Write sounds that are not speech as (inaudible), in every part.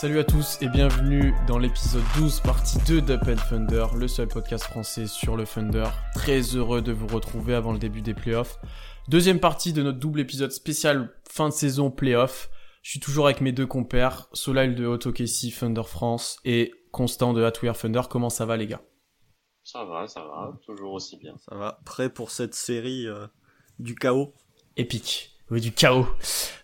Salut à tous et bienvenue dans l'épisode 12, partie 2 d'Up and Thunder, le seul podcast français sur le Thunder. Très heureux de vous retrouver avant le début des playoffs. Deuxième partie de notre double épisode spécial fin de saison playoff. Je suis toujours avec mes deux compères, Solal de Autokessi Thunder France et Constant de Hatwear Thunder. Comment ça va les gars? Ça va, ça va, toujours aussi bien. Ça va, prêt pour cette série euh, du chaos? Épique. Oui, du chaos.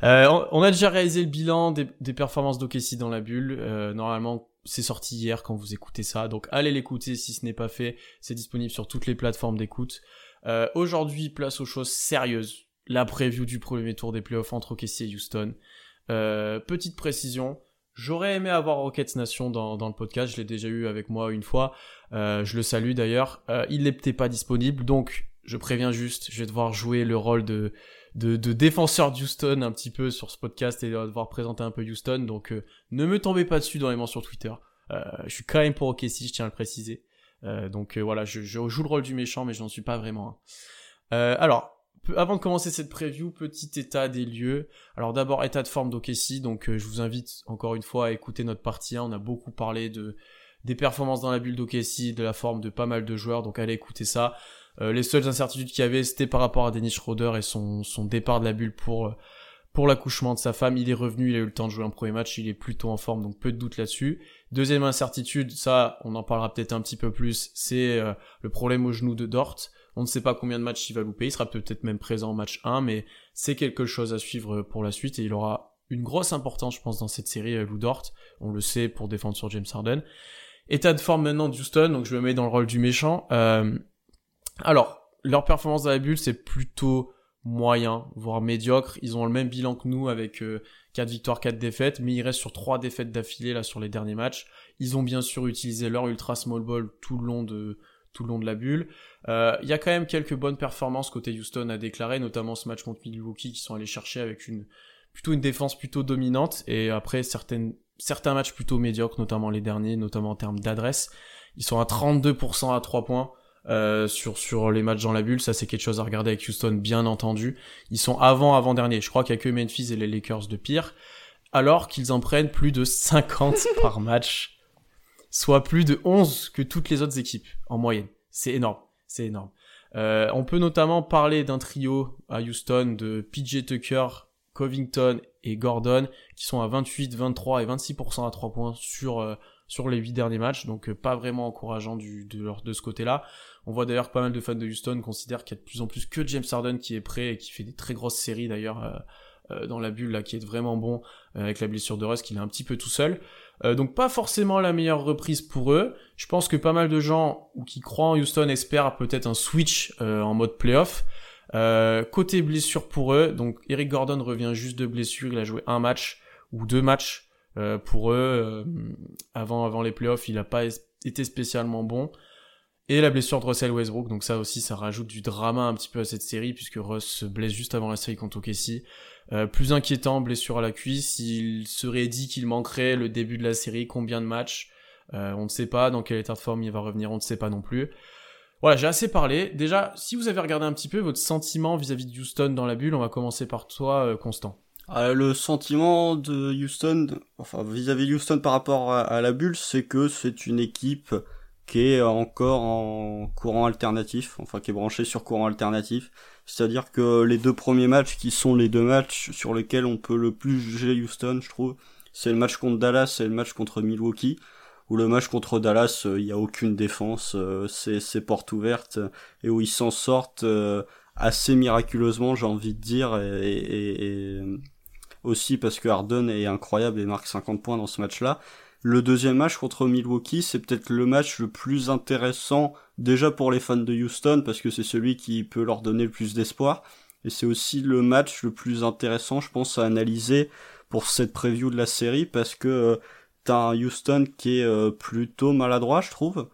Euh, on a déjà réalisé le bilan des, performances d'Okessi dans la bulle. Euh, normalement, c'est sorti hier quand vous écoutez ça. Donc allez l'écouter si ce n'est pas fait. C'est disponible sur toutes les plateformes d'écoute. Euh, Aujourd'hui, place aux choses sérieuses. La preview du premier tour des playoffs entre OKC et Houston. Petite précision, j'aurais aimé avoir Rockets Nation dans, dans le podcast. Je l'ai déjà eu avec moi une fois. Je le salue d'ailleurs. Il n'était pas disponible, donc je préviens juste, je vais devoir jouer le rôle de de, de défenseur d'Houston un petit peu sur ce podcast et devoir présenter un peu Houston. Donc euh, ne me tombez pas dessus dans les mentions Twitter. Euh, je suis quand même pour OKC, je tiens à le préciser. Euh, donc voilà, je, je, joue le rôle du méchant, mais je n'en suis pas vraiment. alors, avant de commencer cette preview, petit état des lieux. Alors d'abord état de forme d'OKC, donc je vous invite encore une fois à écouter notre partie 1. On a beaucoup parlé de des performances dans la bulle d'OKC, de la forme de pas mal de joueurs, donc allez écouter ça. Euh, les seules incertitudes qu'il y avait, c'était par rapport à Dennis Schroeder et son, départ de la bulle pour, euh, pour l'accouchement de sa femme. Il est revenu, il a eu le temps de jouer un premier match, il est plutôt en forme, donc peu de doute là-dessus. Deuxième incertitude, ça, on en parlera peut-être un petit peu plus, c'est euh, le problème au genou de Dort. On ne sait pas combien de matchs il va louper, il sera peut-être même présent en match 1, mais c'est quelque chose à suivre pour la suite et il aura une grosse importance, je pense, dans cette série, Lou Dort. On le sait pour défendre sur James Harden. État de forme maintenant de Houston, donc je me mets dans le rôle du méchant. Euh, alors, leur performance dans la bulle, c'est plutôt moyen, voire médiocre. Ils ont le même bilan que nous avec euh, 4 victoires, 4 défaites, mais ils restent sur 3 défaites d'affilée là sur les derniers matchs. Ils ont bien sûr utilisé leur ultra small ball tout le long de tout le long de la bulle. Euh, il y a quand même quelques bonnes performances côté Houston à déclarer, notamment ce match contre Milwaukee qui sont allés chercher avec une plutôt une défense plutôt dominante et après certaines certains matchs plutôt médiocres, notamment les derniers, notamment en termes d'adresse. Ils sont à 32% à 3 points. Euh, sur sur les matchs dans la bulle, ça c'est quelque chose à regarder avec Houston bien entendu. Ils sont avant avant dernier. Je crois qu'il y a que Memphis et les Lakers de pire, alors qu'ils en prennent plus de 50 (laughs) par match, soit plus de 11 que toutes les autres équipes en moyenne. C'est énorme, c'est énorme. Euh, on peut notamment parler d'un trio à Houston de PJ Tucker, Covington et Gordon qui sont à 28, 23 et 26% à 3 points sur euh, sur les 8 derniers matchs, donc euh, pas vraiment encourageant de, de ce côté-là. On voit d'ailleurs pas mal de fans de Houston considèrent qu'il y a de plus en plus que James Harden qui est prêt et qui fait des très grosses séries d'ailleurs euh, dans la bulle là, qui est vraiment bon avec la blessure de Russ, qu'il est un petit peu tout seul. donc pas forcément la meilleure reprise pour eux. Je pense que pas mal de gens qui croient en Houston espèrent peut-être un switch en mode playoff. Euh, côté blessure pour eux, donc Eric Gordon revient juste de blessure, il a joué un match ou deux matchs euh, pour eux euh, avant avant les playoffs, il n'a pas été spécialement bon. Et la blessure de Russell Westbrook, donc ça aussi ça rajoute du drama un petit peu à cette série puisque Russ se blesse juste avant la série contre OKC. plus inquiétant, blessure à la cuisse, il serait dit qu'il manquerait le début de la série, combien de matchs, on ne sait pas dans quel état de forme il va revenir, on ne sait pas non plus. Voilà, j'ai assez parlé. Déjà, si vous avez regardé un petit peu votre sentiment vis-à-vis de Houston dans la bulle, on va commencer par toi, euh, Constant. Euh, le sentiment de Houston, enfin vis-à-vis Houston par rapport à, la bulle, c'est que c'est une équipe qui est encore en courant alternatif, enfin qui est branchée sur courant alternatif. C'est-à-dire que les deux premiers matchs, qui sont les deux matchs sur lesquels on peut le plus juger Houston, je trouve, c'est le match contre Dallas et le match contre Milwaukee où le match contre Dallas, il euh, n'y a aucune défense, euh, c'est porte ouverte, et où ils s'en sortent assez miraculeusement, j'ai envie de dire, et, aussi parce que Harden est incroyable et marque 50 points dans ce match-là. Le deuxième match contre Milwaukee, c'est peut-être le match le plus intéressant déjà pour les fans de Houston parce que c'est celui qui peut leur donner le plus d'espoir et c'est aussi le match le plus intéressant, je pense, à analyser pour cette preview de la série parce que t'as un Houston qui est euh, plutôt maladroit, je trouve,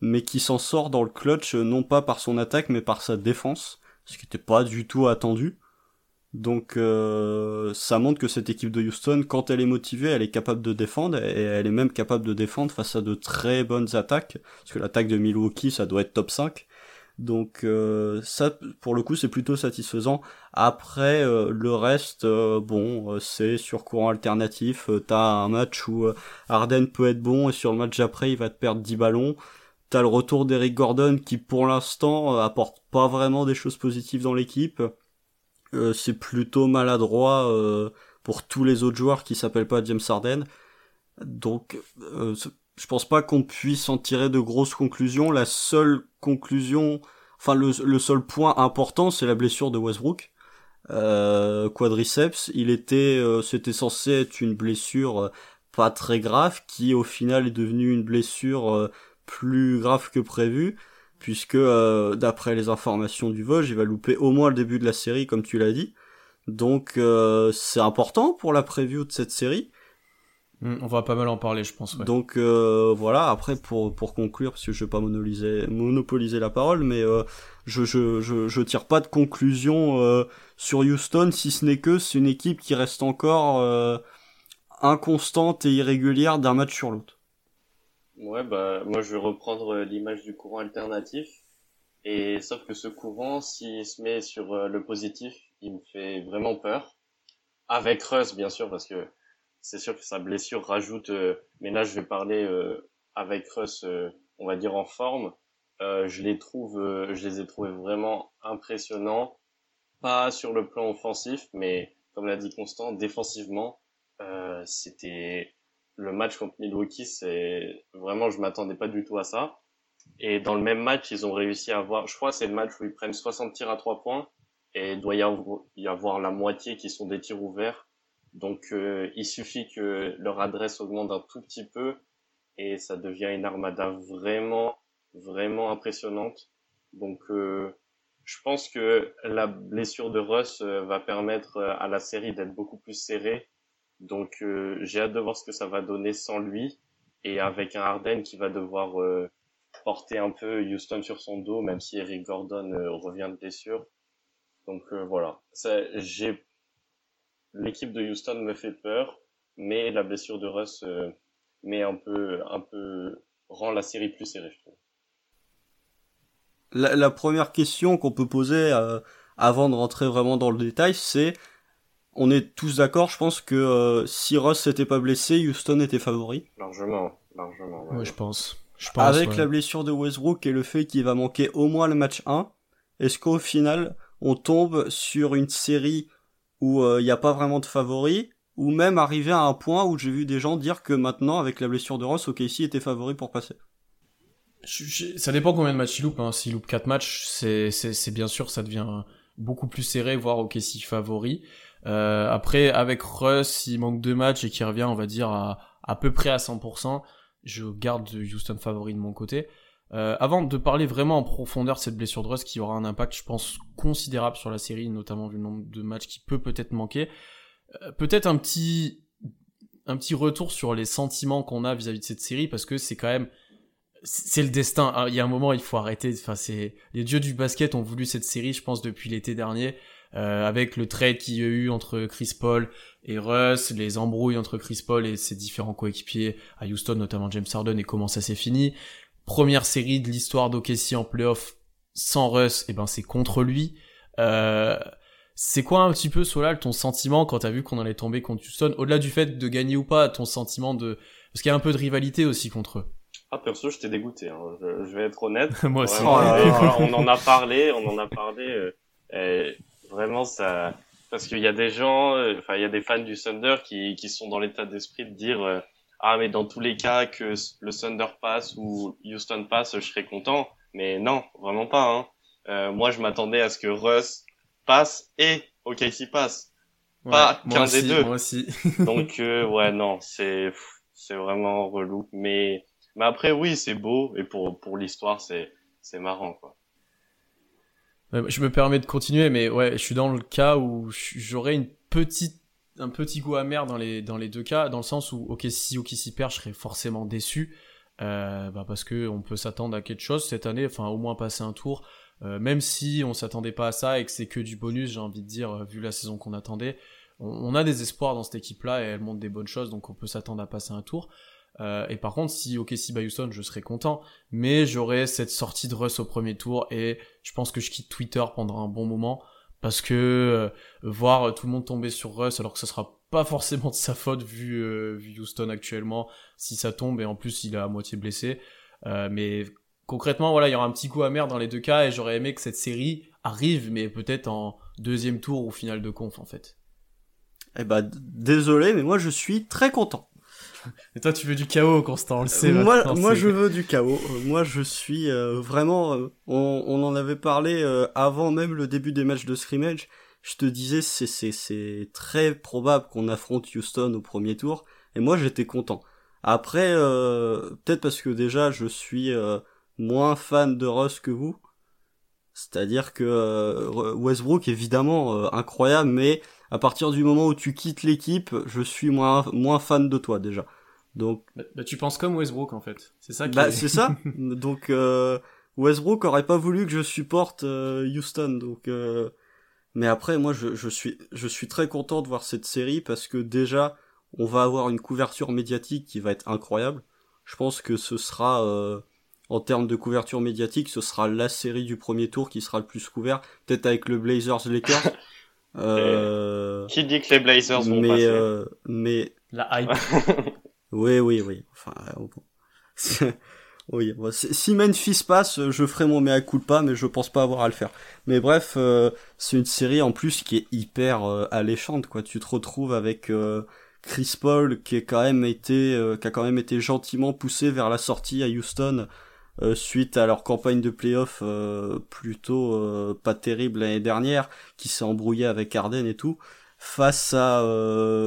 mais qui s'en sort dans le clutch, euh, non pas par son attaque, mais par sa défense, ce qui n'était pas du tout attendu. Donc euh, ça montre que cette équipe de Houston, quand elle est motivée, elle est capable de défendre, et elle est même capable de défendre face à de très bonnes attaques, parce que l'attaque de Milwaukee, ça doit être top 5. Donc euh, ça, pour le coup, c'est plutôt satisfaisant. Après, euh, le reste, bon, c'est sur courant alternatif. T'as un match où Arden peut être bon et sur le match après, il va te perdre 10 ballons. T'as le retour d'Eric Gordon qui, pour l'instant, apporte pas vraiment des choses positives dans l'équipe. C'est plutôt maladroit pour tous les autres joueurs qui s'appellent pas James Arden. Donc, je pense pas qu'on puisse en tirer de grosses conclusions. La seule conclusion, enfin le, seul point important, c'est la blessure de Westbrook. Euh, quadriceps, il était, euh, c'était censé être une blessure euh, pas très grave, qui au final est devenue une blessure euh, plus grave que prévu, puisque d'après les informations du Vosges, il va louper au moins le début de la série, comme tu l'as dit. Donc c'est important pour la preview de cette série. Mm, on va pas mal en parler, je pense. Donc euh, voilà. Après, pour pour conclure, parce que je vais pas monopoliser monopoliser la parole, mais euh, je, je je je tire pas de conclusion euh, sur Houston, si ce n'est que c'est une équipe qui reste encore euh, inconstante et irrégulière d'un match sur l'autre. Ouais, bah moi je vais reprendre l'image du courant alternatif. Et sauf que ce courant, s'il se met sur le positif, il me fait vraiment peur. Avec Russ, bien sûr, parce que c'est sûr que sa blessure rajoute, euh, mais là je vais parler euh, avec Russ, euh, on va dire en forme. je les trouve, je les ai trouvés vraiment impressionnants, pas sur le plan offensif, mais comme l'a dit Constant, défensivement, c'était le match contre Milwaukee, c'est vraiment, je m'attendais pas du tout à ça. Et dans le même match, ils ont réussi à avoir, je crois, c'est le match où ils prennent 60 tirs à 3 points et il doit y avoir la moitié qui sont des tirs ouverts. Donc euh, il suffit que leur adresse augmente un tout petit peu et ça devient une armada vraiment, vraiment impressionnante. Donc euh, je pense que la blessure de Russ euh, va permettre à la série d'être beaucoup plus serrée. Donc j'ai hâte de voir ce que ça va donner sans lui et avec un Harden qui va devoir porter un peu Houston sur son dos, même si Eric Gordon revient de blessure. Donc voilà, j'ai l'équipe de Houston me fait peur, mais la blessure de Russ euh, met un peu, un peu, rend la série plus serrée, je trouve. La, première question qu'on peut poser euh, avant de rentrer vraiment dans le détail, c'est on est tous d'accord, je pense que euh, si Russ s'était pas blessé, Houston était favori. Largement, largement. Ouais, je pense. Je pense Avec la blessure de Westbrook et le fait qu'il va manquer au moins le match 1, est-ce qu'au final, on tombe sur une série où il euh, n'y a pas vraiment de favoris, ou même arriver à un point où j'ai vu des gens dire que maintenant, avec la blessure de Ross, OKC était favori pour passer? Ça dépend combien de matchs il loupe. Hein. S'il loupe 4 matchs, c'est, c'est, bien sûr, ça devient beaucoup plus serré, voire OKC favori. Euh, après, avec Russ, s'il manque deux matchs et qu'il revient, on va dire, à, à peu près à 100%, je garde Houston favori de mon côté. Euh, avant de parler vraiment en profondeur de cette blessure de Russ qui aura un impact, je pense, considérable sur la série, notamment vu le nombre de matchs qui peut peut-être manquer, euh, peut-être un petit, un petit retour sur les sentiments qu'on a vis-à-vis de cette série, parce que c'est quand même, c'est le destin. Ah, il y a un moment, il faut arrêter. Enfin, c'est les dieux du basket ont voulu cette série, je pense, depuis l'été dernier. Euh, avec le trade qu'il y a eu entre Chris Paul et Russ, les embrouilles entre Chris Paul et ses différents coéquipiers à Houston, notamment James Harden, et comment ça s'est fini première série de l'histoire d'OKC en playoff sans Russ, et eh ben c'est contre lui. Euh, c'est quoi un petit peu Solal ton sentiment quand t'as vu qu'on allait tomber contre Houston Au-delà du fait de gagner ou pas, ton sentiment de parce qu'il y a un peu de rivalité aussi contre eux. Ah perso, j'étais dégoûté. Hein. Je, vais être honnête. (laughs) Moi aussi. (laughs) on en a parlé, on en a parlé. Euh, vraiment ça, parce qu'il y a des gens, euh, enfin il y a des fans du Thunder qui qui sont dans l'état d'esprit de dire euh, ah mais dans tous les cas que le Thunder passe ou Houston passe, je serais content. Mais non, vraiment pas. Hein. Euh, moi, je m'attendais à ce que Russ passe et OKC passe, pas qu'un des deux. Moi aussi. (laughs) Donc euh, ouais, non, c'est c'est vraiment relou. Mais mais après oui, c'est beau et pour pour l'histoire, c'est c'est marrant quoi. Je me permets de continuer, mais ouais, je suis dans le cas où j'aurais une petite un petit goût amer dans les, deux cas, dans le sens où, ok, si OKC perd, je serais forcément déçu, euh, bah parce que on peut s'attendre à quelque chose cette année, enfin au moins passer un tour, euh, même si on s'attendait pas à ça et que c'est que du bonus, j'ai envie de dire, euh, vu la saison qu'on attendait, on, a des espoirs dans cette équipe-là et elle montre des bonnes choses, donc on peut s'attendre à passer un tour. Euh, et par contre, si OKC bat Houston, je serais content. Mais j'aurais cette sortie de Russ au premier tour et je pense que je quitte Twitter pendant un bon moment parce que euh, voir tout le monde tomber sur Russ alors que ce sera pas (laughs) forcément de sa faute vu, euh, vu Houston actuellement si ça tombe et en plus il est à moitié blessé. Euh, mais concrètement, voilà, il y aura un petit coup amer dans les deux cas et j'aurais aimé que cette série arrive, mais peut-être en deuxième tour ou finale de conf en fait. Eh ben, désolé, mais moi je suis très content. (laughs) Et toi, tu veux du chaos, Constant, on le sait. moi, moi je veux du chaos. Euh, moi, je suis euh, vraiment. Euh, on, on, en avait parlé avant même le début des matchs de scrimmage. Je te disais, c'est c'est c'est très probable qu'on affronte Houston au premier tour. Et moi, j'étais content. Après, peut-être parce que déjà, je suis moins fan de Russ que vous. C'est-à-dire que Westbrook, évidemment, incroyable, mais à partir du moment où tu quittes l'équipe, je suis moins moins fan de toi déjà. Donc bah, bah tu penses comme Westbrook en fait. C'est ça qui Bah c'est ça. (laughs) donc euh, Westbrook aurait pas voulu que je supporte euh, Houston donc euh... mais après moi je, je suis je suis très content de voir cette série parce que déjà on va avoir une couverture médiatique qui va être incroyable. Je pense que ce sera euh, en termes de couverture médiatique, ce sera la série du premier tour qui sera le plus couvert, peut-être avec le Blazers Lakers. (laughs) Euh... Qui dit que les Blazers vont mais, passer euh, mais la hype. (laughs) oui, oui, oui. Enfin, bon. (laughs) oui. Bon, si Memphis passe, je ferai mon mea culpa, mais je pense pas avoir à le faire. Mais bref, euh, c'est une série en plus qui est hyper euh, alléchante, quoi. Tu te retrouves avec euh, Chris Paul qui est quand même été, qui a quand même été gentiment poussé vers la sortie à Houston euh, suite à leur campagne de playoff euh, plutôt euh, pas terrible l'année dernière, qui s'est embrouillé avec Harden et tout, face à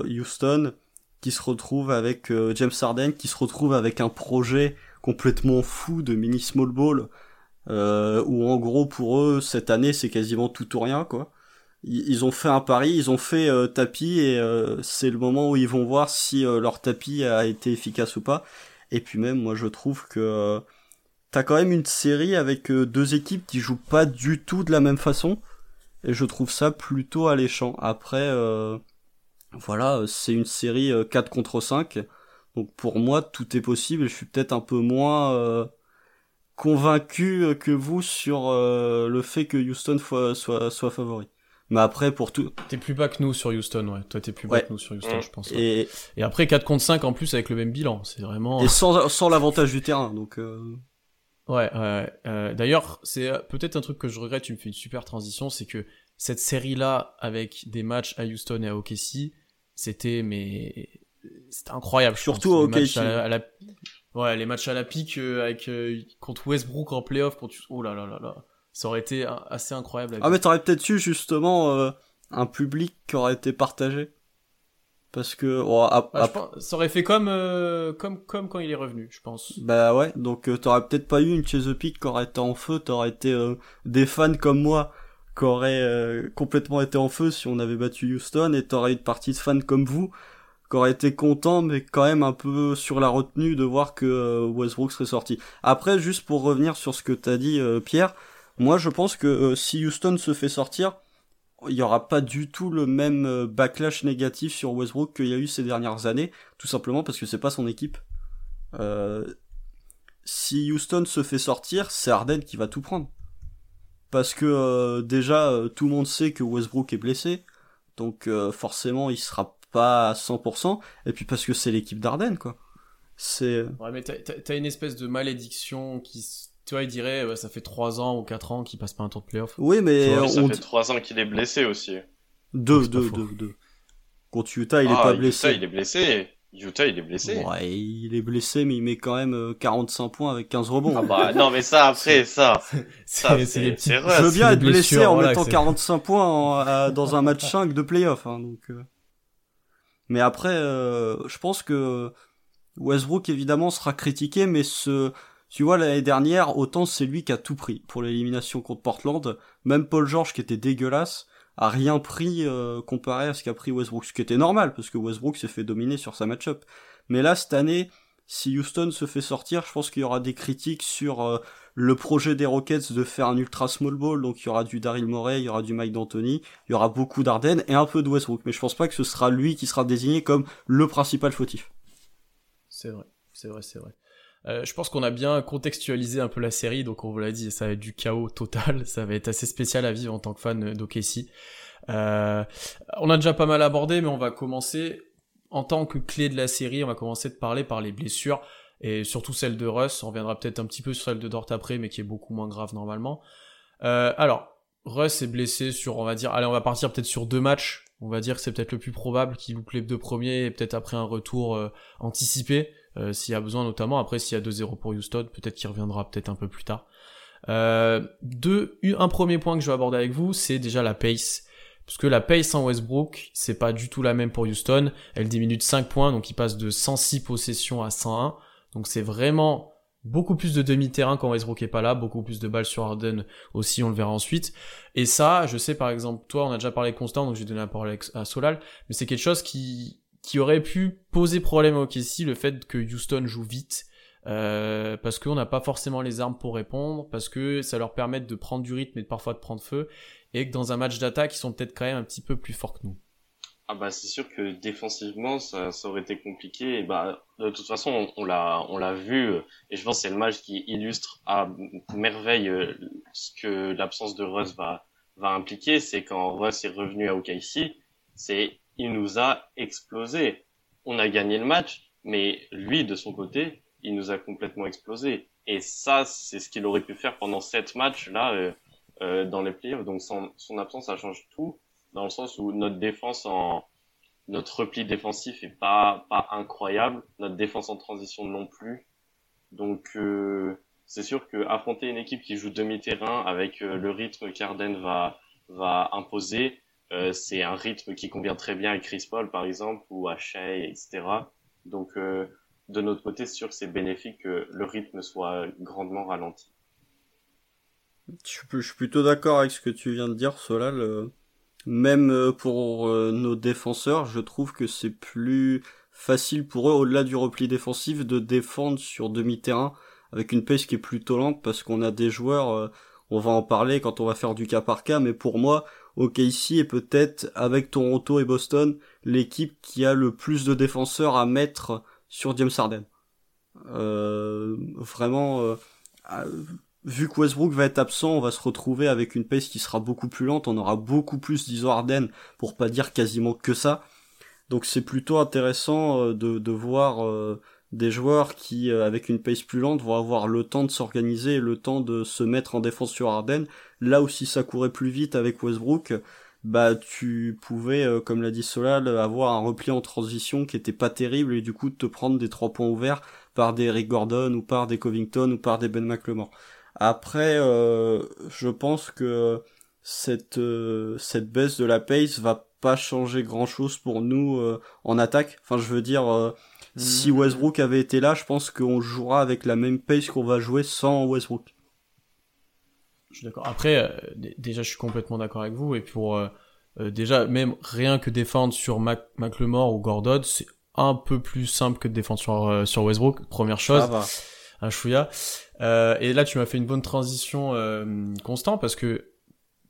Houston, qui se retrouve avec James Harden, qui se retrouve avec un projet complètement fou de mini small ball, où en gros pour eux cette année c'est quasiment tout ou rien quoi. Ils, ont fait un pari, ils ont fait tapis et c'est le moment où ils vont voir si leur tapis a été efficace ou pas. Et puis même moi je trouve que t'as quand même une série avec euh, deux équipes qui jouent pas du tout de la même façon. Et je trouve ça plutôt alléchant. Après, euh, voilà, c'est une série 4 euh, contre 5. Donc pour moi, tout est possible. Je suis peut-être un peu moins convaincu que vous sur le fait que Houston soit, soit, soit favori. Mais après, pour tout. T'es plus bas que nous sur Houston, ouais. Toi, t'es plus bas que nous sur Houston, je pense. Et... et après, 4 contre 5 en plus avec le même bilan. C'est vraiment. Et sans, sans l'avantage du terrain, donc. Ouais, euh, d'ailleurs, c'est euh, peut-être un truc que je regrette, tu me fais une super transition, c'est que cette série-là, avec des matchs à Houston et à OKC, c'était, mais, c'était incroyable. Surtout à OKC. Ouais, les matchs à la pique euh, avec, contre Westbrook en playoff, pour Oh là là là là. Ça aurait été assez incroyable. Ah, mais t'aurais peut-être eu, justement, un public qui aurait été partagé parce que bah, ça aurait fait comme euh, comme comme quand il est revenu je pense. Bah ouais donc euh, t'aurais peut-être pas eu une Chesapeake qui aurait été en feu t'aurais été euh, des fans comme moi qui auraient complètement été en feu si on avait battu Houston et t'aurais une partie de fans comme vous qui auraient été contents mais quand même un peu sur la retenue de voir que Westbrook serait sorti. Après juste pour revenir sur ce que t'as dit Pierre moi je pense que si Houston se fait sortir il n'y aura pas du tout le même euh, backlash négatif sur Westbrook qu'il y a eu ces dernières années, tout simplement parce que c'est pas son équipe. Euh, si Houston se fait sortir, c'est Harden qui va tout prendre. Parce que euh, déjà, tout le monde sait que Westbrook est blessé, donc forcément il sera pas à 100%, et puis parce que c'est l'équipe d'Arden, quoi. C'est... Ouais, mais t'as une espèce de malédiction qui tu vois, il dirait, ça fait 3 ans ou 4 ans qu'il passe pas un tour de playoff. Oui, mais. ça fait 3 ans qu'il est blessé aussi. 2, 2, 2, 2. Contre Utah, il est ah, pas blessé. Utah, il est blessé. Utah, il est blessé. Ouais, il est blessé, mais il met quand même 45 euh, points avec 15 rebonds. Ah bah, non, mais ça, après, ça. (laughs) ça, c'est les petits Je veux bien être blessé en mettant 45 points (laughs) dans un match 5 de playoff, hein, donc. Euh. Mais après, euh, je pense que Westbrook, évidemment, sera critiqué, mais ce, tu vois, l'année dernière, autant c'est lui qui a tout pris pour l'élimination contre Portland. Même Paul George, qui était dégueulasse, a rien pris euh, comparé à ce qu'a pris Westbrook. Ce qui était normal, parce que Westbrook s'est fait dominer sur sa match-up. Mais là, cette année, si Houston se fait sortir, je pense qu'il y aura des critiques sur euh, le projet des Rockets de faire un ultra small ball. Donc il y aura du Daryl Morey, il y aura du Mike D'Antoni, il y aura beaucoup d'Arden et un peu de Westbrook. Mais je pense pas que ce sera lui qui sera désigné comme le principal fautif. C'est vrai c'est vrai, c'est vrai. Euh, je pense qu'on a bien contextualisé un peu la série, donc on vous l'a dit, ça va être du chaos total, (laughs) ça va être assez spécial à vivre en tant que fan d'OKC. Euh, on a déjà pas mal abordé, mais on va commencer en tant que clé de la série, on va commencer de parler par les blessures, et surtout celle de Russ, on reviendra peut-être un petit peu sur celle de Dort après, mais qui est beaucoup moins grave normalement. Euh, alors, Russ est blessé sur, on va dire, allez, on va partir peut-être sur deux matchs, on va dire que c'est peut-être le plus probable qu'il loupe les deux premiers, et peut-être après un retour euh, anticipé, euh, s'il y a besoin notamment. Après, s'il y a 2-0 pour Houston, peut-être qu'il reviendra peut-être un peu plus tard. Euh, deux, un premier point que je vais aborder avec vous, c'est déjà la pace. Parce que la pace en Westbrook, c'est pas du tout la même pour Houston. Elle diminue de 5 points, donc il passe de 106 possessions à 101. Donc c'est vraiment beaucoup plus de demi-terrain quand Westbrook est pas là, beaucoup plus de balles sur Harden aussi, on le verra ensuite. Et ça, je sais par exemple, toi, on a déjà parlé Constant, donc j'ai donné la parole à Solal, mais c'est quelque chose qui, qui aurait pu poser problème au OKC, le fait que Houston joue vite, euh, parce qu'on n'a pas forcément les armes pour répondre, parce que ça leur permet de prendre du rythme et parfois de prendre feu, et que dans un match d'attaque, ils sont peut-être quand même un petit peu plus forts que nous. Ah bah c'est sûr que défensivement ça, ça aurait été compliqué et bah de toute façon on, l'a on l'a vu et je pense que c'est le match qui illustre à merveille euh, ce que l'absence de Russ va va impliquer c'est quand Russ est revenu à OKC c'est il nous a explosé. On a gagné le match, mais lui, de son côté, il nous a complètement explosé. Et ça, c'est ce qu'il aurait pu faire pendant sept matchs là euh, euh, dans les playoffs. Donc son, absence, ça change tout, dans le sens où notre défense en notre repli défensif est pas pas incroyable, notre défense en transition non plus. Donc euh, c'est sûr que affronter une équipe qui joue demi-terrain avec le rythme qu'Arden va va imposer, euh, c'est un rythme qui convient très bien à Chris Paul, par exemple, ou à Shea, etc. Donc, euh, de notre côté, c'est sûr que c'est bénéfique que le rythme soit grandement ralenti. Je, suis plutôt d'accord avec ce que tu viens de dire, Solal. Même euh, pour nos défenseurs, je trouve que c'est plus facile pour eux, au-delà du repli défensif, de défendre sur demi-terrain avec une pace qui est plutôt lente parce qu'on a des joueurs, on va en parler quand on va faire du cas par cas, mais pour moi, OKC est peut-être avec Toronto et Boston l'équipe qui a le plus de défenseurs à mettre sur James Harden. Euh, vraiment, euh, vu que Westbrook va être absent, on va se retrouver avec une pace qui sera beaucoup plus lente. On aura beaucoup plus d'Iso Harden pour pas dire quasiment que ça. Donc c'est plutôt intéressant euh, de, de voir euh, des joueurs qui, euh, avec une pace plus lente, vont avoir le temps de s'organiser, le temps de se mettre en défense sur Harden. Là où si ça courait plus vite avec Westbrook, bah tu pouvais, euh, comme l'a dit Solal, avoir un repli en transition qui était pas terrible et du coup te prendre des trois points ouverts par des Rick Gordon ou par des Covington ou par des Ben McLemore. Après, euh, je pense que cette cette baisse de la pace va pas changer grand chose pour nous en attaque. Enfin, je veux dire si mhm. Westbrook avait été là, je pense qu'on jouera avec la même pace qu'on va jouer sans Westbrook. Je suis d'accord. Après, euh, déjà, je suis complètement d'accord avec vous. Et pour euh, euh, déjà, même rien que défendre sur Mac McLemore ou Gordon, c'est un peu plus simple que de défendre sur, sur Westbrook. Première chose. Un chouïa. et là, tu m'as fait une bonne transition constant parce que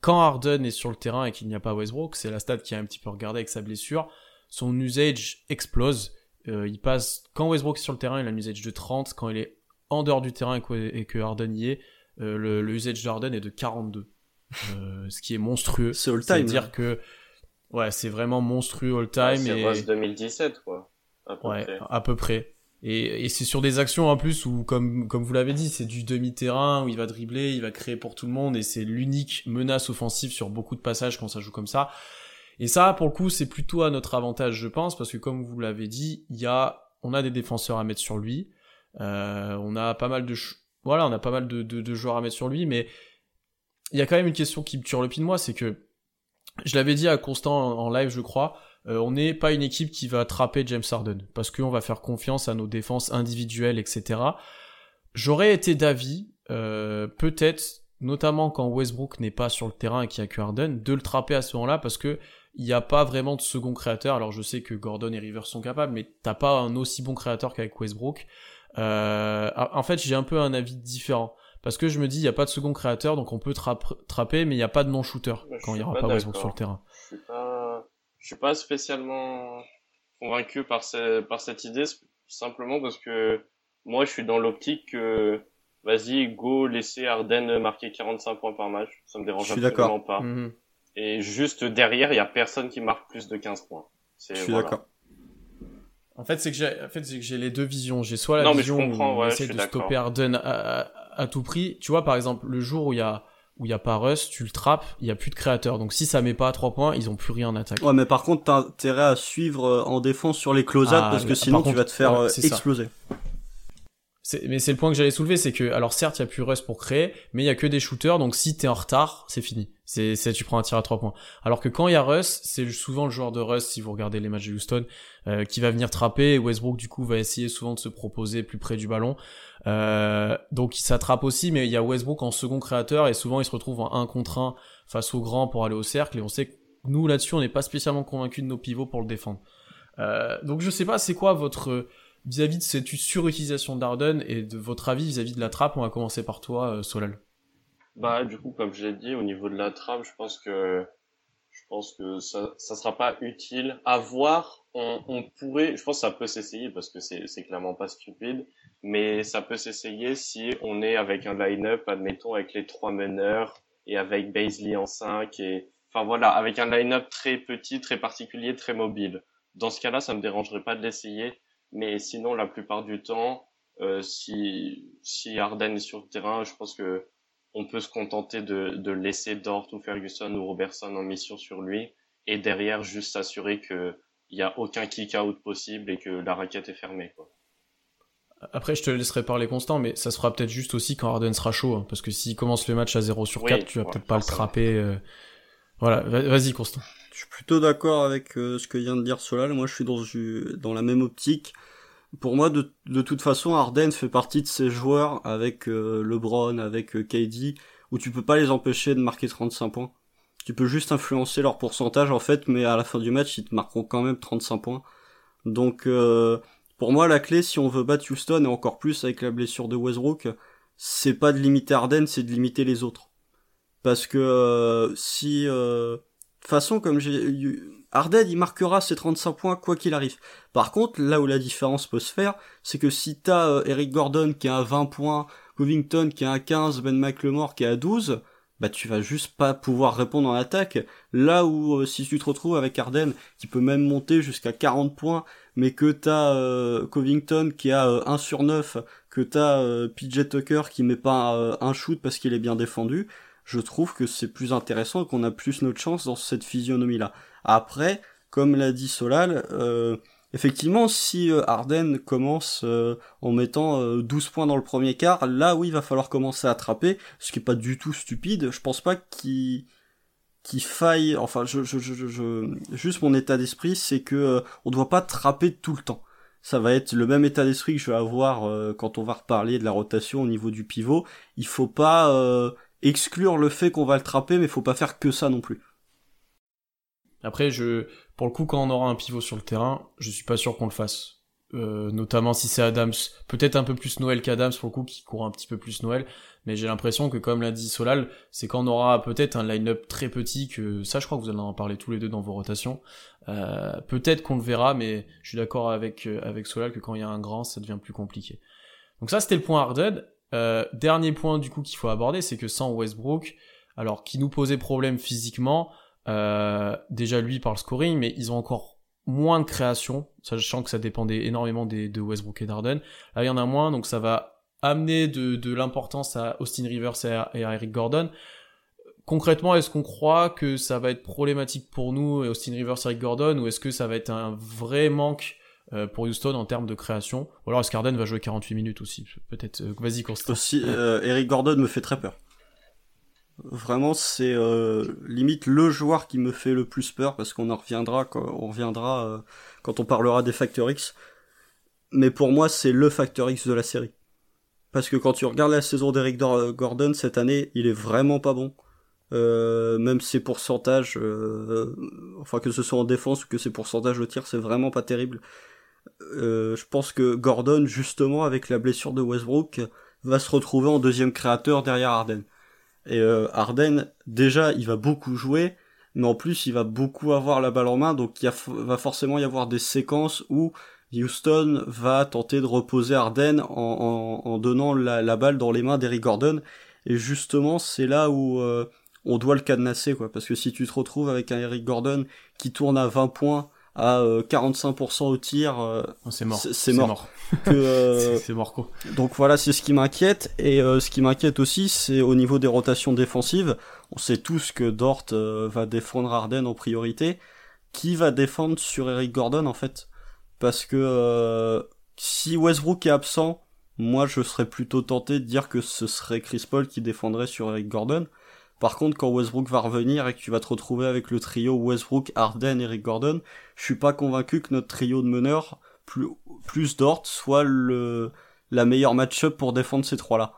quand Harden est sur le terrain et qu'il n'y a pas Westbrook, c'est la stat qui a un petit peu regardé avec sa blessure. Son usage explose euh, il passe, quand Westbrook est sur le terrain, il a un usage de 30. Quand il est en dehors du terrain et que, Harden y est, euh, le, le, usage de Harden est de 42. Euh, ce qui est monstrueux. C'est all time. C'est-à-dire hein. que, ouais, c'est vraiment monstrueux all time. c'est 2017, quoi. À peu ouais, près. à peu près. Et, et c'est sur des actions en plus où, comme, comme vous l'avez dit, c'est du demi-terrain où il va dribbler, il va créer pour tout le monde et c'est l'unique menace offensive sur beaucoup de passages quand ça joue comme ça. Et ça, pour le coup, c'est plutôt à notre avantage, je pense, parce que comme vous l'avez dit, il y a, on a des défenseurs à mettre sur lui. Euh, on a pas mal de, voilà, on a pas mal de, joueurs à mettre sur lui, mais il y a quand même une question qui me tue le pied de moi, c'est que je l'avais dit à Constant en live, je crois, euh, on n'est pas une équipe qui va attraper James Harden parce qu'on va faire confiance à nos défenses individuelles, etc. J'aurais été d'avis, euh, peut-être, notamment quand Westbrook n'est pas sur le terrain et qu'il y a que Harden, de le trapper à ce moment-là parce que il n'y a pas vraiment de second créateur. Alors je sais que Gordon et Rivers sont capables, mais t'as pas un aussi bon créateur qu'avec Westbrook. Euh, en fait, j'ai un peu un avis différent. Parce que je me dis, il n'y a pas de second créateur, donc on peut trapper, mais il n'y a pas de non-shooter quand il n'y aura pas, Westbrook sur le terrain. Je suis pas, je suis pas spécialement convaincu par, par cette idée, simplement parce que moi, je suis dans l'optique que, vas-y, go, laisser Arden marquer 45 points par match. Ça me dérange absolument pas. Mhm. Et juste derrière, il y a personne qui marque plus de 15 points. Je suis d'accord. En fait, c'est que j'ai, en fait, c'est que j'ai les deux visions. J'ai soit la vision où on essaie de stopper Arden à, à, tout prix. Tu vois, par exemple, le jour où il y a, où il y a pas Russ, tu le trappes, il y a plus de créateurs. Donc si ça met pas à 3 points, ils ont plus rien en attaque. Ouais, mais par contre, t'as intérêt à suivre euh, en défense sur les close ah, parce que sinon tu vas te faire euh, exploser. Mais c'est le point que j'allais soulever, c'est que, alors certes, il y a plus Russ pour créer, mais il y a que des shooters, donc si t'es en retard, c'est fini. C'est, tu prends un tir à trois points. Alors que quand il y a Russ, c'est souvent le joueur de Russ, si vous regardez les matchs de Houston, euh, qui va venir trapper, et Westbrook, du coup, va essayer souvent de se proposer plus près du ballon. Euh, donc il s'attrape aussi, mais il y a Westbrook en second créateur, et souvent il se retrouve en un contre un face au grand pour aller au cercle, et on sait que nous, là-dessus, on n'est pas spécialement convaincus de nos pivots pour le défendre. Euh, donc je sais pas, c'est quoi votre vis-à-vis de cette surutilisation d'Arden et de votre avis vis-à-vis de la trappe On va commencer par toi, euh, Solal. Bah, du coup, comme j'ai dit, au niveau de la trappe, je pense que je pense que ça, ça sera pas utile. À voir, on, pourrait, je pense que ça peut s'essayer parce que c'est clairement pas stupide, mais ça peut s'essayer si on est avec un line-up, admettons, avec les trois meneurs et avec Baisley en 5 et, enfin voilà, avec un line-up très petit, très particulier, très mobile. Dans ce cas-là, ça me dérangerait pas de l'essayer mais sinon, la plupart du temps, euh, si, si Arden est sur le terrain, je pense que on peut se contenter de, de laisser Dort ou Ferguson ou Robertson en mission sur lui et derrière juste s'assurer que il y a aucun kick out possible et que la raquette est fermée quoi. Après, je te laisserai parler constant, mais ça se fera peut-être juste aussi quand Arden sera chaud, hein, parce que s'il commence le match à 0 sur 4, tu vas peut-être pas le trapper. Euh... Voilà, vas-y Constant. Je suis plutôt d'accord avec euh, ce que vient de dire Solal. Moi, je suis dans, dans la même optique. Pour moi, de, de toute façon, Arden fait partie de ces joueurs avec euh, LeBron, avec euh, KD, où tu peux pas les empêcher de marquer 35 points. Tu peux juste influencer leur pourcentage en fait, mais à la fin du match, ils te marqueront quand même 35 points. Donc, pour moi, la clé, si on veut battre Houston, et encore plus avec la blessure de Westbrook, c'est pas de limiter Arden, c'est de limiter les autres. Parce que si façon, comme j'ai Harden, il marquera ses 35 points quoi qu'il arrive. Par contre, là où la différence peut se faire, c'est que si t'as euh, Eric Gordon qui a à 20 points, Covington qui a à 15, Ben McLemore qui a à 12, bah tu vas juste pas pouvoir répondre en attaque. Là où euh, si tu te retrouves avec Harden qui peut même monter jusqu'à 40 points, mais que t'as euh, Covington qui a 1 sur 9, que t'as PJ Tucker qui met pas un shoot parce qu'il est bien défendu, je trouve que c'est plus intéressant et qu'on a plus notre chance dans cette physionomie-là. Après, comme l'a dit Solal, euh, effectivement, si euh, Arden commence euh, en mettant 12 points dans le premier quart, là oui, il va falloir commencer à attraper, ce qui est pas du tout stupide. Je pense pas qu'il qu'il faille, enfin, je, je, je, je, juste mon état d'esprit, c'est que on doit pas trapper tout le temps. Ça va être le même état d'esprit que je vais avoir quand on va reparler de la rotation au niveau du pivot. Il faut pas exclure le fait qu'on va le trapper, mais faut pas faire que ça non plus. Après, je, pour le coup, quand on aura un pivot sur le terrain, je suis pas sûr qu'on le fasse. Euh, notamment si c'est Adams, peut-être un peu plus Noël qu'Adams pour le coup, qui court un petit peu plus Noël, mais j'ai l'impression que comme l'a dit Solal, c'est quand on aura peut-être un line-up très petit, que ça je crois que vous allez en parler tous les deux dans vos rotations, euh, peut-être qu'on le verra, mais je suis d'accord avec, euh, avec Solal que quand il y a un grand, ça devient plus compliqué. Donc ça c'était le point Harded. Euh, dernier point du coup qu'il faut aborder, c'est que sans Westbrook, alors qui nous posait problème physiquement, euh, déjà lui par le scoring, mais ils ont encore moins de création, sachant que ça dépendait énormément de Westbrook et Darden. Là il y en a moins, donc ça va amener de, l'importance à Austin Rivers et à, Eric Gordon. Concrètement, est-ce qu'on croit que ça va être problématique pour nous, Austin Rivers, Eric Gordon, ou est-ce que ça va être un vrai manque euh, pour Houston en termes de création. Ou alors Scarden va jouer 48 minutes aussi, peut-être. Euh, vas-y, Constant. Aussi, euh, Eric Gordon me fait très peur. Vraiment, c'est limite le joueur qui me fait le plus peur parce qu'on en reviendra quand on reviendra quand on parlera des Factor X. Mais pour moi, c'est le Factor X de la série. Parce que quand tu regardes la saison d'Eric Gordon cette année, il est vraiment pas bon. même ses pourcentages, enfin que ce soit en défense ou que ses pourcentages de tir, c'est vraiment pas terrible. Euh, je pense que Gordon, justement, avec la blessure de Westbrook, va se retrouver en deuxième créateur derrière Arden. Et euh, Arden, déjà, il va beaucoup jouer, mais en plus, il va beaucoup avoir la balle en main, donc il va forcément y avoir des séquences où Houston va tenter de reposer Harden en, en, donnant la, la, balle dans les mains d'Eric Gordon. Et justement, c'est là où euh, on doit le cadenasser, quoi. Parce que si tu te retrouves avec un Eric Gordon qui tourne à 20 points, à 45% au tir, oh, c'est mort. C'est mort. (laughs) (laughs) c'est mort quoi. Donc voilà, c'est ce qui m'inquiète. Et ce qui m'inquiète aussi, c'est au niveau des rotations défensives. On sait tous que Dort va défendre Harden en priorité. Qui va défendre sur Eric Gordon en fait? Parce que euh, si Westbrook est absent, moi je serais plutôt tenté de dire que ce serait Chris Paul qui défendrait sur Eric Gordon. Par contre, quand Westbrook va revenir et que tu vas te retrouver avec le trio Westbrook, Harden, Eric Gordon, je suis pas convaincu que notre trio de meneurs, plus, plus Dort, soit le, la meilleure match-up pour défendre ces trois-là.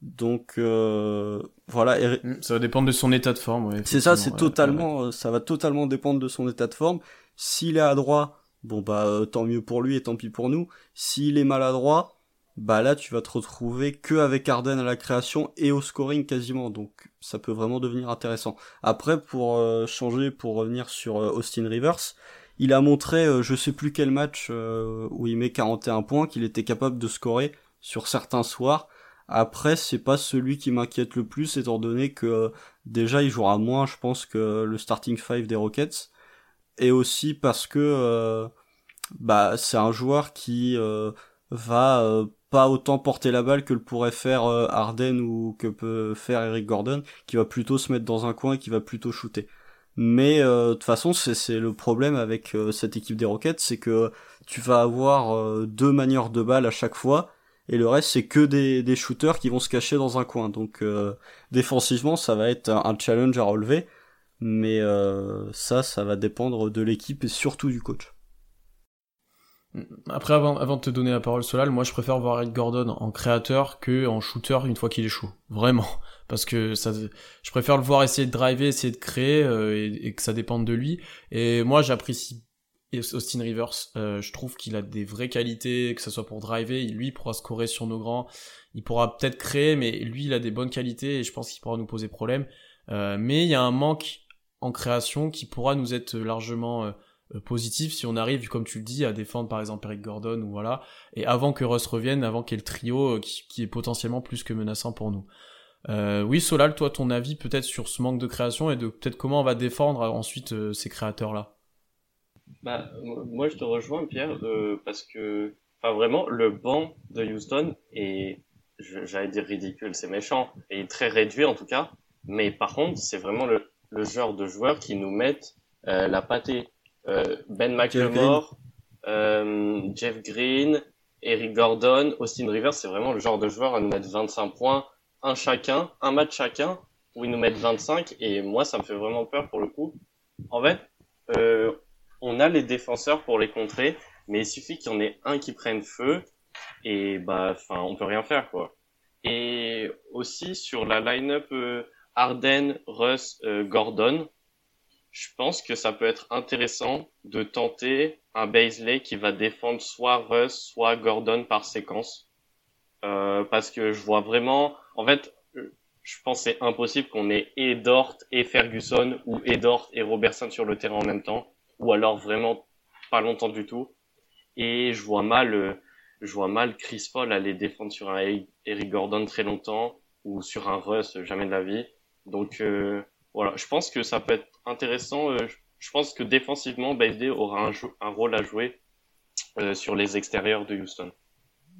Donc euh, voilà. Mm, ça va dépendre de son état de forme. Ouais, c'est ça, c'est totalement, ça va totalement dépendre de son état de forme. S'il est à droit, bon bah euh, tant mieux pour lui et tant pis pour nous. S'il est maladroit, bah là tu vas te retrouver que avec Arden à la création et au scoring quasiment, donc ça peut vraiment devenir intéressant. Après pour euh, changer, pour revenir sur euh, Austin Rivers, il a montré je sais plus quel match où il met 41 points qu'il était capable de scorer sur certains soirs. Après c'est pas celui qui m'inquiète le plus étant donné que déjà il jouera moins je pense que le starting five des Rockets et aussi parce que euh, bah c'est un joueur qui euh, va euh, autant porter la balle que le pourrait faire Harden ou que peut faire Eric Gordon, qui va plutôt se mettre dans un coin et qui va plutôt shooter. Mais de toute façon, c'est le problème avec cette équipe des Rockets, c'est que tu vas avoir deux manières de balle à chaque fois, et le reste c'est que des, des shooters qui vont se cacher dans un coin. Donc défensivement, ça va être un challenge à relever mais euh, ça, ça va dépendre de l'équipe et surtout du coach. Après, avant, avant de te donner la parole, Solal, moi je préfère voir Eric Gordon en créateur que en shooter une fois qu'il échoue. Vraiment. (laughs) Parce que ça, je préfère le voir essayer de driver, essayer de créer euh, et, que ça dépende de lui. Et moi j'apprécie Austin Rivers. Euh, je trouve qu'il a des vraies qualités, que ce soit pour driver. Lui pourra scorer sur nos grands. Il pourra peut-être créer, mais lui il a des bonnes qualités et je pense qu'il pourra nous poser problème. mais il y a un manque en création qui pourra nous être largement euh, euh, positif si on arrive, comme tu le dis, à défendre par exemple Eric Gordon ou voilà, et avant que Russ revienne, avant qu'il y ait le trio euh, qui, est potentiellement plus que menaçant pour nous. oui, Solal, toi, ton avis peut-être sur ce manque de création et de peut-être comment on va défendre ensuite ces créateurs-là? Bah, Moi, je te rejoins, Pierre, parce que, enfin, vraiment, le banc de Houston est, j'allais dire ridicule, c'est méchant, et très réduit en tout cas, mais par contre, c'est vraiment le, le genre de joueurs qui nous mettent euh, la pâtée. Euh, ben McLemore, euh, Jeff Green, Eric Gordon, Austin Rivers, c'est vraiment le genre de joueur à nous mettre 25 points, un chacun, un match chacun, où ils nous mettent 25, et moi ça me fait vraiment peur pour le coup. En fait, euh, on a les défenseurs pour les contrer, mais il suffit qu'il y en ait un qui prenne feu, et bah, enfin, on peut rien faire quoi. Et aussi sur la line-up euh, Arden, Russ, euh, Gordon, je pense que ça peut être intéressant de tenter un Baisley qui va défendre soit Russ, soit Gordon par séquence. Euh, parce que je vois vraiment, en fait, je pense c'est impossible qu'on ait et Dort et Ferguson ou et Dort et Robertson sur le terrain en même temps, ou alors vraiment pas longtemps du tout. Et je vois mal, euh, je vois mal Chris Paul aller défendre sur un Eric Gordon très longtemps ou sur un Russ jamais de la vie. Donc euh, voilà, je pense que ça peut être intéressant. Euh, je pense que défensivement, BSD aura un, un, rôle à jouer euh, sur les extérieurs de Houston.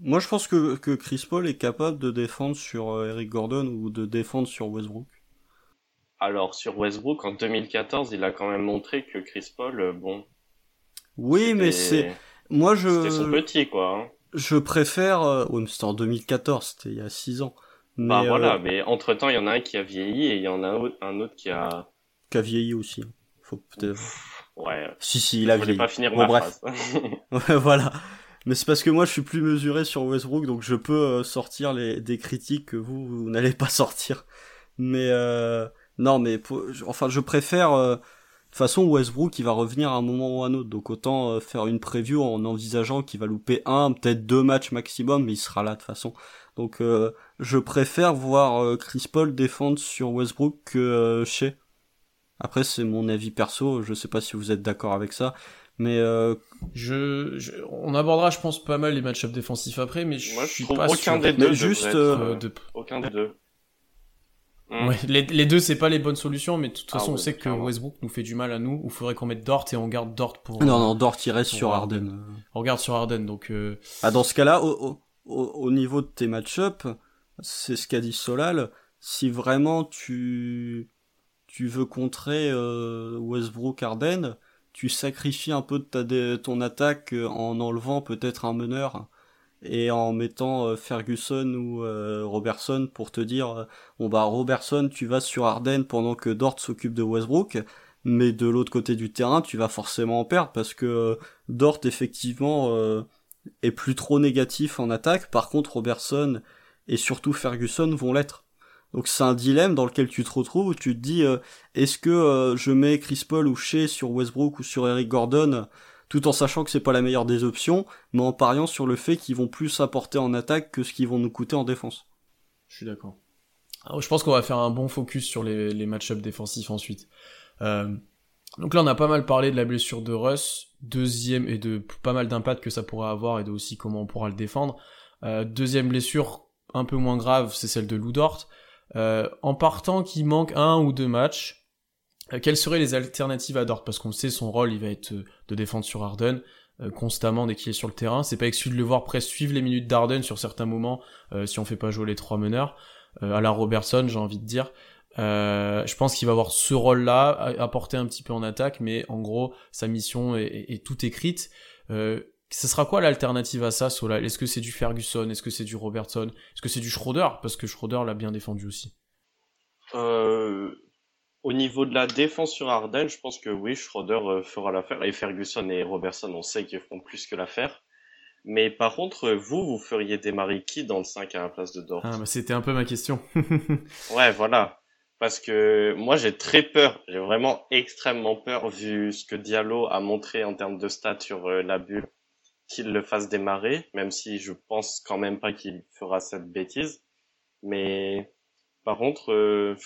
Moi, je pense que, que Chris Paul est capable de défendre sur Eric Gordon ou de défendre sur Westbrook. Alors, sur Westbrook, en 2014, il a quand même montré que Chris Paul, bon. Oui, mais c'est. Moi, je. C'était son petit, quoi. Hein. Je préfère. Mais c'était en 2014, c'était il y a 6 ans. Bah voilà, euh, mais entre temps, il y en a un qui a vieilli et il y en a un autre, qui a. Qui a vieilli aussi. Faut peut-être. Ouais. Si, si, il a vieilli. pas finir bon, bref. (laughs) (laughs) ouais, voilà. Mais c'est parce que moi, je suis plus mesuré sur Westbrook, donc je peux euh, sortir les, des critiques que vous, vous n'allez pas (laughs) sortir. Mais, euh, non, mais, enfin, je préfère, euh, de toute façon, Westbrook, il va revenir à un moment ou à un autre. Donc autant faire une preview en envisageant qu'il va louper un, peut-être deux matchs maximum, mais il sera là de toute façon. Donc euh, je préfère voir euh, Chris Paul défendre sur Westbrook que chez. Euh, Après c'est mon avis perso, je sais pas si vous êtes d'accord avec ça, Mais euh, je, je, on abordera, je pense, pas mal les match-ups défensifs après, mais je, Moi, je suis trouve pas aucun sûr. des deux Mais juste, euh, être, de- aucun des deux. Hmm. Ouais, les, les deux, c'est pas les bonnes solutions, mais de toute Ah façon, on ouais, sait que. Westbrook nous fait du mal à nous. Il faudrait qu'on mette Dort et on garde Dort pour. non, non, Dort il reste sur Harden. Harden. On regarde sur Harden, donc. Euh... Ah, dans ce cas-là, au, au, au- au niveau de tes match-up, c'est ce qu'a dit Solal. Si vraiment tu, tu veux contrer euh, Westbrook Harden, tu sacrifies un peu de ta, dé- ton attaque euh, en enlevant peut-être un meneur et en mettant euh, Ferguson ou Robertson pour te dire bon bah Robertson tu vas sur Harden pendant que Dort s'occupe de Westbrook mais de l'autre côté du terrain tu vas forcément en perdre parce que Dort effectivement est plus trop négatif en attaque. Par contre, Robertson et surtout Ferguson vont l'être. Donc c'est un dilemme dans lequel tu te retrouves où tu te dis euh, est-ce que euh, je mets Chris Paul ou Shea sur Westbrook ou sur Eric Gordon tout en sachant que c'est pas la meilleure des options, mais en pariant sur le fait qu'ils vont plus apporter en attaque que ce qu'ils vont nous coûter en défense. Je suis d'accord. Je pense qu'on va faire un bon focus sur les, les match-ups défensifs ensuite. Euh, donc là, on a pas mal parlé de la blessure de Russ, deuxième et de pas mal d'impact que ça pourrait avoir et de aussi comment on pourra le défendre. Euh, deuxième blessure, un peu moins grave, c'est celle de Lou Dort. Euh, en partant qu'il manque un ou deux matchs, euh, quelles seraient les alternatives à Dort? Parce qu'on sait son rôle, il va être euh, de défendre sur Harden euh, constamment dès qu'il est sur le terrain. C'est pas exclu de le voir presque suivre les minutes d'Harden sur certains moments si on fait pas jouer les trois meneurs à la Robertson, j'ai envie de dire. Je pense qu'il va avoir ce rôle-là, apporter un petit peu en attaque, mais en gros, sa mission est, toute écrite. Ce sera quoi l'alternative à ça, Solal? Est-ce que c'est du Ferguson? Est-ce que c'est du Robertson? Est-ce que c'est du Schroeder? Parce que Schroeder l'a bien défendu aussi. Euh, au niveau de la défense sur Harden, je pense que oui, Schroeder euh, fera l'affaire. Et Ferguson et Robertson, on sait qu'ils feront plus que l'affaire. Mais par contre, euh, vous, vous feriez démarrer qui dans le 5 à la place de Dort? Ah, bah, C'était un peu ma question. (laughs) Ouais, voilà. Parce que moi, j'ai très peur. J'ai vraiment extrêmement peur, vu ce que Diallo a montré en termes de stats sur euh, la bulle, qu'il le fasse démarrer, même si je pense quand même pas qu'il fera cette bêtise. Mais par contre, euh,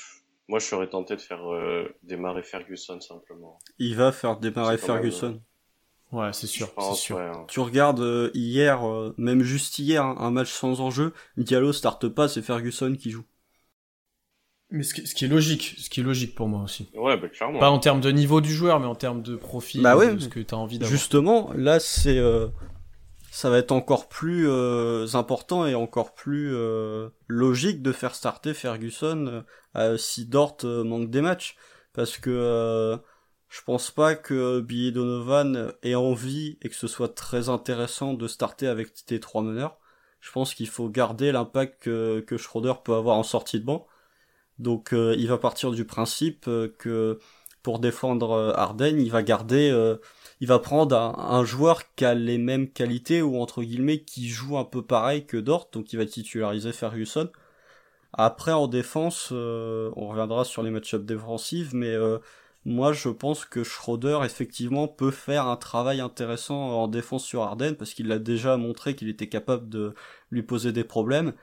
moi, je serais tenté de faire euh, démarrer Ferguson simplement. Il va faire démarrer même, Ferguson. ouais, c'est sûr, c'est pense, sûr. ouais, hein. Tu regardes euh, hier, euh, même juste hier, hein, un match sans enjeu, Diallo starte pas, c'est Ferguson qui joue. Mais ce qui, ce qui est logique, ce qui est logique pour moi aussi. Ouais, bah, clairement. Pas en termes de niveau du joueur, mais en termes de profil, Bah ouais, de ce que tu as envie d'avoir. Justement, là, c'est, euh, ça va être encore plus euh, important et encore plus euh, logique de faire starter Ferguson euh, si Dort manque des matchs, parce que je pense pas que Billy Donovan ait envie et que ce soit très intéressant de starter avec tes trois meneurs. Je pense qu'il faut garder l'impact que, que Schroeder peut avoir en sortie de banc. Donc il va partir du principe que pour défendre euh, Harden, il va garder, euh, il va prendre un, joueur qui a les mêmes qualités ou entre guillemets qui joue un peu pareil que Dort, donc il va titulariser Ferguson. Après en défense, euh, on reviendra sur les match-ups défensifs, mais moi je pense que Schroeder effectivement peut faire un travail intéressant en défense sur Harden parce qu'il a déjà montré qu'il était capable de lui poser des problèmes.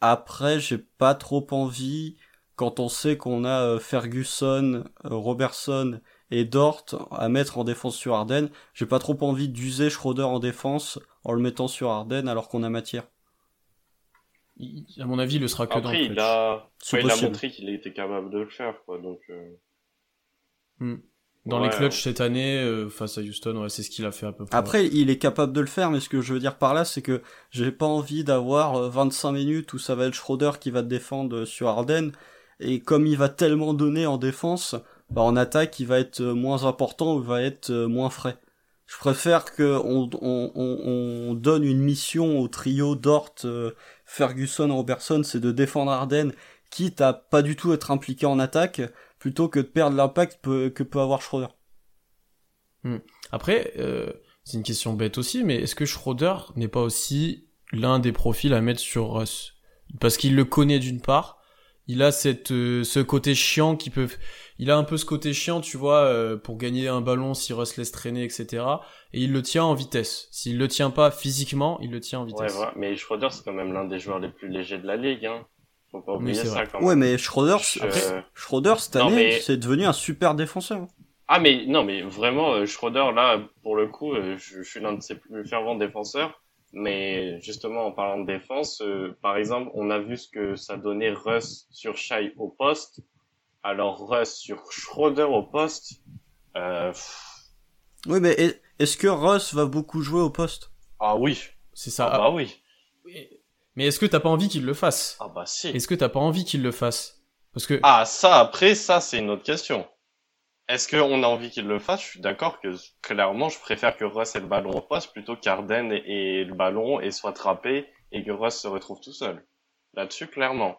Après, j'ai pas trop envie quand on sait qu'on a euh, Ferguson, euh, Robertson et Dort à mettre en défense sur Harden, j'ai pas trop envie d'user Schroeder en défense en le mettant sur Harden alors qu'on a matière. Il- à mon avis, il le sera que dans Après, le il a, ouais, il a montré qu'il était capable de le faire, quoi. Donc, euh, Dans Ouais. les clutches cette année, euh, face à Houston, ouais, c'est ce qu'il a fait à peu près. Après, il est capable de le faire, mais ce que je veux dire par là, c'est que j'ai pas envie d'avoir euh, 25 minutes où ça va être Schroeder qui va te défendre euh, sur Harden, et comme il va tellement donner en défense, bah, en attaque, il va être euh, moins important ou il va être euh, moins frais. Je préfère que on, on, on, on donne une mission au trio Dort, euh, Ferguson, Robertson, c'est de défendre Harden, quitte à pas du tout être impliqué en attaque, plutôt que de perdre l'impact que, peut avoir Schroeder. Après, euh, c'est une question bête aussi, mais est-ce que Schroeder n'est pas aussi l'un des profils à mettre sur Russ? Parce qu'il le connaît d'une part, il a cette euh, ce côté chiant qui peut, il a un peu ce côté chiant, tu vois, euh, pour gagner un ballon si Russ laisse traîner, etc. Et il le tient en vitesse. S'il le tient pas physiquement, il le tient en ouais, vitesse. voilà. Mais Schroeder, c'est quand même l'un des joueurs les plus légers de la ligue, hein. Faut pas oublier ça, quand même. Ouais, mais Schroeder, Je- Schroeder cette Non, année, mais- c'est devenu un super défenseur. Ah mais non mais vraiment euh, Schroeder là pour le coup euh, je, je suis l'un de ses plus fervents défenseurs mais justement en parlant de défense euh, par exemple on a vu ce que ça donnait Russ sur Shai au poste. Alors Russ sur Schroeder au poste euh, Oui, mais est- est-ce que Russ va beaucoup jouer au poste? Ah oui. C'est ça. ah bah oui. Mais est-ce que t'as pas envie qu'il le fasse? Ah bah si. Est-ce que t'as pas envie qu'il le fasse? Parce que Ah, ça, après, ça, c'est une autre question. Est-ce qu'on a envie qu'il le fasse? Je suis d'accord que, clairement, je préfère que Russ ait le ballon au poste plutôt qu'Arden ait le ballon et soit trappé et que Russ se retrouve tout seul. Là-dessus, clairement.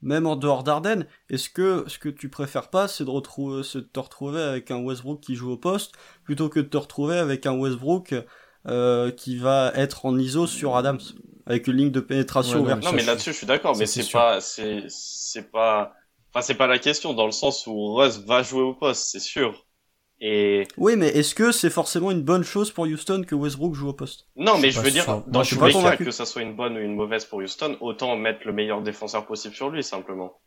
Même en dehors d'Arden, est-ce que ce que tu préfères pas, c'est de, retrouver, c'est de te retrouver avec un Westbrook qui joue au poste, plutôt que de te retrouver avec un Westbrook euh, qui va être en ISO sur Adams, avec une ligne de pénétration Ouais, ouverte mais Non, mais je- là-dessus, je suis d'accord, mais c'est pas, c'est, c'est pas, enfin, c'est pas la question dans le sens où Russ va jouer au poste, c'est sûr. Et Oui, mais est-ce que c'est forcément une bonne chose pour Houston que Westbrook joue au poste? Non, mais je veux dire, sûr. dans Moi, je suis tous pas les cas, que ça soit une bonne ou une mauvaise pour Houston, autant mettre le meilleur défenseur possible sur lui, simplement.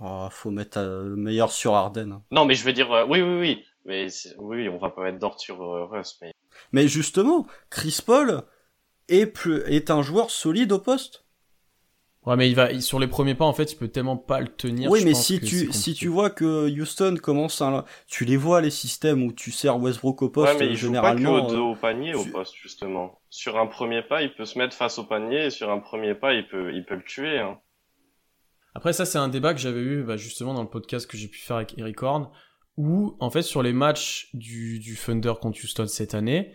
oh, Faut mettre euh, le meilleur sur Arden. Non, mais je veux dire, euh, oui, oui, oui. Mais oui, on va pas mettre Dort sur euh, Russ, mais Mais justement, Chris Paul est, plus, est un joueur solide au poste. Ouais, mais il va sur les premiers pas en fait, il peut tellement pas le tenir. oui, je mais pense si tu, si tu vois que Houston commence à... Tu les vois, les systèmes où tu sers Westbrook au poste, ouais, mais il joue pas que au, euh, au panier, au poste, justement. Sur un premier pas, il peut se mettre face au panier, et sur un premier pas, il peut, il peut le tuer, hein. Après ça c'est un débat que j'avais eu bah, justement dans le podcast que j'ai pu faire avec Eric Horn où en fait sur les matchs du, du Thunder contre Houston cette année,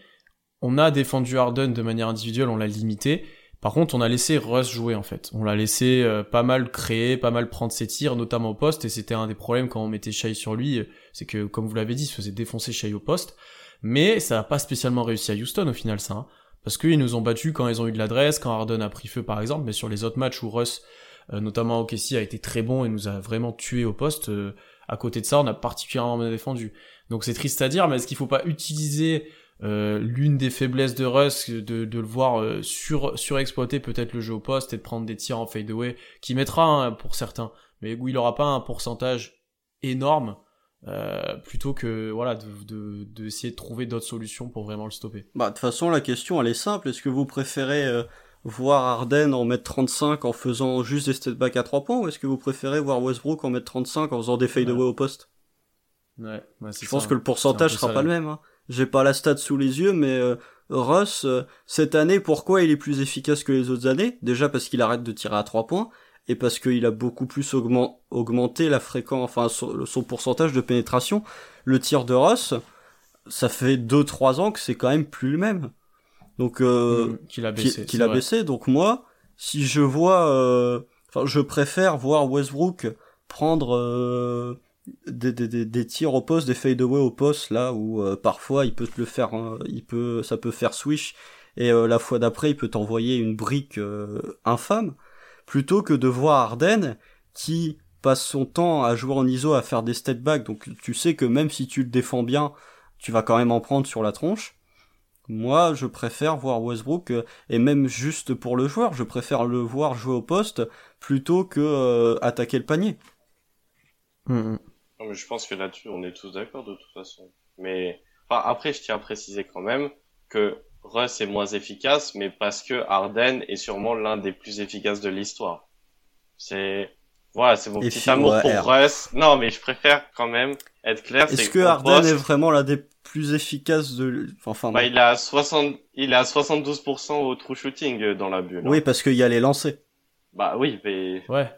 on a défendu Harden de manière individuelle, on l'a limité. Par contre, on a laissé Russ jouer en fait. On l'a laissé euh, pas mal créer, pas mal prendre ses tirs, notamment au poste. Et c'était un des problèmes quand on mettait Shai sur lui, euh, c'est que comme vous l'avez dit, il se faisait défoncer Shai au poste. Mais ça n'a pas spécialement réussi à Houston au final ça. hein. Parce qu'ils nous ont battus quand ils ont eu de l'adresse, quand Harden a pris feu par exemple. Mais sur les autres matchs où Russ euh, notamment OKC a été très bon et nous a vraiment tué au poste. euh, à côté de ça, on a particulièrement bien défendu. Donc c'est triste à dire, mais est-ce qu'il faut pas utiliser euh, l'une des faiblesses de Russ, de, de le voir euh, sur surexploiter peut-être le jeu au poste et de prendre des tirs en fadeaway, qui mettra hein, pour certains, mais où il aura pas un pourcentage énorme, euh, plutôt que voilà de, de, de essayer de trouver d'autres solutions pour vraiment le stopper. Bah, de toute façon, la question, elle est simple. Est-ce que vous préférez euh, voir Arden en mettre 35 en faisant juste des step back à 3 points, ou est-ce que vous préférez voir Westbrook en mettre 35 en faisant des fadeaway au poste? Ouais, ouais, Je pense que le pourcentage un peu sera pas le même. Hein. J'ai pas la stat sous les yeux, mais euh, Russ, euh, cette année, pourquoi il est plus efficace que les autres années? Déjà parce qu'il arrête de tirer à 3 points, et parce qu'il a beaucoup plus augmen- augmenté la fréquence, enfin son, son pourcentage de pénétration. Le tir de Russ, ça fait 2-3 ans que c'est quand même plus le même. Donc euh, Mm, qu'il a baissé. qu'il a vrai. baissé. Donc moi, si je vois, euh, enfin, je préfère voir Westbrook prendre euh, des, des, des, tirs au poste, des fadeaway au poste, là où euh, parfois il peut te le faire, hein, il peut, ça peut faire swish, et euh, la fois d'après il peut t'envoyer une brique euh, infâme, plutôt que de voir Arden qui passe son temps à jouer en ISO, à faire des step back, donc tu sais que même si tu le défends bien, tu vas quand même en prendre sur la tronche. Moi, je préfère voir Westbrook, euh, et même juste pour le joueur, je préfère le voir jouer au poste plutôt que euh, attaquer le panier. Mm, mm. Non, mais je pense que là-dessus, on est tous d'accord de toute façon. Mais enfin, après, je tiens à préciser quand même que Russ est moins efficace, mais parce que Harden est sûrement l'un des plus efficaces de l'histoire. C'est voilà, c'est mon Et petit amour pour R. Russ. Non, mais je préfère quand même être clair. Est-ce que Harden poste, est vraiment l'un des plus efficaces de... Enfin, bah, il est à 60, il est à 72% au true shooting euh, dans la bulle. hein. Oui, parce qu'il y a les lancers. Bah oui, mais Ouais.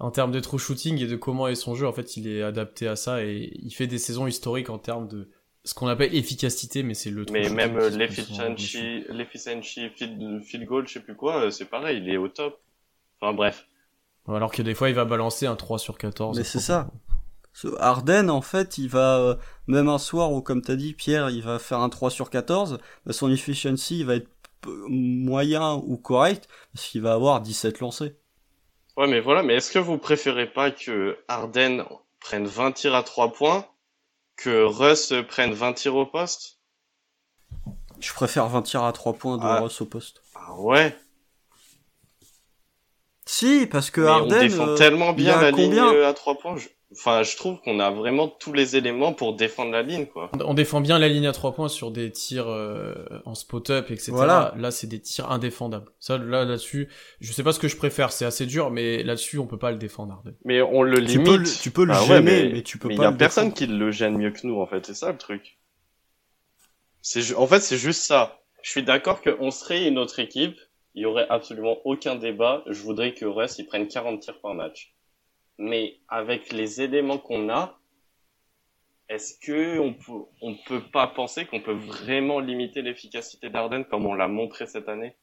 En termes de true shooting et de comment est son jeu, en fait, il est adapté à ça et il fait des saisons historiques en termes de ce qu'on appelle efficacité, mais c'est le true mais même l'efficiency, l'efficiency field, field goal, je sais plus quoi, euh, c'est pareil, il est au top. Enfin bref. Alors que des fois, il va balancer un 3 sur 14. Mais c'est ça. Ce Harden, en fait, il va, euh, même un soir où, comme t'as dit, Pierre, il va faire un 3 sur 14, bah, son efficiency, il va être moyen ou correct, parce qu'il va avoir 17 lancés. Ouais, mais voilà, mais est-ce que vous préférez pas que Harden prenne 20 tirs à 3 points, que Russ prenne 20 tirs au poste? Je préfère 20 tirs à 3 points de Ah. Russ au poste. Ah ouais? Si, parce que Harden. On défend tellement bien la ligne à trois points. Enfin, je trouve qu'on a vraiment tous les éléments pour défendre la ligne, quoi. On défend bien la ligne à trois points sur des tirs euh, en spot-up, etc. Voilà. Là, c'est des tirs indéfendables. Ça, là, là-dessus, je sais pas ce que je préfère. C'est assez dur, mais là-dessus, on peut pas le défendre. Mais on le limite. Tu peux le, tu peux le ah gêner, mais, tu peux mais pas. Il y a personne qui le gêne mieux que nous, en fait. C'est ça le truc. C'est, en fait, c'est juste ça. Je suis d'accord qu'on serait une autre équipe. Il y aurait absolument aucun débat. Je voudrais que Russ, il prenne 40 tirs par match mais avec les éléments qu'on a, est-ce que on peut, on peut pas penser qu'on peut vraiment limiter l'efficacité d'Arden comme on l'a montré cette année?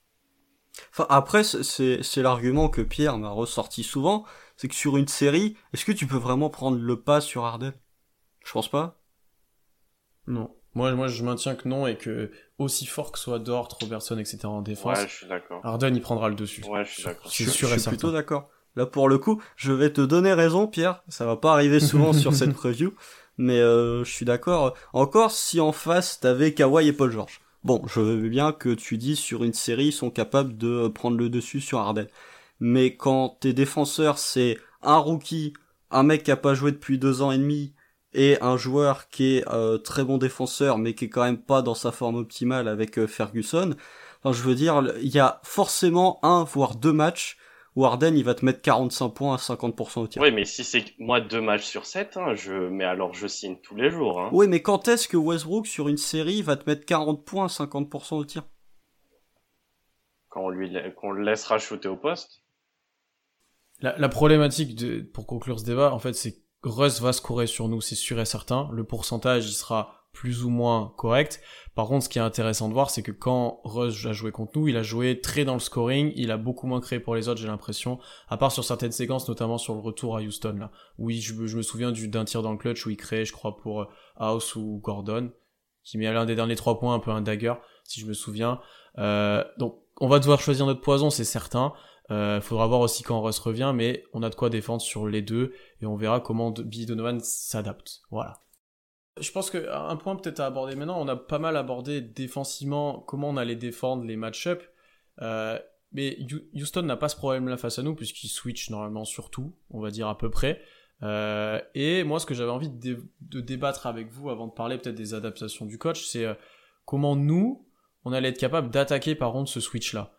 Enfin, après, c'est, c'est l'argument que Pierre m'a ressorti souvent, c'est que sur une série, est-ce que tu peux vraiment prendre le pas sur Arden? Je pense pas. Non. Moi, moi, je maintiens que non et que aussi fort que soit Dort, Robertson, etc. en défense, ouais, je suis d'accord. Harden, il prendra le dessus. Ouais, je suis d'accord. Je, je suis plutôt d'accord. Là, pour le coup, je vais te donner raison, Pierre. Ça va pas arriver souvent sur cette (laughs) preview, mais euh, je suis d'accord. Encore si en face t'avais Kawhi et Paul George. Bon, je veux bien que tu dis sur une série ils sont capables de prendre le dessus sur Harden. Mais quand tes défenseurs c'est un rookie, un mec qui a pas joué depuis deux ans et demi et un joueur qui est euh, très bon défenseur mais qui est quand même pas dans sa forme optimale avec euh, Ferguson. Enfin, je veux dire, il y a forcément un voire deux matchs où Harden il va te mettre 45 points à 50% au tir. Oui, mais si c'est moi deux matchs sur 7, hein, je... mais alors je signe tous les jours. Hein. Oui, mais quand est-ce que Westbrook sur une série va te mettre 40 points à 50% au tir? Quand on lui qu'on le laissera shooter au poste. La, problématique de, pour conclure ce débat, en fait, c'est que Russ va scorer sur nous, c'est sûr et certain. Le pourcentage, il sera plus ou moins correct. Par contre, ce qui est intéressant de voir, c'est que quand Rush a joué contre nous, il a joué très dans le scoring, il a beaucoup moins créé pour les autres, j'ai l'impression, à part sur certaines séquences, notamment sur le retour à Houston, là. Oui, je, me souviens d'un tir dans le clutch où il crée, je crois, pour euh, House ou Gordon, qui met l'un des derniers trois points, un peu un dagger, si je me souviens. Euh, donc, on va devoir choisir notre poison, c'est certain. Euh, faudra voir aussi quand Russ revient, mais on a de quoi défendre sur les deux, et on verra comment Billy Donovan s'adapte. Voilà. Je pense qu'un point peut-être à aborder maintenant, on a pas mal abordé défensivement comment on allait défendre les match-up. Euh, mais Houston n'a pas ce problème-là face à nous, puisqu'il switch normalement sur tout, on va dire à peu près. Euh, et moi, ce que j'avais envie de, débattre avec vous avant de parler peut-être des adaptations du coach, c'est euh, comment nous, on allait être capable d'attaquer par contre ce switch-là.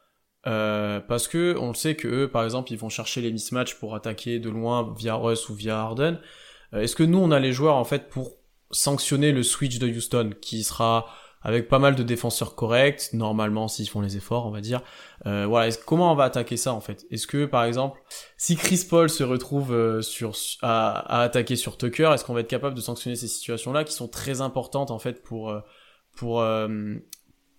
parce que on sait que eux, par exemple, ils vont chercher les mismatchs pour attaquer de loin via Russ ou via Harden. Est-ce que nous, on a les joueurs en fait pour sanctionner le switch de Houston, qui sera avec pas mal de défenseurs corrects, normalement s'ils font les efforts, on va dire. Euh, voilà, comment on va attaquer ça en fait? Est-ce que par exemple, si Chris Paul se retrouve euh, sur à, attaquer sur Tucker, est-ce qu'on va être capable de sanctionner ces situations-là qui sont très importantes en fait pour euh, pour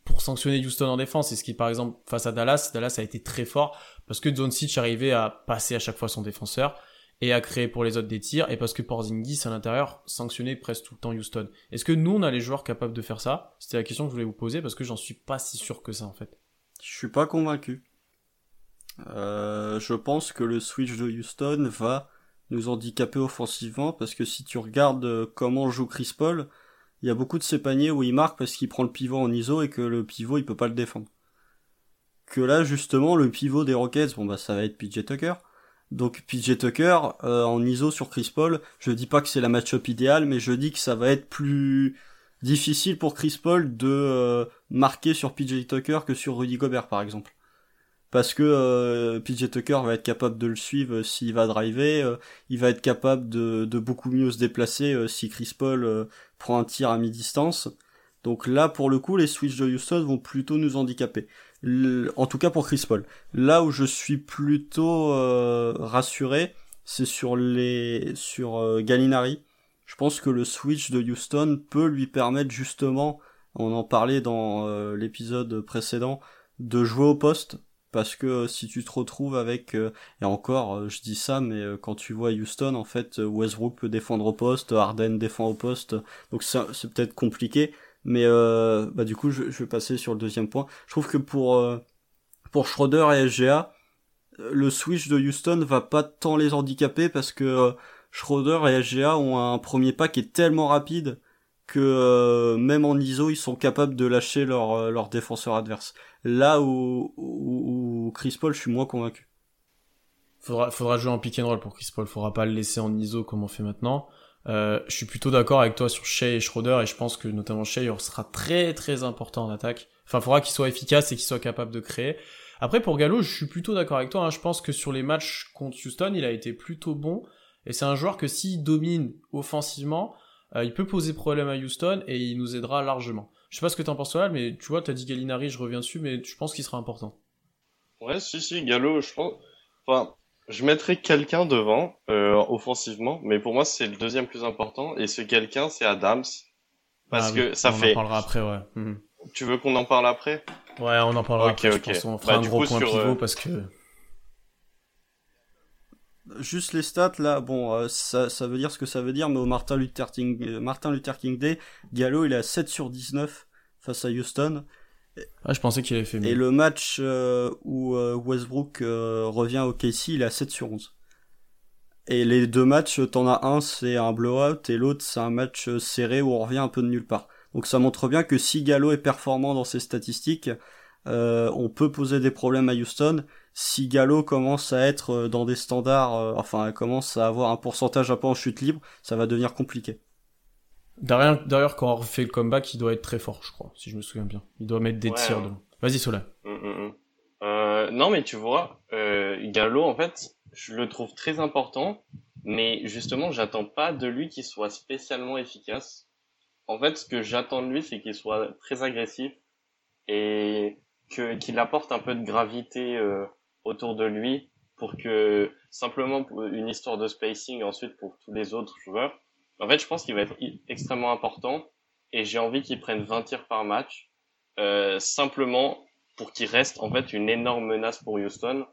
pour sanctionner Houston en défense? Et ce qui par exemple face à Dallas, Dallas a été très fort parce que Doncic arrivait à passer à chaque fois son défenseur et à créer pour les autres des tirs, et parce que Porzingis à l'intérieur sanctionnait presque tout le temps Houston. Est-ce que nous on a les joueurs capables de faire ça? C'était la question que je voulais vous poser parce que j'en suis pas si sûr que ça en fait. Je suis pas convaincu. Euh, je pense que le switch de Houston va nous handicaper offensivement parce que si tu regardes euh, comment joue Chris Paul, il y a beaucoup de ces paniers où il marque parce qu'il prend le pivot en ISO et que le pivot il peut pas le défendre. Que là justement le pivot des Rockets, bon bah ça va être PJ Tucker, donc PJ Tucker euh, en ISO sur Chris Paul, je dis pas que c'est la match-up idéale, mais je dis que ça va être plus difficile pour Chris Paul de euh, marquer sur PJ Tucker que sur Rudy Gobert par exemple. Parce que euh, PJ Tucker va être capable de le suivre s'il va driver, il va être capable de, de, beaucoup mieux se déplacer si Chris Paul prend un tir à mi-distance. Donc là, pour le coup, les switches de Houston vont plutôt nous handicaper en tout cas pour Chris Paul. Là où je suis plutôt euh, rassuré, c'est sur les sur euh, Gallinari. Je pense que le switch de Houston peut lui permettre justement, on en parlait dans euh, l'épisode précédent, de jouer au poste. Parce que si tu te retrouves avec et encore je dis ça mais quand tu vois Houston en fait Westbrook peut défendre au poste, Harden défend au poste donc c'est peut-être compliqué mais euh, bah du coup, je, je, vais passer sur le deuxième point. Je trouve que pour euh, pour Schroeder et SGA, le switch de Houston va pas tant les handicaper parce que euh, Schroeder et SGA ont un premier pas qui est tellement rapide que euh, même en ISO ils sont capables de lâcher leur euh, leur défenseur adverse. Là où, où, où Chris Paul, je suis moins convaincu. Faudra, faudra jouer en pick and roll pour Chris Paul. Faudra pas le laisser en ISO comme on fait maintenant. Euh, je suis plutôt d'accord avec toi sur Shea et Schroeder et je pense que notamment Shea sera très très important en attaque. Enfin, faudra qu'il soit efficace et qu'il soit capable de créer. Après, pour Gallo, je suis plutôt d'accord avec toi. Hein. Je pense que sur les matchs contre Houston, il a été plutôt bon. Et c'est un joueur que s'il domine offensivement, euh, il peut poser problème à Houston et il nous aidera largement. Je sais pas ce que t'en penses toi, mais tu vois, t'as dit Gallinari, je reviens dessus, mais je pense qu'il sera important. Ouais, si, si, Gallo, je pense. Enfin, je mettrais quelqu'un devant, euh, offensivement, mais pour moi, c'est le deuxième plus important. Et ce quelqu'un, c'est Adams. Parce ah que ça fait. On en parlera après, ouais. Mhm. Tu veux qu'on en parle après? Ouais, on en parlera après. Je pense on fera bah, un gros point pivot euh, parce que. Juste les stats là, bon, euh, ça, ça veut dire ce que ça veut dire, mais au Martin Luther King, Martin Luther King Day, Gallo il est à 7 sur 19 face à Houston. Ah, je pensais qu'il avait fait mieux. Et le match euh, où euh, Westbrook euh, revient au KC, il est à 7 sur 11. Et les deux matchs, t'en as un, c'est un blowout, et l'autre, c'est un match serré où on revient un peu de nulle part. Donc ça montre bien que si Gallo est performant dans ses statistiques, on peut poser des problèmes à Houston. Si Gallo commence à être dans des standards, enfin commence à avoir un pourcentage un peu en chute libre, ça va devenir compliqué. D'ailleurs, quand on refait le comeback, il doit être très fort, je crois, si je me souviens bien. Il doit mettre des tirs hein. devant. Vas-y, Sola. Mm, mm, mm. Euh, non, mais tu vois, euh, Gallo, en fait, je le trouve très important, mais justement, j'attends pas de lui qu'il soit spécialement efficace. En fait, ce que j'attends de lui, c'est qu'il soit très agressif et que qu'il apporte un peu de gravité euh, autour de lui pour que simplement une histoire de spacing ensuite pour tous les autres joueurs en fait, je pense qu'il va être extrêmement important et j'ai envie qu'il prenne 20 tirs par match, euh, simplement pour qu'il reste en fait une énorme menace pour Houston.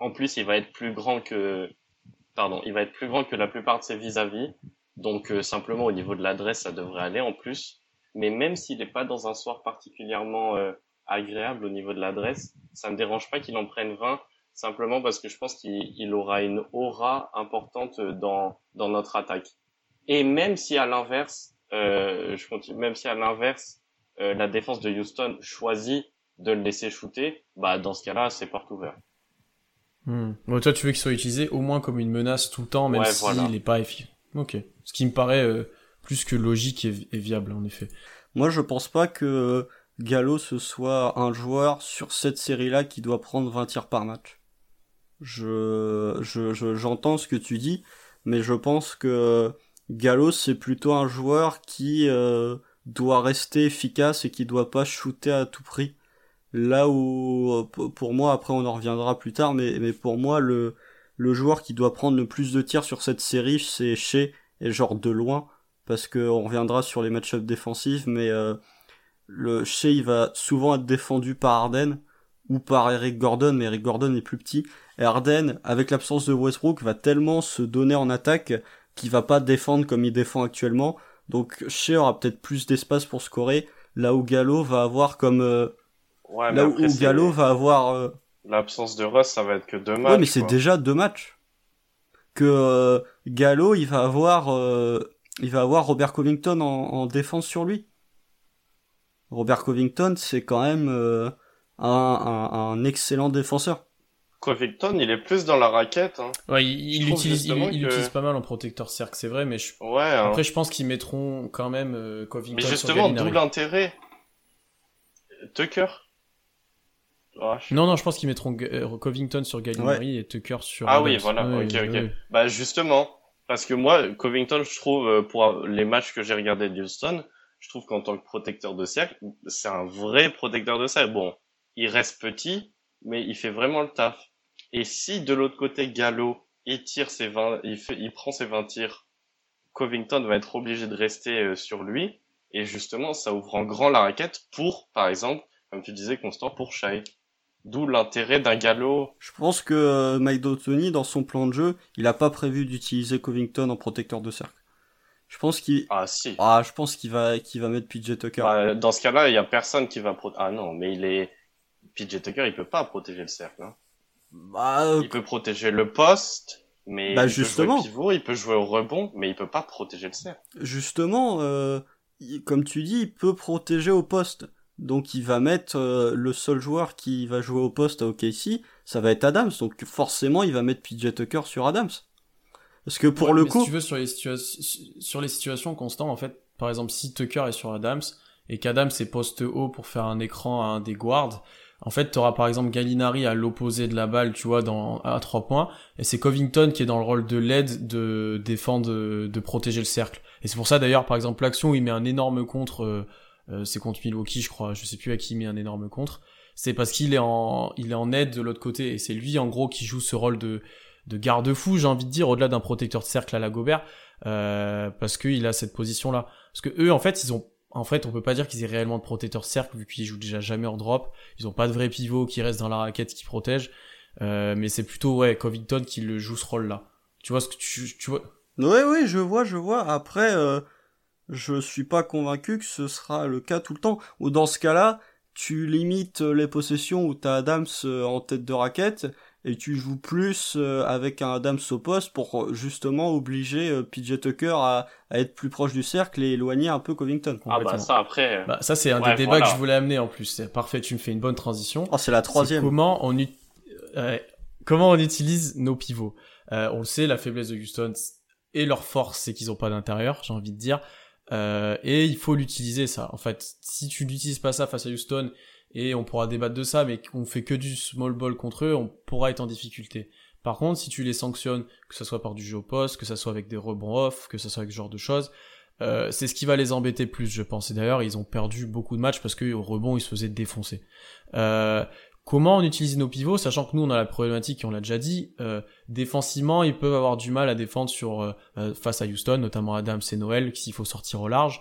En plus, il va être plus grand que, pardon, il va être plus grand que la plupart de ses vis-à-vis. Donc euh, simplement au niveau de l'adresse, ça devrait aller en plus. Mais même s'il n'est pas dans un soir particulièrement euh, agréable au niveau de l'adresse, ça me dérange pas qu'il en prenne 20 simplement parce que je pense qu'il aura une aura importante dans, dans notre attaque. Et même si à l'inverse, euh, je continue, même si à l'inverse, euh, la défense de Houston choisit de le laisser shooter, bah dans ce cas-là, c'est porte ouverte. Hmm. Bon, toi, tu veux qu'il soit utilisé au moins comme une menace tout le temps, même s'il n'est pas efficace. Ok. Ce qui me paraît euh, plus que logique et, viable, en effet. Moi, je pense pas que Gallo ce soit un joueur sur cette série-là qui doit prendre 20 tirs par match. Je, je, j'entends ce que tu dis, mais je pense que Gallo, c'est plutôt un joueur qui euh, doit rester efficace et qui doit pas shooter à tout prix. Là où, euh, pour moi, après on en reviendra plus tard, mais, mais pour moi, le, le joueur qui doit prendre le plus de tirs sur cette série, c'est Shea, et genre de loin, parce que on reviendra sur les match-ups défensifs, mais euh, le Shea, il va souvent être défendu par Arden ou par Eric Gordon, mais Eric Gordon est plus petit. Et Arden, avec l'absence de Westbrook, va tellement se donner en attaque qui va pas défendre comme il défend actuellement. Donc Shea aura peut-être plus d'espace pour scorer, là où Gallo va avoir comme euh, là où, Gallo va avoir euh, l'absence de Russ, ça va être que deux matchs. Ouais, mais c'est déjà deux matchs. Que euh, Gallo, il va avoir il va avoir Robert Covington en, en défense sur lui. Robert Covington, c'est quand même un, un, un excellent défenseur. Covington, il est plus dans la raquette. Hein. Ouais, il, utilise, il, utilise pas mal en protecteur cercle, c'est vrai, mais je... ouais, hein. après je pense qu'ils mettront quand même euh, Covington. Mais justement, d'où l'intérêt? Tucker? non, non, je pense qu'ils mettront euh, Covington sur Gallinari et Tucker sur. Ah oui, voilà, ok, ok. Bah justement, parce que moi, Covington, je trouve euh, pour les matchs que j'ai regardés de Houston, je trouve qu'en tant que protecteur de cercle, c'est un vrai protecteur de cercle. Bon, il reste petit, mais il fait vraiment le taf. Et si de l'autre côté Gallo il tire ses 20, il, fait, il prend ses 20 tirs, Covington va être obligé de rester euh, sur lui. Et justement, ça ouvre en grand la raquette pour, par exemple, comme tu disais, Constant, pour Shai. D'où l'intérêt d'un Gallo. Je pense que euh, Mike D'Antoni, dans son plan de jeu, il a pas prévu d'utiliser Covington en protecteur de cercle. Je pense qu'il. Ah si. Ah, je pense qu'il va, qu'il va mettre PJ Tucker. Bah, dans ce cas-là, il y a personne qui va protéger. Ah non, mais il est. PJ Tucker, il peut pas protéger le cercle. Hein. Bah, euh, il peut protéger le poste, mais bah, il justement. peut jouer pivot, il peut jouer au rebond, mais il peut pas protéger le cercle. Justement, euh, comme tu dis, il peut protéger au poste. Donc il va mettre euh, le seul joueur qui va jouer au poste à OKC, ça va être Adams. Donc forcément il va mettre PJ Tucker sur Adams. Parce que pour le coup, si tu veux sur les, sur les situations constantes, en fait, par exemple si Tucker est sur Adams et qu'Adams est poste haut pour faire un écran à un des guards, en fait, tu par exemple Gallinari à l'opposé de la balle, tu vois, dans, à trois points, et c'est Covington qui est dans le rôle de l'aide de défendre, de, protéger le cercle. Et c'est pour ça d'ailleurs, par exemple, l'action où il met un énorme contre, euh, euh, c'est contre Milwaukee, je crois, je sais plus à qui il met un énorme contre, c'est parce qu'il est en, il est en aide de l'autre côté, et c'est lui en gros qui joue ce rôle de, de garde-fou, j'ai envie de dire, au-delà d'un protecteur de cercle à la Gobert, euh, parce qu'il a cette position-là. Parce que eux, en fait, ils ont en fait, on peut pas dire qu'ils aient réellement de protecteur cercle vu qu'ils jouent déjà jamais en drop. Ils ont pas de vrai pivot qui reste dans la raquette qui protège. Euh, mais c'est plutôt ouais Covington qui le joue ce rôle-là. Tu vois ce que tu, tu vois? Oui, oui, je vois, je vois. Après, euh, je suis pas convaincu que ce sera le cas tout le temps. Ou dans ce cas-là, tu limites les possessions où t'as Adams euh, en tête de raquette et tu joues plus euh, avec un Adams au poste pour euh, justement obliger euh, PJ Tucker à, être plus proche du cercle et éloigner un peu Covington. Ah bah ça après. Bah, ça c'est un des débats que je voulais amener en plus. C'est parfait, tu me fais une bonne transition. Oh c'est la troisième. Comment on comment on utilise nos pivots On le sait, la faiblesse de Houston et leur force c'est qu'ils ont pas d'intérieur, j'ai envie de dire. et il faut l'utiliser ça. En fait, si tu n'utilises pas ça face à Houston et on pourra débattre de ça, mais qu'on fait que du small ball contre eux, on pourra être en difficulté. Par contre, si tu les sanctionnes, que ce soit par du jeu au poste, que ce soit avec des rebonds off, que ce soit avec ce genre de choses, euh, c'est ce qui va les embêter plus, je pense. Et d'ailleurs, ils ont perdu beaucoup de matchs parce qu'au rebond, ils se faisaient défoncer. Euh, comment on utilise nos pivots, sachant que nous, on a la problématique, et on l'a déjà dit, euh, défensivement, ils peuvent avoir du mal à défendre sur face à Houston, notamment Adams et Noël, s'il faut sortir au large.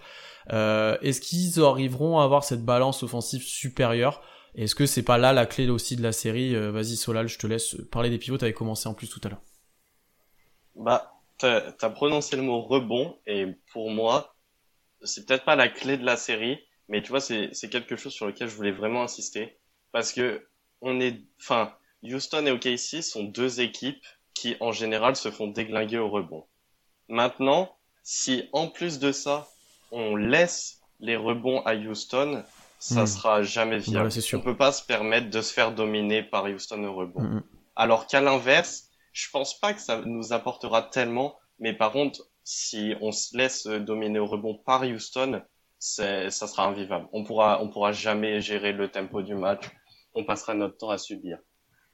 Euh, est-ce qu'ils arriveront à avoir cette balance offensive supérieure? Est-ce que c'est pas là la clé aussi de la série? Euh, Vas-y Solal, je te laisse parler des pivots, t'avais commencé en plus tout à l'heure. Bah, t'as as prononcé le mot rebond, et pour moi, c'est peut-être pas la clé de la série, mais tu vois, c'est quelque chose sur lequel je voulais vraiment insister, parce que on est, enfin, Houston et OKC sont deux équipes qui, en général, se font déglinguer au rebond. Maintenant, si en plus de ça, on laisse les rebonds à Houston, ça hmm. sera jamais viable. On peut pas se permettre de se faire dominer par Houston au rebond. Hmm, hmm. Alors qu'à l'inverse, je pense pas que ça nous apportera tellement, mais par contre, si on se laisse dominer au rebond par Houston, ça sera invivable. On pourra, on pourra jamais gérer le tempo du match. On passera notre temps à subir.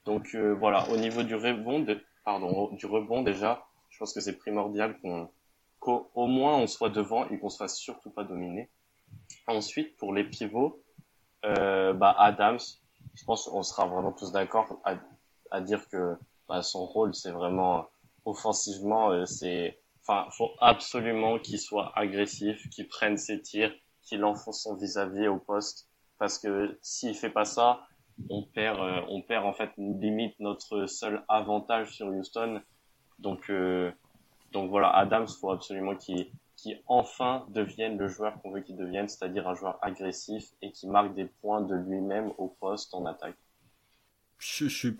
Donc euh, voilà, au niveau du rebond, pardon, du rebond déjà, je pense que c'est primordial qu'on qu'au moins on soit devant et qu'on se fasse surtout pas dominer. Ensuite, pour les pivots, euh, bah Adams, je pense qu'on sera vraiment tous d'accord à, à, dire que bah, son rôle, c'est vraiment offensivement, euh, c'est, enfin, faut absolument qu'il soit agressif, qu'il prenne ses tirs, qu'il enfonce son vis-à-vis au poste, parce que s'il fait pas ça, on perd, euh, on perd en fait limite notre seul avantage sur Houston. Donc euh, donc voilà, Adams, faut absolument qu'il enfin devienne le joueur qu'on veut qu'il devienne, c'est-à-dire un joueur agressif et qui marque des points de lui-même au poste en attaque. Je, suis,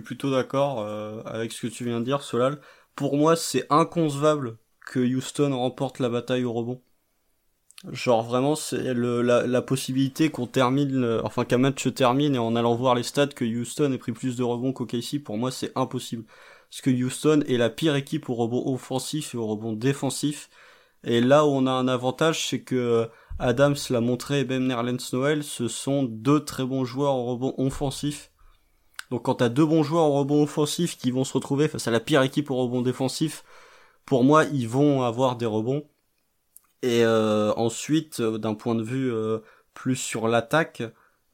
plutôt d'accord euh, avec ce que tu viens de dire, Solal. Pour moi, c'est inconcevable que Houston remporte la bataille au rebond. Genre vraiment, c'est la, la possibilité qu'on termine, enfin qu'un match se termine et en allant voir les stats que Houston ait pris plus de rebonds qu'OKC, pour moi c'est impossible parce que Houston est la pire équipe au rebond offensif et au rebond défensif. Et là où on a un avantage, c'est que euh, Adams l'a montré et Ben Nerlens Noël, ce sont deux très bons joueurs au rebond offensif. Donc quand t'as deux bons joueurs au rebond offensif qui vont se retrouver face à la pire équipe au rebond défensif, pour moi ils vont avoir des rebonds. Et euh, ensuite, euh, d'un point de vue plus sur l'attaque,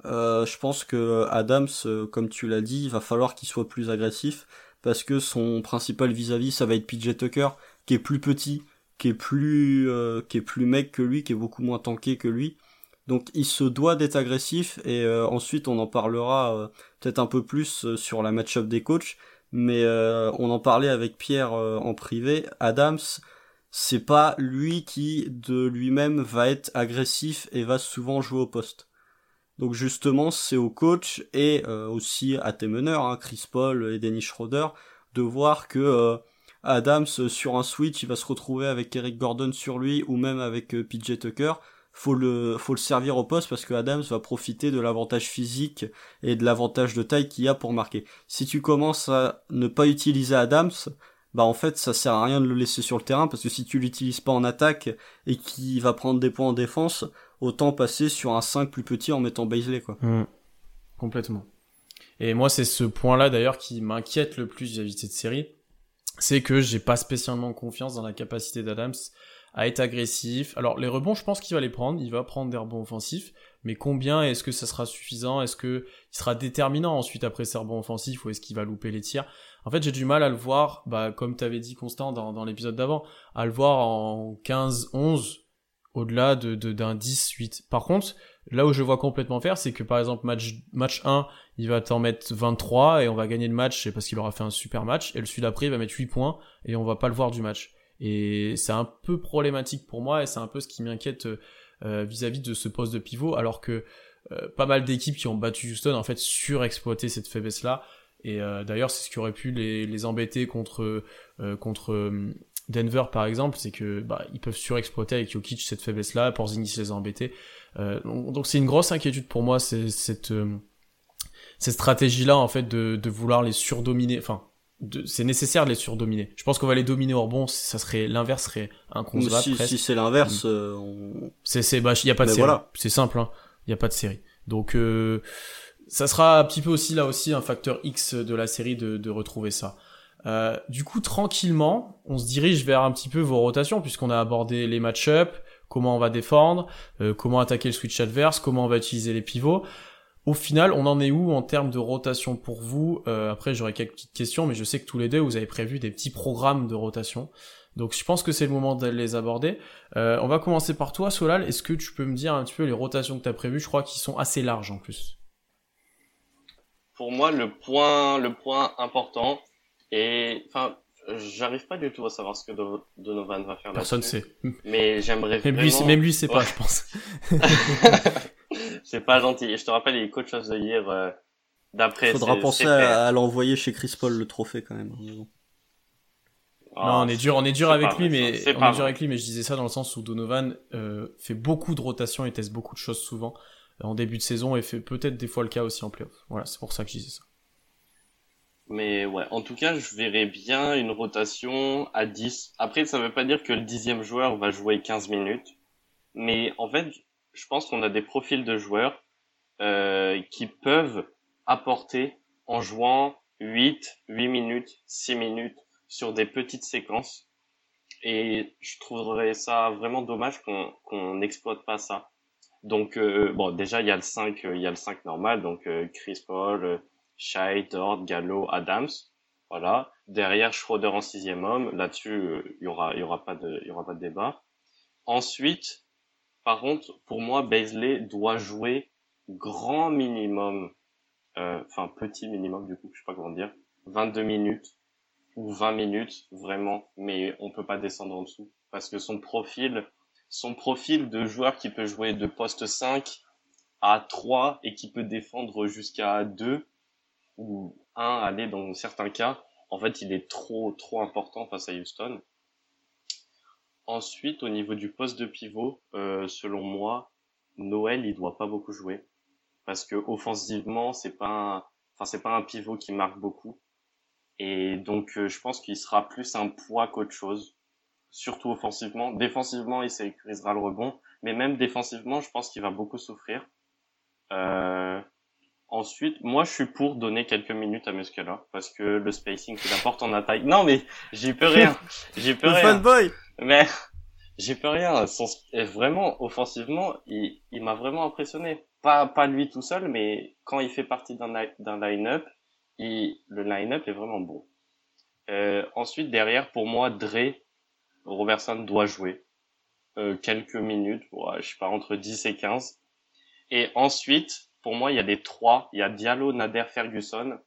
je pense que Adams, comme tu l'as dit, il va falloir qu'il soit plus agressif parce que son principal vis-à-vis ça va être PJ Tucker qui est plus petit, qui est plus euh, qui est plus mec que lui, qui est beaucoup moins tanké que lui. Donc il se doit d'être agressif et euh, ensuite on en parlera euh, peut-être un peu plus sur la match-up des coachs, mais on en parlait avec Pierre en privé. Adams, c'est pas lui qui de lui-même va être agressif et va souvent jouer au poste. Donc justement, c'est au coach et euh, aussi à tes meneurs, hein, Chris Paul et Dennis Schroeder, de voir que euh, Adams sur un switch, il va se retrouver avec Eric Gordon sur lui ou même avec euh, PJ Tucker faut le, faut le servir au poste parce que Adams va profiter de l'avantage physique et de l'avantage de taille qu'il a pour marquer. Si tu commences à ne pas utiliser Adams, bah en fait ça sert à rien de le laisser sur le terrain parce que si tu l'utilises pas en attaque et qu'il va prendre des points en défense, autant passer sur un 5 plus petit en mettant Baisley quoi. Mmh. Complètement. Et moi c'est ce point-là d'ailleurs qui m'inquiète le plus vis-à-vis de cette série, c'est que j'ai pas spécialement confiance dans la capacité d'Adams à être agressif. Alors les rebonds, je pense qu'il va les prendre, il va prendre des rebonds offensifs, mais combien est-ce que ça sera suffisant? Est-ce que il sera déterminant ensuite après ces rebonds offensifs ou est-ce qu'il va louper les tirs? En fait, j'ai du mal à le voir, bah comme tu avais dit Constant dans, dans l'épisode d'avant, à le voir en 15 11 au-delà de d'un 10 8. Par contre, là où je vois complètement faire, c'est que par exemple match match 1, il va t'en mettre 23 et on va gagner le match, parce qu'il aura fait un super match et le celui d'après il va mettre 8 points et on va pas le voir du match. Et c'est un peu problématique pour moi et c'est un peu ce qui m'inquiète euh, vis-à-vis de ce poste de pivot, alors que euh, pas mal d'équipes qui ont battu Houston en fait surexploité cette faiblesse là. Et euh, d'ailleurs, c'est ce qui aurait pu les, les embêter contre contre Denver par exemple, c'est que bah, ils peuvent surexploiter avec Jokic cette faiblesse là, Porzingis les a embêtés. donc c'est une grosse inquiétude pour moi, c'est cette cette stratégie là en fait de, de vouloir les surdominer, enfin c'est nécessaire de les surdominer. Je pense qu'on va les dominer au rebond, ça serait l'inverse serait inconcevable. Si, si c'est l'inverse, euh, on... c'est c'est bah y a pas de série. Voilà. C'est simple, hein. Il y a pas de série. Donc euh, ça sera un petit peu aussi là aussi un facteur X de la série de, de retrouver ça. Euh, du coup, tranquillement, on se dirige vers un petit peu vos rotations puisqu'on a abordé les match-up, comment on va défendre, euh, comment attaquer le switch adverse, comment on va utiliser les pivots. Au final, on en est où en termes de rotation pour vous? Euh, Après, j'aurai quelques petites questions, mais je sais que tous les deux, vous avez prévu des petits programmes de rotation. Donc je pense que c'est le moment de les aborder. Euh, on va commencer par toi, Solal. Est-ce que tu peux me dire un petit peu les rotations que tu as prévues? Je crois qu'ils sont assez larges en plus. Pour moi, le point, le point important, et enfin, j'arrive pas du tout à savoir ce que Donovan va faire. Personne sait. Mais j'aimerais même lui, même lui sait pas, je pense. (laughs) c'est pas gentil. Je te rappelle, il est coach of the year euh, d'après. Faudra penser à, l'envoyer chez Chris Paul le trophée quand même. non, on est dur, on est dur avec lui, mais on est dur avec lui, mais je disais ça dans le sens où Donovan euh, fait beaucoup de rotations et teste beaucoup de choses souvent euh, en début de saison et fait peut-être des fois le cas aussi en playoff. Voilà, c'est pour ça que je disais ça. Mais ouais, en tout cas, je verrais bien une rotation à 10. Après, ça veut pas dire que le dixième joueur va jouer 15 minutes. Mais en fait, je pense qu'on a des profils de joueurs euh, qui peuvent apporter en jouant 8, 8 minutes, 6 minutes sur des petites séquences. Et je trouverais ça vraiment dommage qu'on n'exploite pas ça. Donc euh, bon, déjà il y a le 5, il y a le 5 normal, donc euh, Chris Paul, euh, Shai, Dort, Gallo, Adams. Voilà. Derrière Schroeder en sixième homme. Là-dessus, il y aura, il y aura pas de, il y aura pas de débat. Ensuite, par contre, pour moi, Baisley doit jouer grand minimum, euh, enfin petit minimum du coup, je sais pas comment dire, 22 minutes ou 20 minutes vraiment, mais on peut pas descendre en dessous parce que son profil, son profil de joueur qui peut jouer de poste 5 à 3 et qui peut défendre jusqu'à 2 ou 1 aller dans certains cas, en fait, il est trop trop important face à Houston. Ensuite, au niveau du poste de pivot, euh, selon moi, Noël, il doit pas beaucoup jouer parce que offensivement, c'est pas, un... enfin c'est pas un pivot qui marque beaucoup. Et donc, euh, je pense qu'il sera plus un poids qu'autre chose, surtout offensivement. Défensivement, il sécurisera le rebond, mais même défensivement, je pense qu'il va beaucoup souffrir. Euh... Ensuite, moi, je suis pour donner quelques minutes à Muscala parce que le spacing qu'il apporte en attaque. Non, mais j'y peux (laughs) rien. J'y peux rien. Fanboy. Mais (laughs) j'ai peux rien. Son, vraiment, offensivement, il, il m'a vraiment impressionné. Pas, pas lui tout seul, mais quand il fait partie d'un, line-up, il, le line-up est vraiment bon. Euh, ensuite, derrière, pour moi, Dre, Robertson doit jouer euh, quelques minutes, je sais pas, entre 10 et 15. Et ensuite, pour moi, il y a des trois. Il y a Diallo, Nader, Ferguson.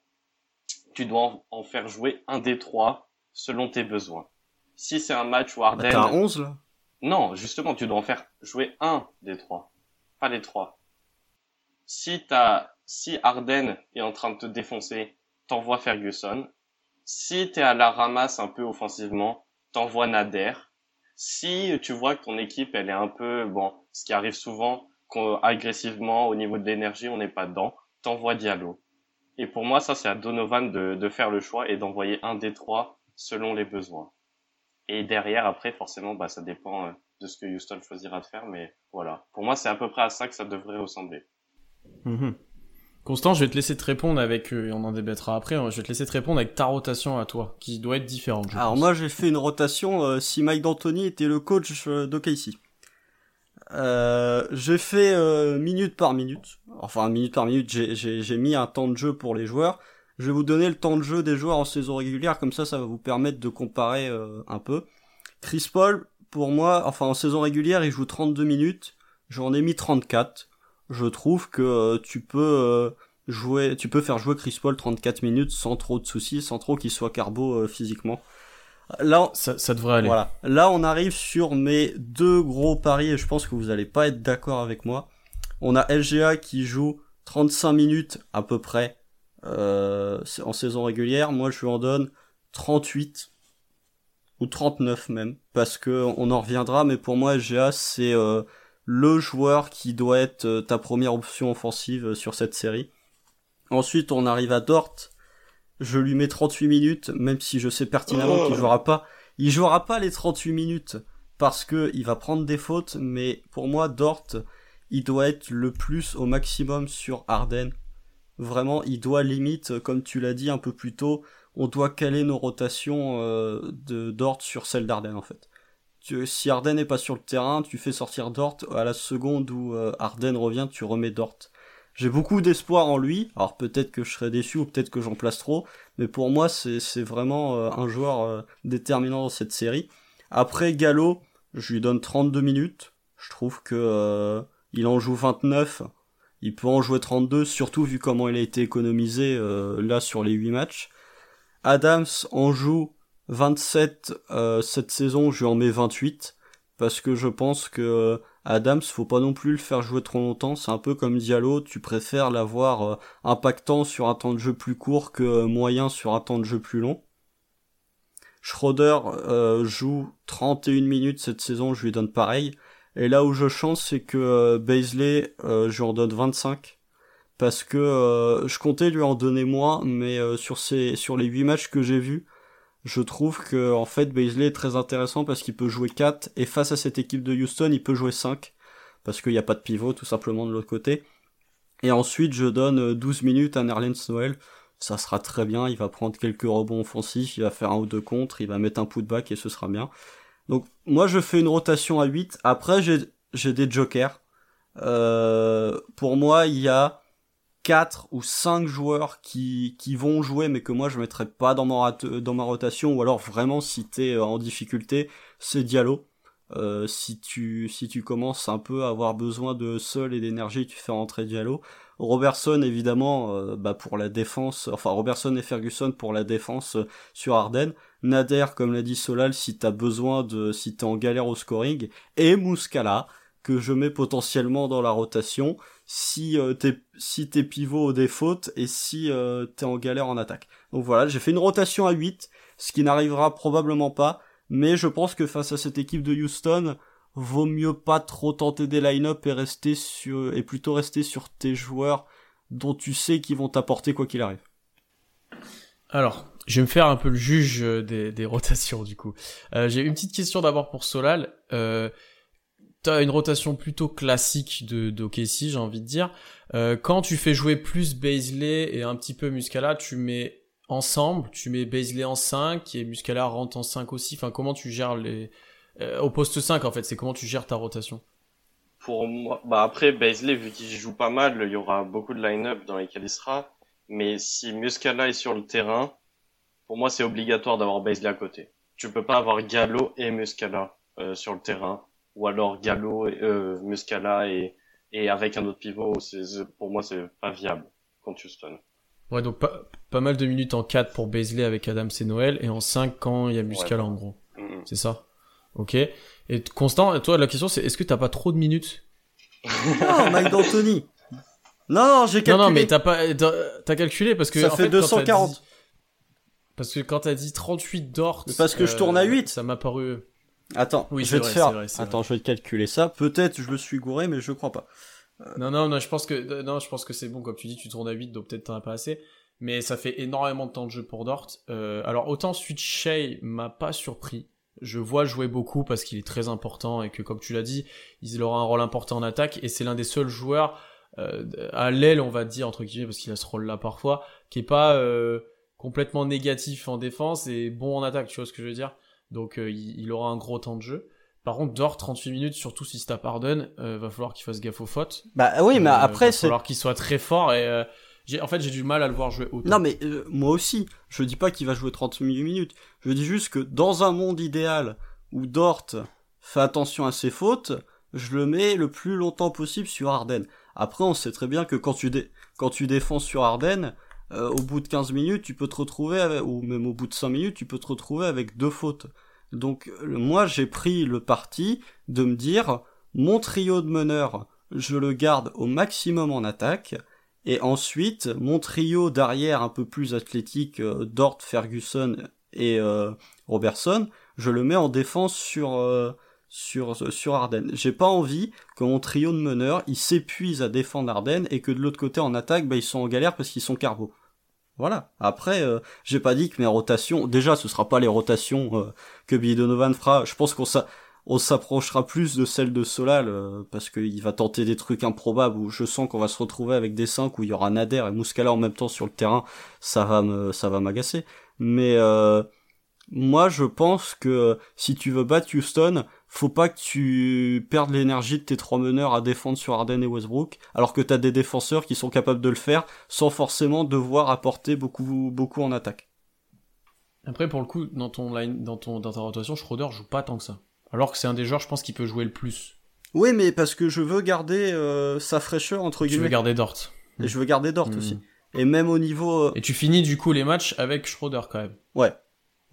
Tu dois en, faire jouer un des trois selon tes besoins si c'est un match où Arden... Bah, t'as 11 là Non, justement, tu dois en faire jouer un des trois, pas les trois. Si t'as, si Arden est en train de te défoncer, t'envoies Ferguson. Si t'es à la ramasse un peu offensivement, t'envoies Nader. Si tu vois que ton équipe, elle est un peu, bon, ce qui arrive souvent, agressivement au niveau de l'énergie, on n'est pas dedans, t'envoies Diallo. Et pour moi, ça, c'est à Donovan de, de faire le choix et d'envoyer un des trois selon les besoins. Et derrière, après, forcément, bah, ça dépend euh, de ce que Houston choisira de faire, mais voilà. Pour moi, c'est à peu près à ça que ça devrait ressembler. Mhm. Constant, je vais te laisser te répondre avec, euh, on en débattra après, hein, je vais te laisser te répondre avec ta rotation à toi, qui doit être différente. Alors moi, j'ai fait une rotation euh, si Mike D'Antoni était le coach euh, d'OKC. Euh, j'ai fait euh, minute par minute, enfin minute par minute, j'ai mis un temps de jeu pour les joueurs. Je vais vous donner le temps de jeu des joueurs en saison régulière, comme ça ça va vous permettre de comparer euh, un peu. Chris Paul, pour moi, enfin en saison régulière, il joue 32 minutes, j'en ai mis 34. Je trouve que euh, tu peux jouer, tu peux faire jouer Chris Paul 34 minutes sans trop de soucis, sans trop qu'il soit carbo physiquement. Là, ça, ça, devrait aller. Voilà. Là, on arrive sur mes deux gros paris et je pense que vous allez pas être d'accord avec moi. On a LGA qui joue 35 minutes à peu près euh, en saison régulière. Moi, je lui en donne 38 ou 39 même parce que on en reviendra. Mais pour moi, LGA c'est euh, le joueur qui doit être euh, ta première option offensive sur cette série. Ensuite, on arrive à Dort je lui mets 38 minutes, même si je sais pertinemment qu'il jouera pas. Il jouera pas les 38 minutes parce que il va prendre des fautes, mais pour moi, Dort, il doit être le plus au maximum sur Arden. Vraiment, il doit limite, comme tu l'as dit un peu plus tôt, on doit caler nos rotations euh, de Dort sur celle d'Arden en fait. si Arden n'est pas sur le terrain, tu fais sortir Dort à la seconde où euh, Arden revient, tu remets Dort. J'ai beaucoup d'espoir en lui. Alors peut-être que je serai déçu ou peut-être que j'en place trop, mais pour moi c'est vraiment euh, un joueur euh, déterminant dans cette série. Après Gallo, je lui donne 32 minutes. Je trouve que euh, il en joue 29. Il peut en jouer 32, surtout vu comment il a été économisé là sur les 8 matchs. Adams en joue 27 cette saison, je lui en mets 28 parce que je pense que Adams, faut pas non plus le faire jouer trop longtemps. C'est un peu comme Diallo, tu préfères l'avoir euh, impactant sur un temps de jeu plus court que euh, moyen sur un temps de jeu plus long. Schroeder euh, joue 31 minutes cette saison, je lui donne pareil. Et là où je chante, c'est que Baisley, je lui en donne 25. Parce que je comptais lui en donner moins, mais sur, ces, sur les 8 matchs que j'ai vus, je trouve que en fait Baisley est très intéressant parce qu'il peut jouer 4 et face à cette équipe de Houston il peut jouer 5 parce qu'il n'y a pas de pivot tout simplement de l'autre côté. Et ensuite je donne 12 minutes à Nerlens Noël, ça sera très bien, il va prendre quelques rebonds offensifs, il va faire un ou deux contres, il va mettre un putback et ce sera bien. Donc moi je fais une rotation à 8, après j'ai des jokers. Euh, pour moi il y a quatre ou cinq joueurs qui, qui vont jouer mais que moi je mettrais pas dans ma, dans ma rotation ou alors vraiment si t'es euh, en difficulté c'est Diallo. Euh, si tu si tu commences un peu à avoir besoin de sol et d'énergie tu fais rentrer Diallo. Robertson évidemment euh, bah pour la défense enfin Robertson et Ferguson pour la défense sur Arden. Nader comme l'a dit Solal si t'as besoin de si t'es en galère au scoring. Et Muscala que je mets potentiellement dans la rotation si euh, t'es si t'es pivot au défaute et si euh, t'es en galère en attaque. Donc voilà, j'ai fait une rotation à 8, ce qui n'arrivera probablement pas, mais je pense que face à cette équipe de Houston, vaut mieux pas trop tenter des line-up et rester sur et plutôt rester sur tes joueurs dont tu sais qu'ils vont t'apporter quoi qu'il arrive. Alors, je vais me faire un peu le juge euh, des, des (laughs) rotations du coup. Euh, j'ai une petite question d'abord pour Solal. Euh, t'as une rotation plutôt classique de d'OKC, j'ai envie de dire. Euh, quand tu fais jouer plus Baisley et un petit peu Muscala, tu mets ensemble, tu mets Baisley en 5 et Muscala rentre en 5 aussi. Enfin, comment tu gères les euh, au poste 5 en fait, c'est comment tu gères ta rotation? Pour moi, bah après Baisley vu qu'il joue pas mal, il y aura beaucoup de line-up dans lesquels il sera. Mais si Muscala est sur le terrain, pour moi c'est obligatoire d'avoir Baisley à côté. Tu peux pas avoir Gallo et Muscala euh, sur le terrain ou alors Gallo, et, euh, Muscala et, et avec un autre pivot, c'est, pour moi c'est pas viable contre Houston. Ouais, donc pas, pas mal de minutes en 4 pour Baisley avec Adams et Noël, et en 5 quand il y a Muscala en gros. Mm-hmm. C'est ça Ok. Et Constant, toi la question c'est est-ce que t'as pas trop de minutes? Non, Mike D'Antoni Non, j'ai calculé. Non, non, mais t'as pas, t'as calculé parce que. Ça fait, 240. Parce que quand t'as dit 38 d'or. Parce que je tourne à 8. Ça m'a paru. Attends, Oui, je vais te faire. vrai, Attends, je vais te calculer ça. Peut-être je me suis gouré, mais je crois pas. Non, non, non, je pense que, non, je pense que c'est bon, comme tu dis, tu tournes à 8, donc peut-être t'en as pas assez. Mais ça fait énormément de temps de jeu pour Dort. Euh, alors, autant Switch Shea m'a pas surpris. Je vois jouer beaucoup parce qu'il est très important et que, comme tu l'as dit, il aura un rôle important en attaque et c'est l'un des seuls joueurs euh, à l'aile, on va dire, entre guillemets, parce qu'il a ce rôle-là parfois, qui est pas euh, complètement négatif en défense et bon en attaque, tu vois ce que je veux dire? Donc, euh, il, il aura un gros temps de jeu. Par contre, Dort, 38 minutes, surtout si c'est à Pardon, euh, va falloir qu'il fasse gaffe aux fautes. Bah oui, mais Euh, après va c'est. falloir qu'il soit très fort et euh, j'ai en fait j'ai du mal à le voir jouer autant. Non mais euh, moi aussi, je dis pas qu'il va jouer 38 minutes. Je dis juste que dans un monde idéal où Dort fait attention à ses fautes, je le mets le plus longtemps possible sur Arden. Après, on sait très bien que quand tu dé- quand tu défends sur Arden, euh, au bout de 15 minutes, tu peux te retrouver avec, ou même au bout de 5 minutes, tu peux te retrouver avec deux fautes. Donc moi, j'ai pris le parti de me dire mon trio de meneurs, je le garde au maximum en attaque et ensuite, mon trio d'arrière un peu plus athlétique, euh, Dort, Ferguson et euh, Robertson, je le mets en défense sur euh, sur sur Arden. J'ai pas envie que mon trio de meneurs, il s'épuise à défendre Arden et que de l'autre côté en attaque, bah, ils sont en galère parce qu'ils sont carbo. Voilà. Après, euh, j'ai pas dit que mes rotations, déjà, ce sera pas les rotations euh, que Billy Donovan fera. Je pense qu'on s'a on s'approchera plus de celle de Solal euh, parce qu'il va tenter des trucs improbables où je sens qu'on va se retrouver avec des 5 où il y aura Nader et Muscala en même temps sur le terrain, ça va me ça va m'agacer. Mais euh, moi je pense que si tu veux battre Houston, faut pas que tu perdes l'énergie de tes trois meneurs à défendre sur Arden et Westbrook, alors que t'as des défenseurs qui sont capables de le faire sans forcément devoir apporter beaucoup beaucoup en attaque. Après pour le coup dans ton line dans ton dans ta rotation, Schroeder joue pas tant que ça. Alors que c'est un des joueurs je pense qui peut jouer le plus. Oui, mais parce que je veux garder euh, sa fraîcheur entre Tu veux guillemets. garder Dort. Et je veux garder Dort Hmm. aussi. Et même au niveau... euh, Et tu finis du coup les matchs avec Schroeder quand même. Ouais.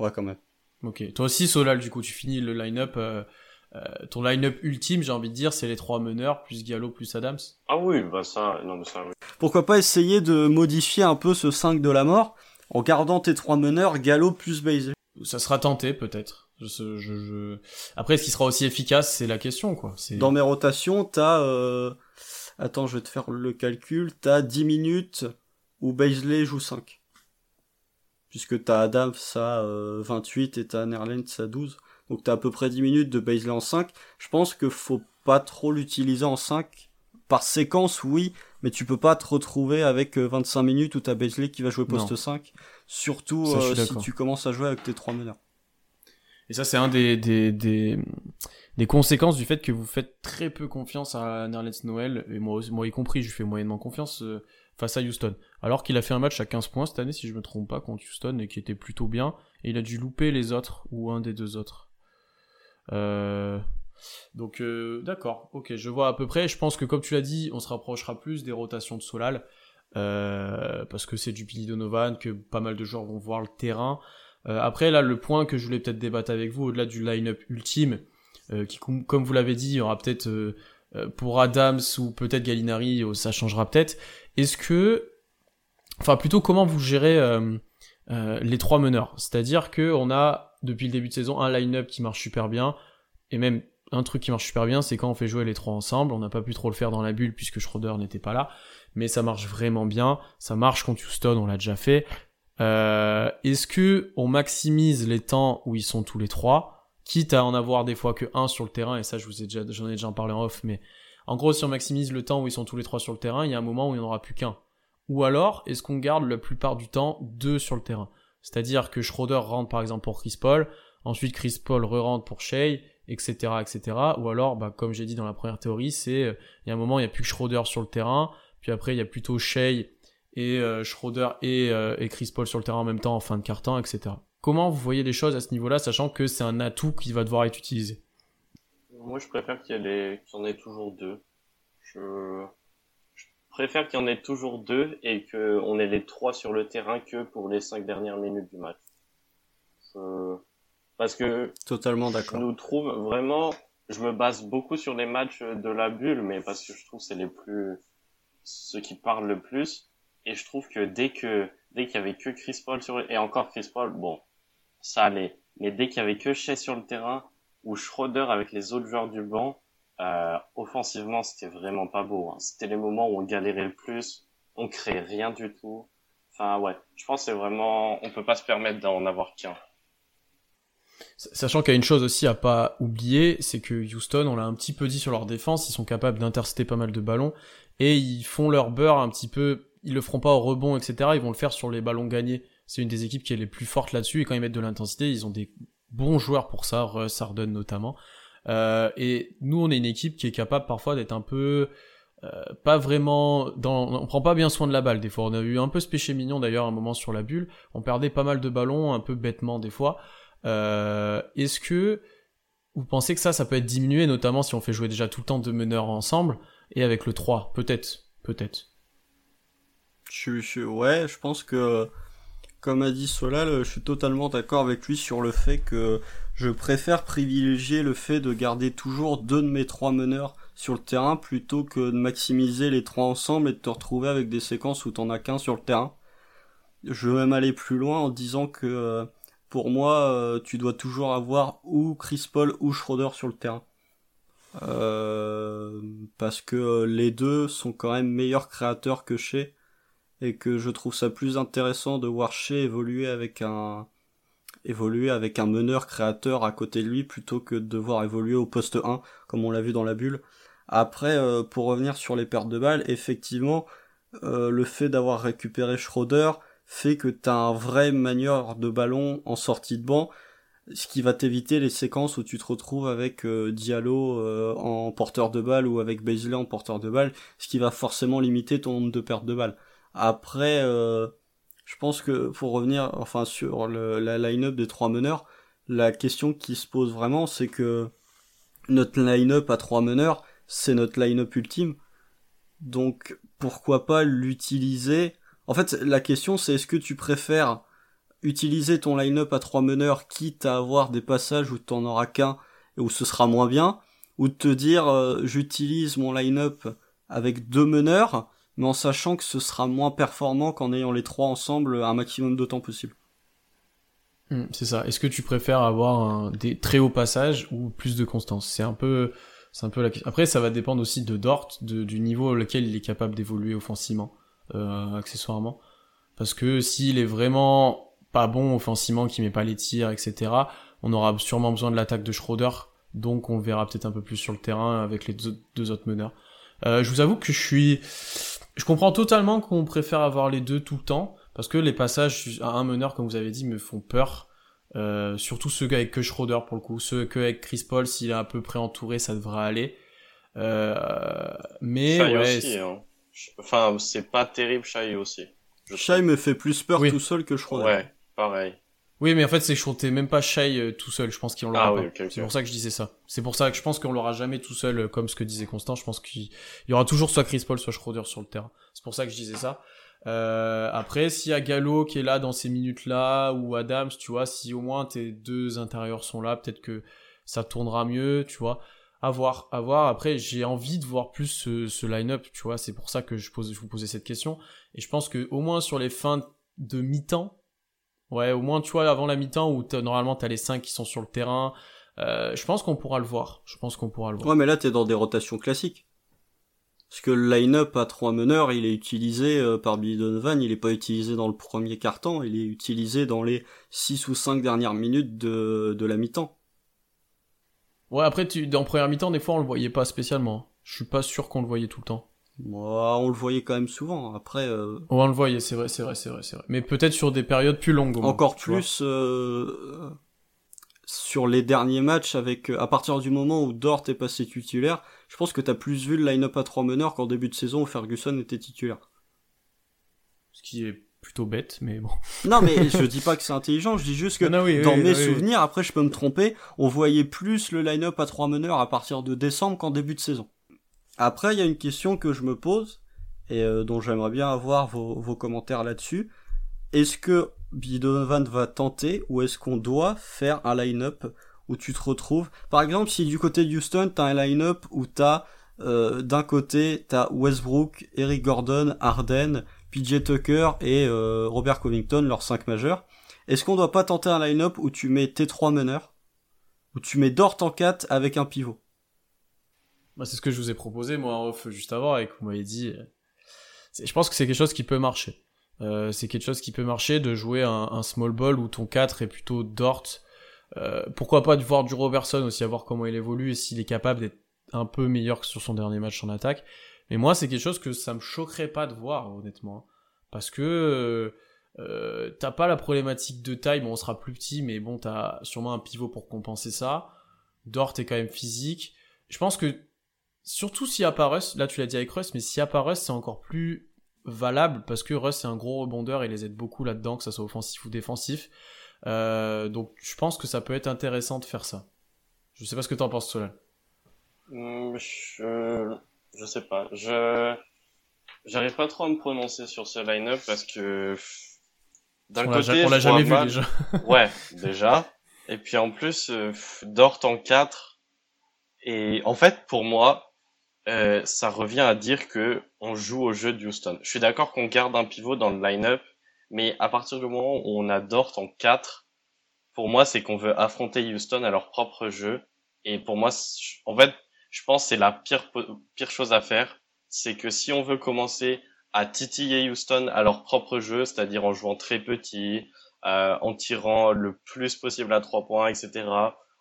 Ouais, quand même. Ok. Toi aussi Solal du coup tu finis le line-up euh, euh, ton line-up ultime j'ai envie de dire c'est les trois meneurs plus Gallo plus Adams. Ah oui, bah ça, non mais ça, oui. Pourquoi pas essayer de modifier un peu ce 5 de la mort en gardant tes trois meneurs, Gallo plus Baiser. Ça sera tenté peut-être. Je, je, je... Après est-ce qu'il sera aussi efficace c'est la question quoi. Dans mes rotations, t'as... Euh... Attends, je vais te faire le calcul. T'as 10 minutes où Baisley joue 5. Puisque t'as Adams à euh, 28 et t'as Nerlens à 12. Donc t'as à peu près 10 minutes de Baisley en 5. Je pense que faut pas trop l'utiliser en 5. Par séquence, oui, mais tu peux pas te retrouver avec euh, 25 minutes où t'as Baisley qui va jouer poste Non. 5. Surtout Ça, euh, si tu commences à jouer avec tes trois meneurs. Et ça, c'est un des, des, des, des conséquences du fait que vous faites très peu confiance à Nerlens Noël, et moi, aussi- moi y compris, je lui fais moyennement confiance euh, face à Houston. Alors qu'il a fait un match à 15 points cette année, si je me trompe pas, contre Houston, et qui était plutôt bien, et il a dû louper les autres, ou un des deux autres. Euh, donc, euh, d'accord, ok, je vois à peu près. Je pense que, comme tu l'as dit, on se rapprochera plus des rotations de Solal, euh, parce que c'est du Billy Donovan, que pas mal de joueurs vont voir le terrain. Après, là, le point que je voulais peut-être débattre avec vous, au-delà du line-up ultime, qui, com- comme vous l'avez dit, il y aura peut-être pour Adams ou peut-être Gallinari, euh, ça changera peut-être. Est-ce que, enfin, plutôt comment vous gérez euh, euh, les trois meneurs? C'est-à-dire que on a depuis le début de saison un line-up qui marche super bien, et même un truc qui marche super bien, c'est quand on fait jouer les trois ensemble. On n'a pas pu trop le faire dans la bulle puisque Schroeder n'était pas là, mais ça marche vraiment bien. Ça marche contre Houston, on l'a déjà fait. Euh, Est-ce que on maximise les temps où ils sont tous les trois, quitte à en avoir des fois que un sur le terrain, et ça je vous ai déjà, j'en ai déjà parlé en off, mais en gros si on maximise le temps où ils sont tous les trois sur le terrain, il y a un moment où il n'y en aura plus qu'un. Ou alors est-ce qu'on garde la plupart du temps deux sur le terrain? C'est-à-dire que Schroeder rentre par exemple pour Chris Paul, ensuite Chris Paul re-rentre pour Shea, etc., etc. Ou alors, bah, comme j'ai dit dans la première théorie, c'est euh, il y a un moment il n'y a plus que Schroeder sur le terrain, puis après il y a plutôt Shea et euh, Schroeder et, euh, et Chris Paul sur le terrain en même temps en fin de quart-temps, etc. Comment vous voyez les choses à ce niveau-là, sachant que c'est un atout qui va devoir être utilisé? Moi, je préfère qu'il y, ait les- qu'il y en ait toujours deux. Je, je préfère qu'il y en ait toujours deux et qu'on ait les trois sur le terrain que pour les cinq dernières minutes du match. Je- Parce que Totalement je d'accord. nous trouve vraiment, je me base beaucoup sur les matchs de la bulle, mais parce que je trouve que c'est les plus, ceux qui parlent le plus. Et je trouve que dès que, dès qu'il y avait que Chris Paul sur, et encore Chris Paul, bon, ça allait. Mais dès qu'il y avait que Shea sur le terrain, où Schroeder avec les autres joueurs du banc, euh, offensivement, c'était vraiment pas beau. Hein. C'était les moments où on galérait le plus, on créait rien du tout. Enfin ouais, je pense que c'est vraiment, on peut pas se permettre d'en avoir qu'un. Sachant qu'il y a une chose aussi à pas oublier, c'est que Houston, on l'a un petit peu dit sur leur défense, ils sont capables d'intercepter pas mal de ballons et ils font leur beurre un petit peu. Ils le feront pas au rebond, etc. Ils vont le faire sur les ballons gagnés. C'est une des équipes qui est les plus fortes là-dessus et quand ils mettent de l'intensité, ils ont des bons joueurs pour ça, Russ, Harden notamment. Euh, et nous, on est une équipe qui est capable parfois d'être un peu euh, pas vraiment dans on prend pas bien soin de la balle des fois. On a eu un peu ce péché mignon d'ailleurs un moment sur la bulle. On perdait pas mal de ballons un peu bêtement des fois. Euh, est-ce que vous pensez que ça, ça peut être diminué, notamment si on fait jouer déjà tout le temps deux meneurs ensemble, et avec le 3 Peut-être, peut-être. Je, je, ouais, je pense que, comme a dit Solal, je suis totalement d'accord avec lui sur le fait que je préfère privilégier le fait de garder toujours deux de mes trois meneurs sur le terrain plutôt que de maximiser les trois ensemble et de te retrouver avec des séquences où t'en as qu'un sur le terrain. Je veux même aller plus loin en disant que euh, pour moi, euh, tu dois toujours avoir ou Chris Paul ou Schroeder sur le terrain. Euh, parce que les deux sont quand même meilleurs créateurs que Shea et que je trouve ça plus intéressant de voir Shea évoluer avec un évoluer avec un meneur créateur à côté de lui plutôt que de devoir évoluer au poste 1 comme on l'a vu dans la bulle. Après euh, pour revenir sur les pertes de balles, effectivement le fait d'avoir récupéré Schroeder, fait que t'as un vrai manieur de ballon en sortie de banc, ce qui va t'éviter les séquences où tu te retrouves avec euh, Diallo euh, en porteur de balle ou avec Baisley en porteur de balle, ce qui va forcément limiter ton nombre de pertes de balles. Après, euh, je pense que pour revenir enfin sur la line-up des trois meneurs, la question qui se pose vraiment, c'est que notre line-up à trois meneurs, c'est notre line-up ultime. Donc pourquoi pas l'utiliser? En fait, la question c'est est-ce que tu préfères utiliser ton line-up à trois meneurs quitte à avoir des passages où tu n'en auras qu'un et où ce sera moins bien, ou te dire euh, j'utilise mon line-up avec deux meneurs, mais en sachant que ce sera moins performant qu'en ayant les trois ensemble un maximum de temps possible. Hmm, c'est ça. Est-ce que tu préfères avoir des très hauts passages ou plus de constance? C'est un peu, c'est un peu la question. Après, ça va dépendre aussi de Dort, du niveau auquel il est capable d'évoluer offensivement. Euh, accessoirement. Parce que s'il est vraiment pas bon offensivement, qui met pas les tirs, etc., on aura sûrement besoin de l'attaque de Schroeder, donc on verra peut-être un peu plus sur le terrain avec les deux, autres meneurs. Euh, je vous avoue que je suis... Je comprends totalement qu'on préfère avoir les deux tout le temps, parce que les passages à un meneur, comme vous avez dit, me font peur. Euh, surtout ceux avec que Schroeder pour le coup, ceux avec Chris Paul, s'il est à peu près entouré, ça devrait aller. Euh, mais ouais, hein. Enfin, c'est pas terrible, Shai aussi. Shai me fait plus peur tout seul que Schroeder. Ouais, pareil. Oui, mais en fait, c'est que même pas Shai euh, tout seul. Je pense qu'il en l'aura ah, pas. C'est pour ça que je disais ça. C'est pour ça que je pense qu'on l'aura jamais tout seul, euh, comme ce que disait Constant. Je pense qu'il y aura toujours soit Chris Paul, soit Schroeder sur le terrain. C'est pour ça que je disais ça. Euh, après, s'il y a Gallo qui est là dans ces minutes-là, ou Adams, tu vois, si au moins tes deux intérieurs sont là, peut-être que ça tournera mieux, tu vois à voir, à voir. Après, j'ai envie de voir plus ce, ce line-up, tu vois. C'est pour ça que je, pose, je vous posais cette question. Et je pense que au moins sur les fins de mi-temps, ouais, au moins tu vois avant la mi-temps où normalement t'as les 5 qui sont sur le terrain, euh, je pense qu'on pourra le voir. Je pense qu'on pourra le voir. Ouais, mais là t'es dans des rotations classiques. Parce que le line-up à trois meneurs, il est utilisé euh, par Billy Donovan, il est pas utilisé dans le premier quart-temps, il est utilisé dans les 6 ou 5 dernières minutes de, de la mi-temps. Ouais, après, tu, dans première mi-temps, des fois, on le voyait pas spécialement. Je suis pas sûr qu'on le voyait tout le temps. Moi, on le voyait quand même souvent. Après. Euh... on le voyait, c'est vrai, c'est vrai, c'est vrai, c'est vrai. Mais peut-être sur des périodes plus longues. Encore plus euh... sur les derniers matchs, avec à partir du moment où Dort est passé titulaire, je pense que t'as plus vu le line-up à trois meneurs qu'en début de saison où Ferguson était titulaire. Ce qui est plutôt bête, mais bon. non, mais (laughs) je dis pas que c'est intelligent, je dis juste que dans mes souvenirs, après je peux me tromper, on voyait plus le line-up à trois meneurs à partir de décembre qu'en début de saison. Après, il y a une question que je me pose, et euh, dont j'aimerais bien avoir vos, commentaires là-dessus. Est-ce que Billy Donovan va tenter, ou est-ce qu'on doit faire un line-up où tu te retrouves? Par exemple, si du côté de Houston, t'as un line-up où t'as euh, d'un côté, t'as Westbrook, Eric Gordon, Harden, PJ Tucker et euh, Robert Covington, leurs 5 majeurs. Est-ce qu'on doit pas tenter un line-up où tu mets tes trois meneurs? Ou tu mets Dort en 4 avec un pivot? Bah, C'est ce que je vous ai proposé, moi, en off, juste avant, et que vous m'avez dit. Euh, je pense que c'est quelque chose qui peut marcher. Euh, c'est quelque chose qui peut marcher de jouer un, small ball où ton 4 est plutôt Dort. Euh, pourquoi pas de voir du Robertson aussi, à voir comment il évolue et s'il est capable d'être un peu meilleur que sur son dernier match en attaque. Mais moi, c'est quelque chose que ça me choquerait pas de voir, honnêtement. Parce que euh, euh, t'as pas la problématique de taille, bon, on sera plus petit, mais bon, t'as sûrement un pivot pour compenser ça. Dort est quand même physique. Je pense que, surtout s'il y a pas Russ, là tu l'as dit avec Russ, mais s'il y a pas Russ, c'est encore plus valable parce que Russ c'est un gros rebondeur et les aide beaucoup là-dedans, que ça soit offensif ou défensif. Euh, donc je pense que ça peut être intéressant de faire ça. Je sais pas ce que t'en penses, Solal. Hmm, je... je sais pas. Je j'arrive pas trop à me prononcer sur ce line-up parce que d'un côté, on l'a jamais vu déjà. (laughs) ouais, déjà. Et puis en plus, euh, Dort en 4. Et en fait, pour moi, euh, ça revient à dire que on joue au jeu de Houston. Je suis d'accord qu'on garde un pivot dans le line-up, mais à partir du moment où on a Dort en 4, pour moi, c'est qu'on veut affronter Houston à leur propre jeu. Et pour moi, en fait, je pense que c'est la pire, pire chose à faire. C'est que si on veut commencer à titiller Houston à leur propre jeu, c'est-à-dire en jouant très petit, euh, en tirant le plus possible à trois points, etc.,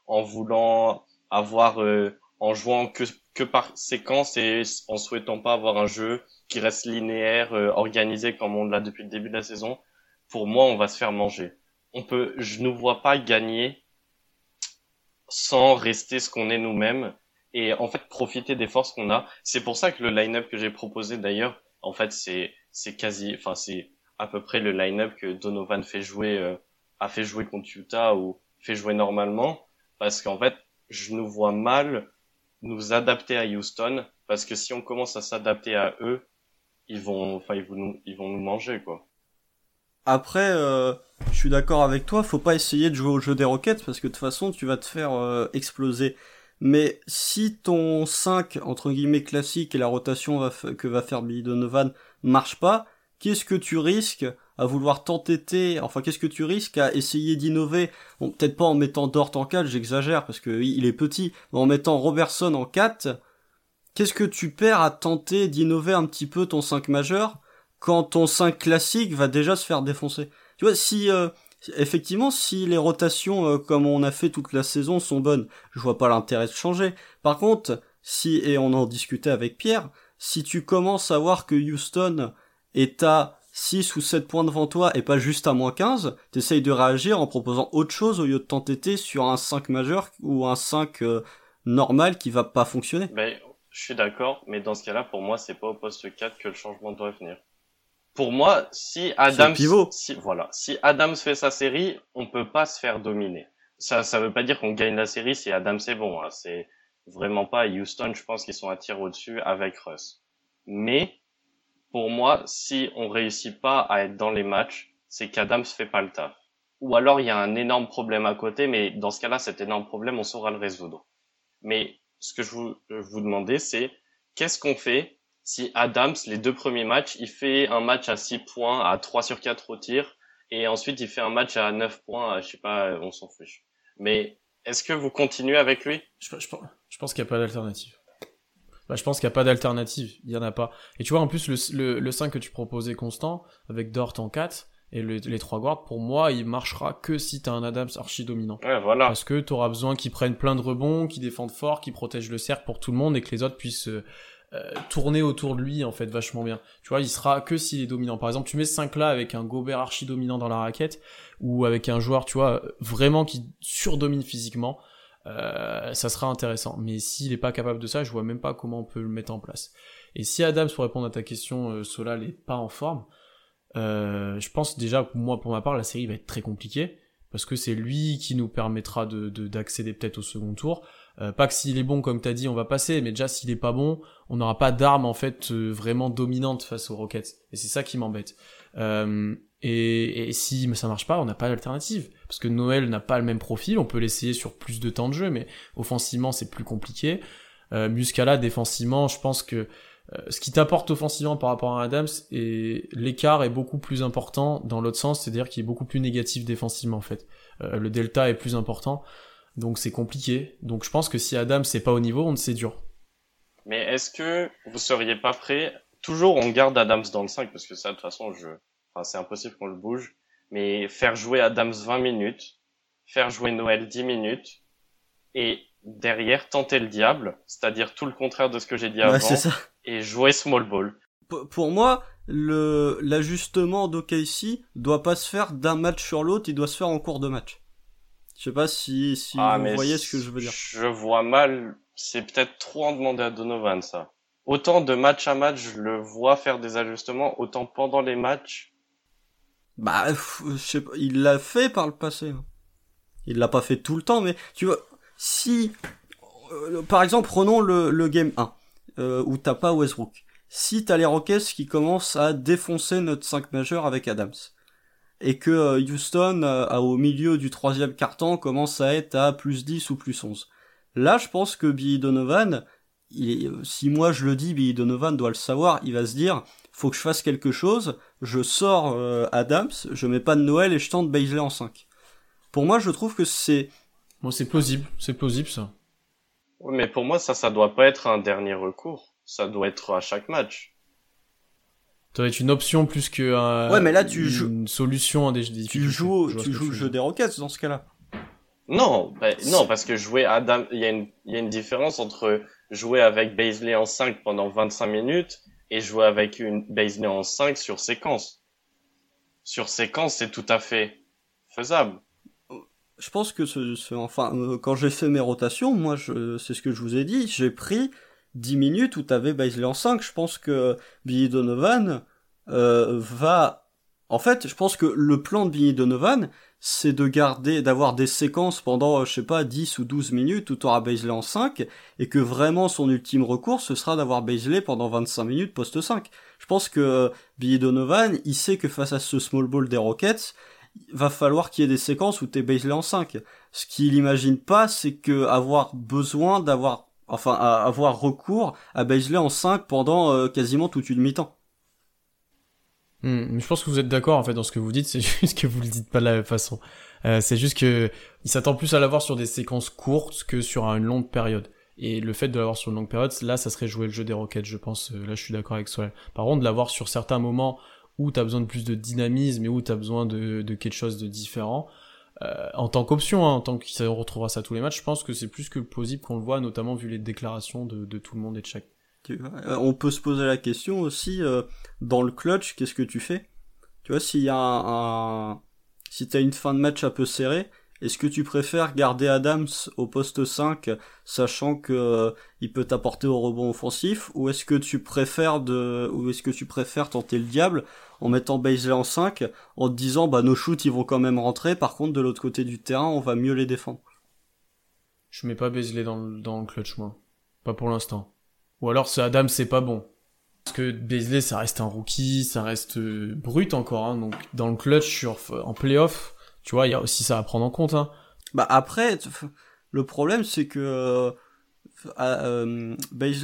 en voulant avoir, euh, en jouant que, que par séquence et en souhaitant pas avoir un jeu qui reste linéaire, euh, organisé comme on l'a depuis le début de la saison, pour moi, on va se faire manger. On peut, je ne vois pas gagner sans rester ce qu'on est nous-mêmes et en fait profiter des forces qu'on a. C'est pour ça que le line-up que j'ai proposé d'ailleurs, en fait, c'est c'est quasi, enfin c'est à peu près le line-up que Donovan fait jouer, euh, a fait jouer contre Utah ou fait jouer normalement, parce qu'en fait, je nous vois mal nous adapter à Houston, parce que si on commence à s'adapter à eux, ils vont, enfin ils vont nous, ils vont nous manger quoi. Après, euh, je suis d'accord avec toi, faut pas essayer de jouer au jeu des roquettes parce que de toute façon tu vas te faire euh, exploser. Mais si ton 5, entre guillemets, classique et la rotation que va faire Billy Donovan marche pas, qu'est-ce que tu risques à vouloir t'entêter, enfin qu'est-ce que tu risques à essayer d'innover? Bon, peut-être pas en mettant Dort en 4, j'exagère, parce que il est petit, mais en mettant Robertson en 4, qu'est-ce que tu perds à tenter d'innover un petit peu ton 5 majeur quand ton 5 classique va déjà se faire défoncer? Tu vois, si... Euh, effectivement, si les rotations, euh, comme on a fait toute la saison, sont bonnes, je vois pas l'intérêt de changer. Par contre, si, et on en discutait avec Pierre, si tu commences à voir que Houston est à 6 ou 7 points devant toi et pas juste à moins 15, t'essayes de réagir en proposant autre chose au lieu de t'entêter sur un 5 majeur ou un 5 euh, normal qui va pas fonctionner. Ben, je suis d'accord, mais dans ce cas-là, pour moi, c'est pas au poste 4 que le changement doit venir pour moi, si Adams, si, voilà, si Adams fait sa série, on peut pas se faire dominer. Ça, ça veut pas dire qu'on gagne la série si Adams est bon. Hein. C'est vraiment pas Houston. Je pense qu'ils sont à tir au-dessus avec Russ. Mais pour moi, si on réussit pas à être dans les matchs, c'est qu'Adams fait pas le taf. Ou alors il y a un énorme problème à côté, mais dans ce cas-là, cet énorme problème, on saura le résoudre. Mais ce que je vous, je vous demandais, c'est qu'est-ce qu'on fait si Adams, les deux premiers matchs, il fait un match à 6 points, à 3 sur 4 au tir, et ensuite il fait un match à 9 points, à, je sais pas, on s'en fiche. Mais est-ce que vous continuez avec lui? Je, pense qu'il n'y a pas d'alternative. Bah, je pense qu'il n'y a pas d'alternative, il y en a pas. Et tu vois, en plus, le, le, 5 que tu proposais constant, avec Dort en 4, et les trois guards, pour moi, il marchera que si t'as un Adams archi dominant. Ouais, voilà. Parce que t'auras besoin qu'ils prennent plein de rebonds, qu'ils défendent fort, qu'ils protègent le cercle pour tout le monde et que les autres puissent euh, euh, tourner autour de lui en fait vachement bien. Tu vois, il sera que s'il est dominant. Par exemple, tu mets ce 5 là avec un Gobert archi dominant dans la raquette ou avec un joueur, tu vois, vraiment qui surdomine physiquement, euh, ça sera intéressant. Mais s'il est pas capable de ça, je vois même pas comment on peut le mettre en place. Et si Adams, pour répondre à ta question, euh, Solal est pas en forme, euh, je pense déjà, moi pour ma part, la série va être très compliquée parce que c'est lui qui nous permettra de d'accéder peut-être au second tour. Euh, pas que s'il est bon, comme t'as dit, on va passer, mais déjà s'il est pas bon, on n'aura pas d'arme en fait euh, vraiment dominante face aux Rockets. Et c'est ça qui m'embête. Euh, et, et, si ça marche pas, on n'a pas d'alternative. Parce que Noël n'a pas le même profil, on peut l'essayer sur plus de temps de jeu, mais offensivement c'est plus compliqué. Euh, Muscala, défensivement, je pense que ce qui t'apporte offensivement par rapport à Adams, et l'écart est beaucoup plus important dans l'autre sens, c'est-à-dire qu'il est beaucoup plus négatif défensivement en fait. le delta est plus important. Donc c'est compliqué. Donc je pense que si Adam c'est pas au niveau, on c'est dur. Mais est-ce que vous seriez pas prêt? Toujours on garde Adams dans le 5 parce que ça de toute façon je enfin c'est impossible qu'on le bouge mais faire jouer Adams 20 minutes, faire jouer Noël 10 minutes et derrière tenter le diable, c'est-à-dire tout le contraire de ce que j'ai dit avant et jouer small ball. pour moi, le l'ajustement d'OKC doit pas se faire d'un match sur l'autre, il doit se faire en cours de match. Je sais pas si, si ah, vous voyez ce que je veux dire. Je vois mal, c'est peut-être trop en demander à Donovan ça. Autant de match à match, je le vois faire des ajustements, autant pendant les matchs. Bah, je sais pas, il l'a fait par le passé. Hein. Il l'a pas fait tout le temps, mais tu vois, si, euh, par exemple, prenons le, le game 1, euh, où t'as pas Westbrook. Si t'as les Rockets qui commencent à défoncer notre 5 majeur avec Adams, et que euh, Houston, au milieu du troisième carton, commence à être à plus 10 ou plus 11. Là, je pense que Billy Donovan, il euh, si moi je le dis, Billy Donovan doit le savoir, il va se dire, faut que je fasse quelque chose, je sors Adams, je mets pas de Noël et je tente Baisley en 5. Pour moi, je trouve que c'est... Moi, c'est plausible, c'est plausible ça. Oui, mais pour moi, ça, ça doit pas être un dernier recours. Ça doit être à chaque match. Ça doit être une option plus que un, ouais, mais là, tu une solution à des difficultés. Tu joues, tu joues le jeu des Rockets dans ce cas-là. Non, bah, non, parce que jouer Adam, il y, a une, y a une différence entre jouer avec Baisley en 5 pendant 25 minutes et jouer avec une Baisley en 5 sur séquence. Sur séquence, c'est tout à fait faisable. Je pense que ce, enfin, euh, quand j'ai fait mes rotations, moi, je, c'est ce que je vous ai dit, j'ai pris 10 minutes où t'avais Baisley en 5. Je pense que Billy Donovan euh, va... En fait, je pense que le plan de Billy Donovan, c'est de garder, d'avoir des séquences pendant, je sais pas, 10 ou 12 minutes où t'auras Baisley en 5, et que vraiment son ultime recours, ce sera d'avoir Baisley pendant 25 minutes post 5. Je pense que Billy Donovan, il sait que face à ce small ball des Rockets, va falloir qu'il y ait des séquences où t'es Baisley en 5. Ce qu'il imagine pas, c'est que avoir besoin d'avoir enfin avoir recours à Baisley en 5 pendant euh, quasiment toute une mi-temps. Hmm, je pense que vous êtes d'accord en fait dans ce que vous dites, c'est (laughs) juste que vous le dites pas de la même façon. Euh, c'est juste que il s'attend plus à l'avoir sur des séquences courtes que sur une longue période. Et le fait de l'avoir sur une longue période, là, ça serait jouer le jeu des roquettes, je pense. Euh, là, je suis d'accord avec toi. Par contre, de l'avoir sur certains moments où t'as besoin de plus de dynamisme et où t'as besoin de, de quelque chose de différent, euh, en tant qu'option, hein, en tant qu'il retrouvera ça tous les matchs, je pense que c'est plus que plausible qu'on le voit, notamment vu les déclarations de, de tout le monde et de chaque. Euh, on peut se poser la question aussi, euh, dans le clutch, qu'est-ce que tu fais? Tu vois, s'il y a si t'as une fin de match un peu serrée, est-ce que tu préfères garder Adams au poste 5, sachant que euh, il peut t'apporter au rebond offensif, ou est-ce que tu préfères ou est-ce que tu préfères tenter le diable en mettant Baisley en 5, en te disant bah nos shoots ils vont quand même rentrer, par contre de l'autre côté du terrain on va mieux les défendre? Je mets pas Baisley dans, dans le clutch moi, pas pour l'instant. Ou alors ce Adams c'est pas bon. Parce que Baisley ça reste un rookie, ça reste euh, brut encore, hein, donc dans le clutch sur, en playoff tu vois, il y a aussi ça à prendre en compte. Hein. Bah après, le problème c'est que euh, euh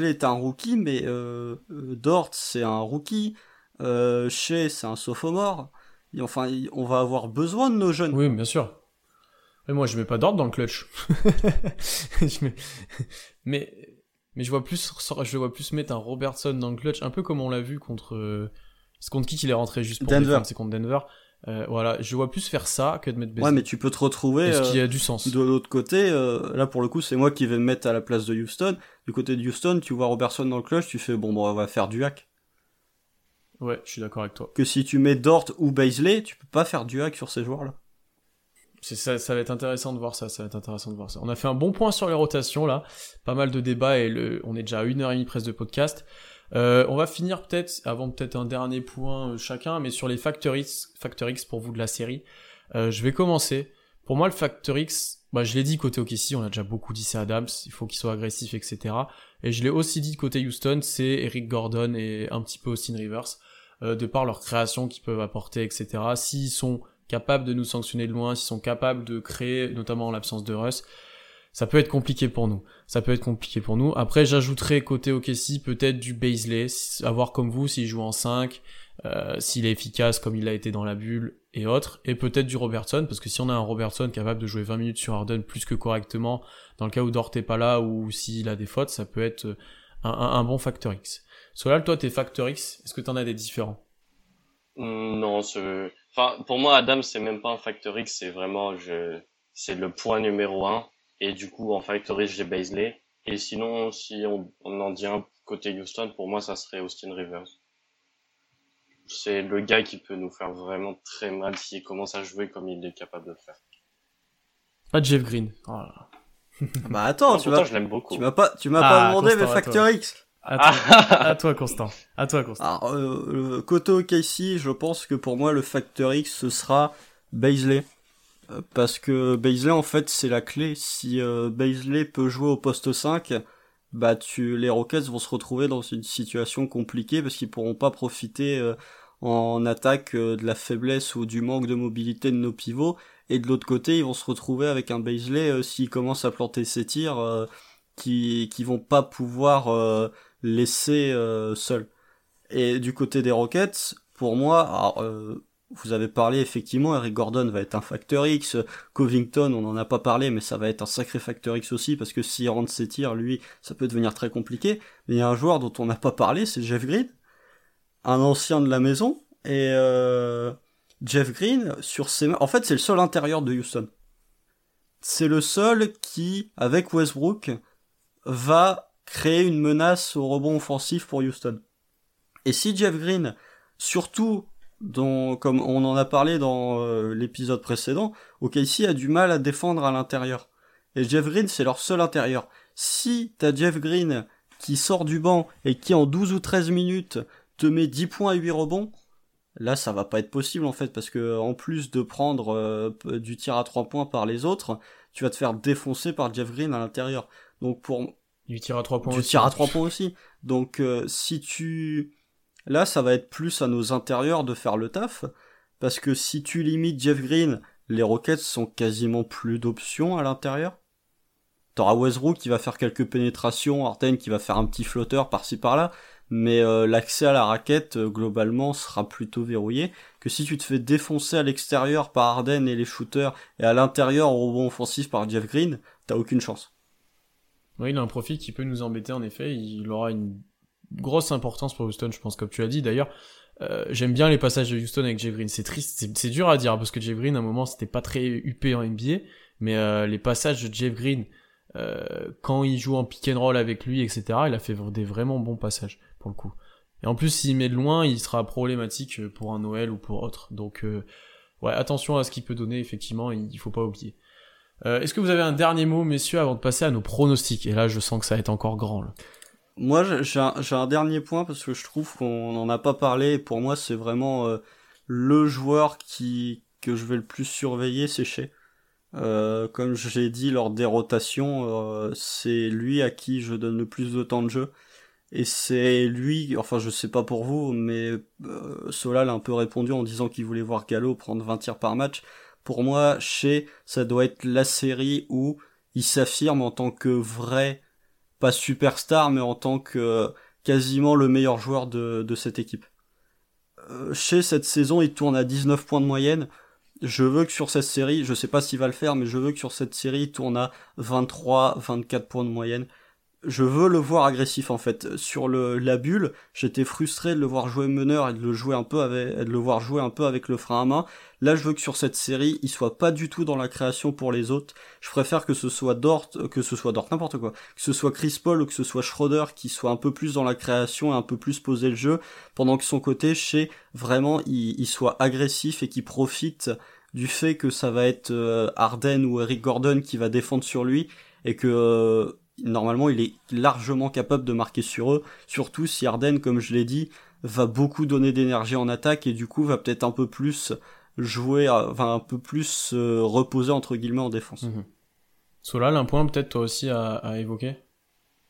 est un rookie, mais euh, euh, Dort c'est un rookie, euh, Shea c'est un sophomore. Et enfin, on va avoir besoin de nos jeunes. Oui, bien sûr. Mais moi, je mets pas Dort dans le clutch. (laughs) Mais mais je vois plus je vois plus mettre un Robertson dans le clutch, un peu comme on l'a vu contre. C'est contre qui qu'il est rentré juste pour Denver. C'est contre Denver. Euh, voilà, je vois plus faire ça que de mettre Ouais, mais tu peux te retrouver. Ce qui a du sens? De l'autre côté, euh, là pour le coup, c'est moi qui vais me mettre à la place de Houston. Du côté de Houston, tu vois Robertson dans le clutch, tu fais bon, bon, on va faire du hack. Ouais, je suis d'accord avec toi. Que si tu mets Dort ou Baisley, tu peux pas faire du hack sur ces joueurs-là. Ça, ça va être intéressant de voir ça, ça va être intéressant de voir ça. On a fait un bon point sur les rotations là, pas mal de débats et le, on est déjà à une heure et demie presque de podcast. Euh, on va finir peut-être, avant peut-être un dernier point euh, chacun, mais sur les Factor X, Factor X pour vous de la série. Euh, je vais commencer. Pour moi, le Factor X, bah, je l'ai dit côté OKC, on a déjà beaucoup dit c'est Adams, il faut qu'il soit agressif, etc. Et je l'ai aussi dit côté Houston, c'est Eric Gordon et un petit peu Austin Rivers, de par leur création qu'ils peuvent apporter, etc. S'ils sont capables de nous sanctionner de loin, s'ils sont capables de créer, notamment en l'absence de Russ, ça peut être compliqué pour nous. Ça peut être compliqué pour nous. Après, j'ajouterais côté OKC peut-être du Baisley, à voir comme vous s'il joue en 5, euh, s'il est efficace comme il a été dans la bulle et autres, et peut-être du Robertson, parce que si on a un Robertson capable de jouer 20 minutes sur Harden plus que correctement, dans le cas où Dort est pas là ou s'il a des fautes, ça peut être un, un, bon facteur X. Solal, toi, t'es facteur X, est-ce que t'en as des différents? Non, enfin, pour moi, Adam, c'est même pas un facteur X, c'est vraiment, je, c'est le point numéro un. Et du coup, en factor X, j'ai Baisley. Et sinon, si on, on en dit un côté Houston, pour moi, ça serait Austin Rivers c'est le gars qui peut nous faire vraiment très mal s'il commence à jouer comme il est capable de faire. Pas Jeff Green. Oh bah attends, tu m'as, je l'aime beaucoup. Tu m'as pas, tu m'as pas ah, demandé mes Factor X. À toi, Constant. À toi, Constant. Alors, euh, côté OKC, je pense que pour moi, le Factor X, ce sera Baisley. Euh, parce que Baisley, en fait, c'est la clé. Si euh, Baisley peut jouer au poste 5, bah tu les Rockets vont se retrouver dans une situation compliquée parce qu'ils pourront pas profiter euh, en attaque euh, de la faiblesse ou du manque de mobilité de nos pivots et de l'autre côté ils vont se retrouver avec un Baisley euh, s'ils commencent à planter ses tirs qui qui vont pas pouvoir laisser seul. Et du côté des Rockets, pour moi, alors, vous avez parlé effectivement, Eric Gordon va être un facteur X, Covington on n'en a pas parlé mais ça va être un sacré facteur X aussi parce que s'il rentre ses tirs, lui, ça peut devenir très compliqué. Mais il y a un joueur dont on n'a pas parlé, c'est Jeff Green, un ancien de la maison, et euh, Jeff Green, sur ses en fait c'est le seul intérieur de Houston. C'est le seul qui, avec Westbrook, va créer une menace au rebond offensif pour Houston. Et si Jeff Green, surtout dont, comme on en a parlé dans euh, l'épisode précédent, OKC a du mal à défendre à l'intérieur. Et Jeff Green, c'est leur seul intérieur. Si t'as Jeff Green qui sort du banc et qui en 12 ou 13 minutes te met 10 points et 8 rebonds, là ça va pas être possible en fait parce que en plus de prendre euh, du tir à 3 points par les autres, tu vas te faire défoncer par Jeff Green à l'intérieur. Donc pour du tir à 3 points du tir à 3 points aussi. Donc euh, si tu Là, ça va être plus à nos intérieurs de faire le taf, parce que si tu limites Jeff Green, les Rockets sont quasiment plus d'options à l'intérieur. T'auras Westbrook qui va faire quelques pénétrations, Arden qui va faire un petit flotteur par-ci par-là, mais euh, l'accès à la raquette euh, globalement sera plutôt verrouillé. Que si tu te fais défoncer à l'extérieur par Arden et les shooters et à l'intérieur au rebond offensif par Jeff Green, t'as aucune chance. Oui, il a un profil qui peut nous embêter en effet. Il aura une grosse importance pour Houston, je pense, comme tu as dit. D'ailleurs, euh, j'aime bien les passages de Houston avec Jay Green. C'est triste, c'est dur à dire parce que Jay Green, à un moment, c'était pas très huppé en NBA, mais euh, les passages de Jeff Green euh, quand il joue en pick and roll avec lui, etc., il a fait des vraiment bons passages pour le coup. Et en plus, s'il met de loin, il sera problématique pour un Noël ou pour autre. Donc, ouais, attention à ce qu'il peut donner. Effectivement, il faut pas oublier. Est-ce que vous avez un dernier mot, messieurs, avant de passer à nos pronostics? Et là, je sens que ça va être encore grand. Là. Moi, j'ai un, dernier point parce que je trouve qu'on n'en a pas parlé. pour moi, c'est vraiment euh, le joueur qui que je vais le plus surveiller, c'est chez. Euh, comme j'ai dit lors des rotations, euh, c'est lui à qui je donne le plus de temps de jeu. Et c'est lui, enfin je sais pas pour vous, mais euh, Solal a un peu répondu en disant qu'il voulait voir Gallo prendre 20 tirs par match. Pour moi, chez, ça doit être la série où il s'affirme en tant que vrai pas superstar, mais en tant que quasiment le meilleur joueur de, cette équipe. Euh, chez cette saison, il tourne à 19 points de moyenne. Je veux que sur cette série, je sais pas s'il va le faire, mais je veux que sur cette série, il tourne à 23, 24 points de moyenne je veux le voir agressif en fait. Sur le la bulle, j'étais frustré de le voir jouer meneur et de le jouer un peu avec, de le voir jouer un peu avec le frein à main. Là, je veux que sur cette série, il soit pas du tout dans la création pour les autres. Je préfère que ce soit Dort, que ce soit Dort, n'importe quoi, que ce soit Chris Paul ou que ce soit Schroeder qui soit un peu plus dans la création et un peu plus posé le jeu, pendant que son côté, chez vraiment, il, soit agressif et qui profite du fait que ça va être euh, Arden ou Eric Gordon qui va défendre sur lui et que euh, normalement il est largement capable de marquer sur eux, surtout si Arden, comme je l'ai dit, va beaucoup donner d'énergie en attaque et du coup va peut-être un peu plus jouer, enfin un peu plus reposer entre guillemets en défense. Mmh. Solal, un point peut-être toi aussi à, évoquer?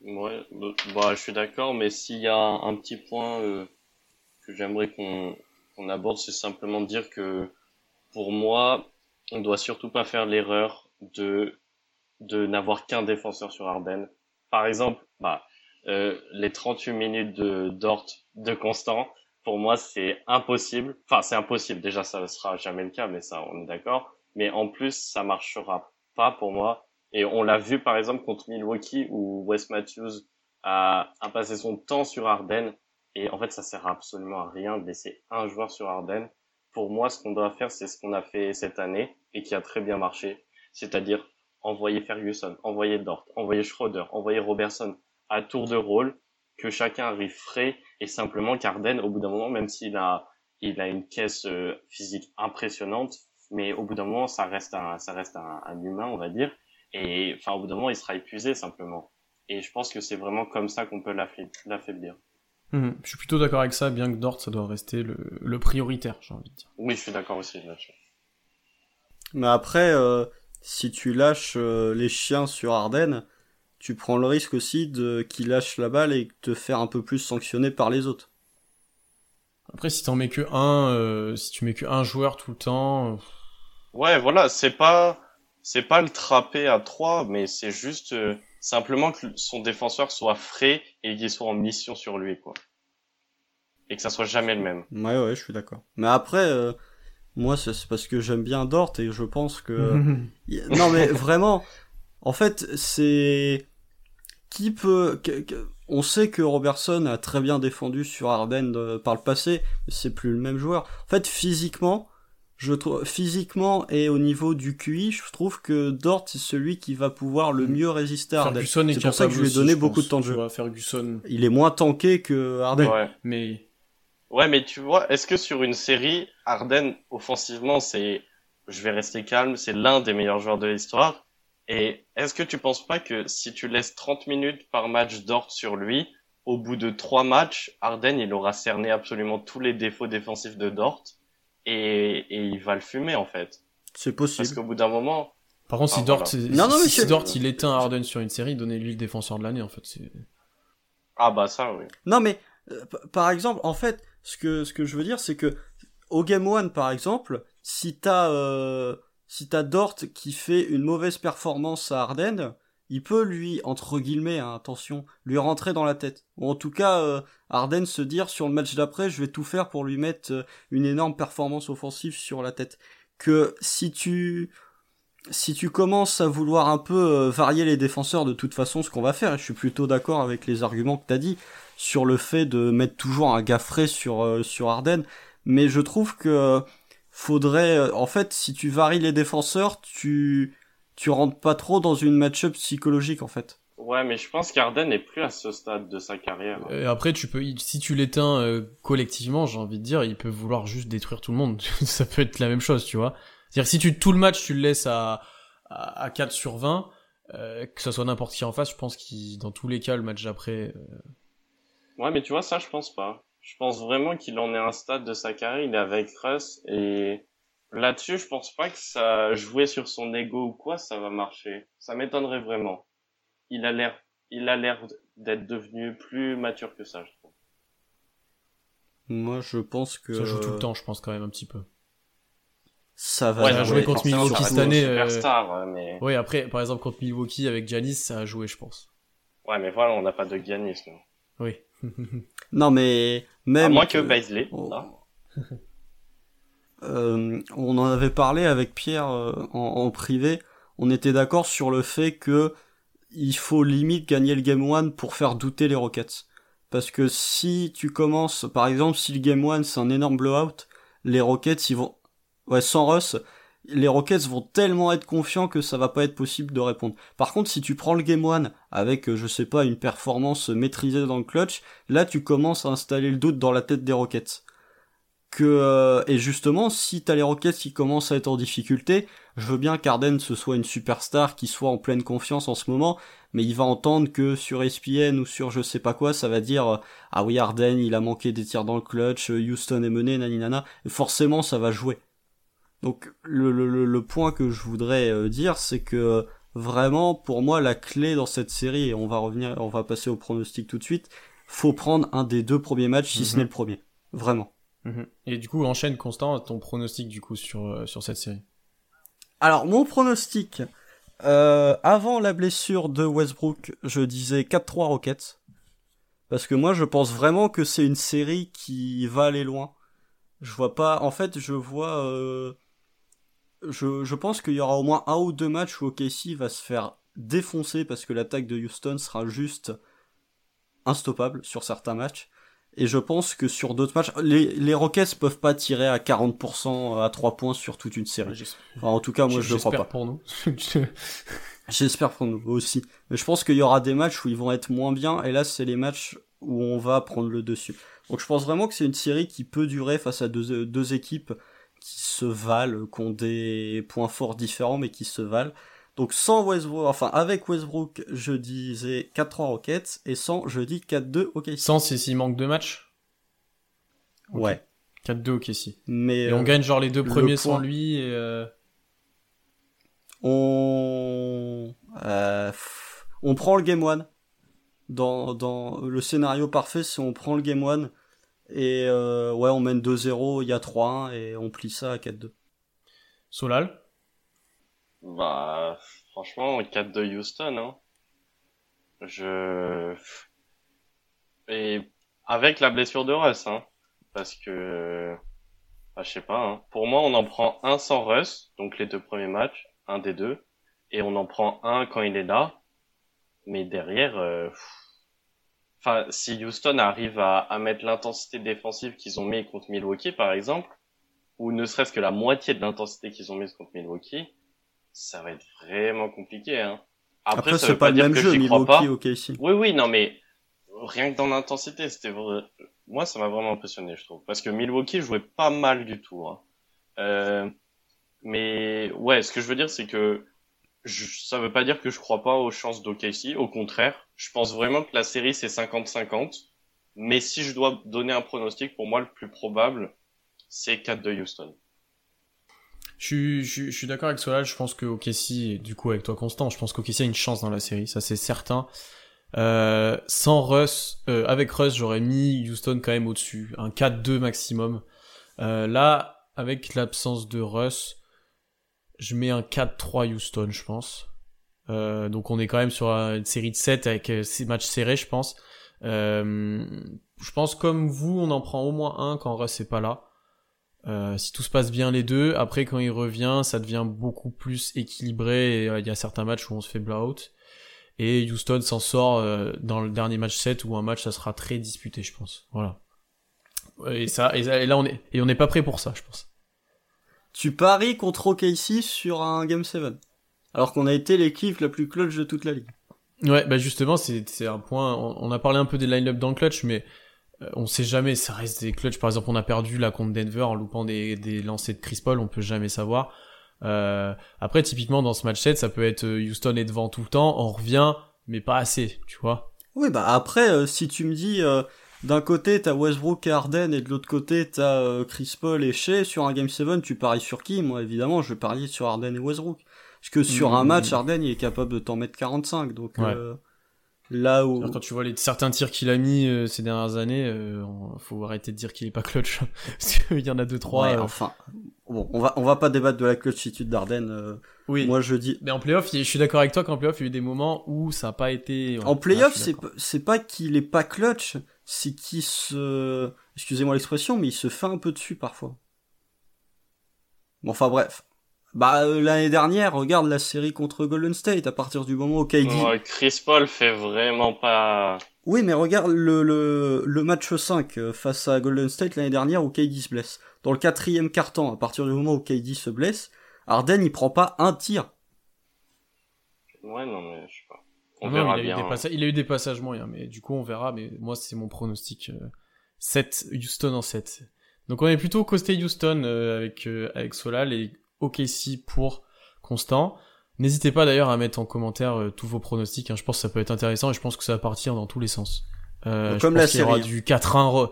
Ouais, bah, je suis d'accord, mais s'il y a un, petit point euh, que j'aimerais qu'on aborde, c'est simplement dire que pour moi, on doit surtout pas faire l'erreur de de n'avoir qu'un défenseur sur Arden. Par exemple, bah, euh, les 38 minutes de Dort de Constant, pour moi, c'est impossible. Enfin, c'est impossible. Déjà, ça ne sera jamais le cas, mais ça, on est d'accord. Mais en plus, ça marchera pas pour moi. Et on l'a vu, par exemple, contre Milwaukee, où Wes Matthews a, a passé son temps sur Arden. Et en fait, ça sert absolument à rien de laisser un joueur sur Arden. Pour moi, ce qu'on doit faire, c'est ce qu'on a fait cette année et qui a très bien marché. C'est-à-dire envoyer Ferguson, envoyer Dort, envoyer Schroeder, envoyer Robertson à tour de rôle, que chacun arrive frais et simplement qu'Arden, au bout d'un moment, même s'il a, il a une caisse euh, physique impressionnante, mais au bout d'un moment, ça reste un, ça reste un, un, humain, on va dire. Et enfin, au bout d'un moment, il sera épuisé simplement. Et je pense que c'est vraiment comme ça qu'on peut l'affaiblir. Mmh, je suis plutôt d'accord avec ça, bien que Dort, ça doit rester le, le prioritaire, j'ai envie de dire. Oui, je suis d'accord aussi là-dessus. Mais après, euh, si tu lâches euh, les chiens sur Arden, tu prends le risque aussi de qu'il lâche la balle et te faire un peu plus sanctionner par les autres. Après, si t'en mets que un, euh, si tu mets que un joueur tout le temps. Euh, ouais, voilà, c'est pas, c'est pas le trapper à trois, mais c'est juste euh, simplement que son défenseur soit frais et qu'il soit en mission sur lui, quoi. Et que ça soit jamais le même. Ouais, ouais, je suis d'accord. Mais après, moi, c'est parce que j'aime bien Dort et je pense que. (laughs) non, mais vraiment, en fait, c'est qui peut on sait que Robertson a très bien défendu sur Arden euh, par le passé, mais c'est plus le même joueur. En fait, physiquement, je trouve physiquement et au niveau du QI, je trouve que Dort c'est celui qui va pouvoir le mieux résister à Arden. C'est pour ça que je lui ai donné beaucoup de temps de jeu. Ferguson. Il est moins tanké que Arden. Ouais. Mais Ouais, mais tu vois, est-ce que sur une série, Arden offensivement, c'est je vais rester calme, c'est l'un des meilleurs joueurs de l'histoire? Et est-ce que tu penses pas que si tu laisses 30 minutes par match d'Ort sur lui, au bout de trois matchs, Arden il aura cerné absolument tous les défauts défensifs de Dort et, et il va le fumer en fait. C'est possible. Parce qu'au bout d'un moment. Par contre, si ah, Dort, non, non, mais si Dort il éteint Arden sur une série, donnez-lui le défenseur de l'année en fait. Ah bah ça oui. Non mais euh, par exemple, en fait, ce que ce que je veux dire, c'est que au game one par exemple, si t'as euh, si t'as Dort qui fait une mauvaise performance à Arden, il peut lui, entre guillemets, hein, attention, lui rentrer dans la tête. Ou en tout cas, euh, Arden se dire sur le match d'après, je vais tout faire pour lui mettre euh, une énorme performance offensive sur la tête. Que si tu si tu commences à vouloir un peu euh, varier les défenseurs de toute façon, ce qu'on va faire, et je suis plutôt d'accord avec les arguments que t'as dit sur le fait de mettre toujours un gars frais sur sur Arden, mais je trouve que faudrait, euh, en fait, si tu varies les défenseurs, tu, tu rentres pas trop dans une match-up psychologique, en fait. Ouais, mais je pense qu'Arden n'est plus à ce stade de sa carrière. Et après, tu peux, si tu l'éteins euh, collectivement, j'ai envie de dire, il peut vouloir juste détruire tout le monde. (laughs) ça peut être la même chose, tu vois. C'est-à-dire, si tu, tout le match, tu le laisses à, à, 4 sur 20, euh, que ce soit n'importe qui en face, je pense qu'il, dans tous les cas, le match d'après. Ouais, mais tu vois, ça, je pense pas je pense vraiment qu'il en est un stade de sa carrière. Il est avec Russ et là-dessus, je pense pas que ça jouer sur son ego ou quoi, ça va marcher. Ça m'étonnerait vraiment. Il a l'air, il a l'air d'être devenu plus mature que ça, je trouve. Moi, je pense que ça joue tout le temps, je pense quand même un petit peu. Ça va. Ouais, ça a joué contre Milwaukee cette année. Euh... mais... Oui, après, par exemple contre Milwaukee avec Giannis, ça a joué, je pense. Ouais, mais voilà, on n'a pas de Giannis. Non. Oui. (laughs) non, mais même. À moins que Baisley. Oh. (laughs) Euh, on en avait parlé avec Pierre euh, en, privé. On était d'accord sur le fait que il faut limite gagner le game one pour faire douter les Rockets. Parce que si tu commences, par exemple, si le game one c'est un énorme blowout, les Rockets ils vont, ouais, sans Russ, les Rockets vont tellement être confiants que ça va pas être possible de répondre. Par contre, si tu prends le game one avec, euh, je sais pas, une performance maîtrisée dans le clutch, là tu commences à installer le doute dans la tête des Rockets. Que euh, et justement, si t'as les Rockets qui commencent à être en difficulté, je veux bien qu'Arden ce soit une superstar qui soit en pleine confiance en ce moment, mais il va entendre que sur ESPN ou sur je sais pas quoi, ça va dire euh, ah oui Arden il a manqué des tirs dans le clutch, Houston est mené, naninana, forcément ça va jouer. Donc le, le, le, point que je voudrais euh, dire, c'est que vraiment, pour moi, la clé dans cette série, et on va revenir, on va passer au pronostic tout de suite, faut prendre un des deux premiers matchs, si ce mhm. n'est le premier. Vraiment. Mhm. Et du coup, enchaîne Constant ton pronostic du coup sur, euh, sur cette série. Alors mon pronostic, Euh, avant la blessure de Westbrook, je disais 4-3 Rockets. Parce que moi, je pense vraiment que c'est une série qui va aller loin. Je vois pas. En fait, je vois. Euh, je, je pense qu'il y aura au moins un ou deux matchs où OKC va se faire défoncer parce que l'attaque de Houston sera juste instoppable sur certains matchs. Et je pense que sur d'autres matchs, les, les Rockets peuvent pas tirer à 40% à 3 points sur toute une série. Enfin, en tout cas, moi, je le crois pas. pour nous. (laughs) (laughs) J'espère pour nous aussi. Mais je pense qu'il y aura des matchs où ils vont être moins bien, et là, c'est les matchs où on va prendre le dessus. Donc je pense vraiment que c'est une série qui peut durer face à deux, deux équipes qui se valent, qui ont des points forts différents, mais qui se valent. Donc sans Westbrook, enfin avec Westbrook, je disais 4-3 Rockets, et sans, je dis 4-2 OKC. Sans, c'est s'il manque deux matchs? Ouais. 4-2 OKC. Mais Et on euh, gagne genre les deux le premiers point- sans lui, et euh, on euh, on prend le game one dans dans le scénario parfait c'est on prend le game one et euh, ouais on mène 2-0 il y a 3-1 et on plie ça à 4-2 Solal? Bah, franchement, 4 de Houston, hein. Je... Et avec la blessure de Russ, hein. Parce que... Bah, je sais pas, hein. Pour moi, on en prend un sans Russ, donc les deux premiers matchs, un des deux. Et on en prend un quand il est là. Mais derrière... euh, pff. Enfin, si Houston arrive à, à mettre l'intensité défensive qu'ils ont mis contre Milwaukee, par exemple, ou ne serait-ce que la moitié de l'intensité qu'ils ont mise contre Milwaukee, ça va être vraiment compliqué. Hein. Après, après, c'est pas pas le même jeu crois pas. Milwaukee OKC Oui, oui, non, mais rien que dans l'intensité, c'était vrai. Moi, ça m'a vraiment impressionné, je trouve, parce que Milwaukee jouait pas mal du tout. Hein. Euh, mais ouais, ce que je veux dire, c'est que je, ça veut pas dire que je crois pas aux chances d'OKC. Au contraire, je pense vraiment que la série c'est 50-50. Mais si je dois donner un pronostic, pour moi, le plus probable, c'est 4 de Houston. Je suis, d'accord avec Solal, je pense que OKC, du coup avec toi Constant, je pense qu'OKC a une chance dans la série, ça c'est certain. Euh, sans Russ, euh, avec Russ, j'aurais mis Houston quand même au-dessus, un 4-2 maximum. Euh, là, avec l'absence de Russ, je mets un 4-3 Houston, je pense. Euh, donc on est quand même sur une série de 7 avec euh, ces matchs serrés, je pense. Euh, je pense comme vous, on en prend au moins un quand Russ est pas là. Euh, si tout se passe bien les deux, après quand il revient, ça devient beaucoup plus équilibré et euh, il y a certains matchs où on se fait blowout. Et Houston s'en sort euh, dans le dernier match 7 où un match ça sera très disputé, je pense. Voilà. Et, ça- et là on est et on n'est pas prêt pour ça, je pense. Tu paries contre OKC sur un game 7 alors qu'on a été l'équipe la plus clutch de toute la ligue Ouais, bah justement, c'est un point. On, on a parlé un peu des line-up dans le clutch, mais euh, on sait jamais. Ça reste des clutch. Par exemple, on a perdu la contre Denver en loupant des, des lancers de Chris Paul. On peut jamais savoir. Euh, après, typiquement dans ce match 7, ça peut être euh, Houston est devant tout le temps. On revient, mais pas assez, tu vois. Oui, bah après, euh, si tu me dis, euh, d'un côté t'as Westbrook et Harden et de l'autre côté t'as euh, Chris Paul et Shea, sur un Game 7, tu paries sur qui? Moi, évidemment, je vais parier sur Harden et Westbrook. Parce que sur un Mhm. match, Harden, il est capable de t'en mettre 45, donc Ouais. euh, là où... Quand tu vois les certains tirs qu'il a mis euh, ces dernières années, faut arrêter de dire qu'il est pas clutch. (laughs) Parce qu'il y en a deux trois. Ouais, enfin, bon, on va, on va pas débattre de la clutchitude d'Harden. euh, oui. Moi, je dis... Mais en playoff, je suis d'accord avec toi qu'en playoff, il y a eu des moments où ça a pas été. ouais. En playoff, c'est pas qu'il est pas clutch, c'est qu'il se... Excusez-moi l'expression, mais il se fait un peu dessus parfois. Bon, enfin bref. Bah, euh, l'année dernière, regarde la série contre Golden State, à partir du moment où KD... Ouais, Chris Paul fait vraiment pas. Oui, mais regarde le, le, le match 5 euh, face à Golden State l'année dernière où KD se blesse. Dans le quatrième quart-temps, à partir du moment où KD se blesse, Harden, il prend pas un tir. Ouais, non, mais je sais pas. On Non, verra il, a eu des hein. passa- il a eu des passages moyens, mais du coup on verra. Mais moi c'est mon pronostic euh, 7 Houston en 7. Donc on est plutôt costé Houston euh, avec euh, avec Solal et OKC pour Constant. N'hésitez pas d'ailleurs à mettre en commentaire euh, tous vos pronostics. hein. Je pense que ça peut être intéressant et je pense que ça va partir dans tous les sens. Euh, Comme je la pense qu'il y aura série. du 4-1. re-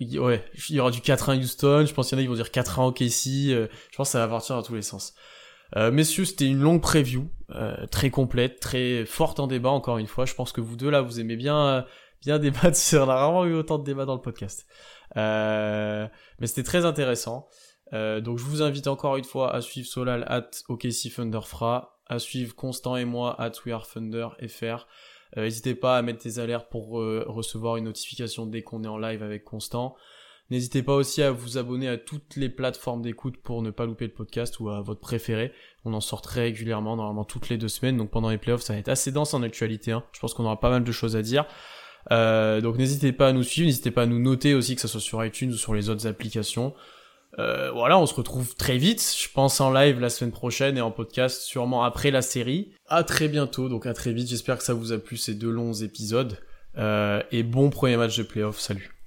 il- Ouais, il y aura du 4-1 Houston. Je pense qu'il y en a qui vont dire 4-1 OKC. euh, je pense que ça va partir dans tous les sens. Euh, messieurs, c'était une longue preview, euh, très complète, très forte en débat encore une fois. Je pense que vous deux là, vous aimez bien, euh, bien (laughs) débattre. On a rarement eu autant de débats dans le podcast. Euh, mais c'était très intéressant. Euh, donc je vous invite encore une fois à suivre Solal at OKC Thunderfra, à suivre Constant et moi à WeAreThunderFR. Euh, N'hésitez pas à mettre des alertes pour recevoir une notification dès qu'on est en live avec Constant. N'hésitez pas aussi à vous abonner à toutes les plateformes d'écoute pour ne pas louper le podcast ou à votre préféré. On en sort très régulièrement, normalement toutes les deux semaines. Donc pendant les playoffs, ça va être assez dense en actualité. Hein. Je pense qu'on aura pas mal de choses à dire. Euh, donc n'hésitez pas à nous suivre, n'hésitez pas à nous noter aussi, que ce soit sur iTunes ou sur les autres applications. Euh, voilà, on se retrouve très vite, je pense en live la semaine prochaine et en podcast sûrement après la série. À très bientôt, donc à très vite, j'espère que ça vous a plu ces deux longs épisodes. Euh, et bon premier match de playoff, salut.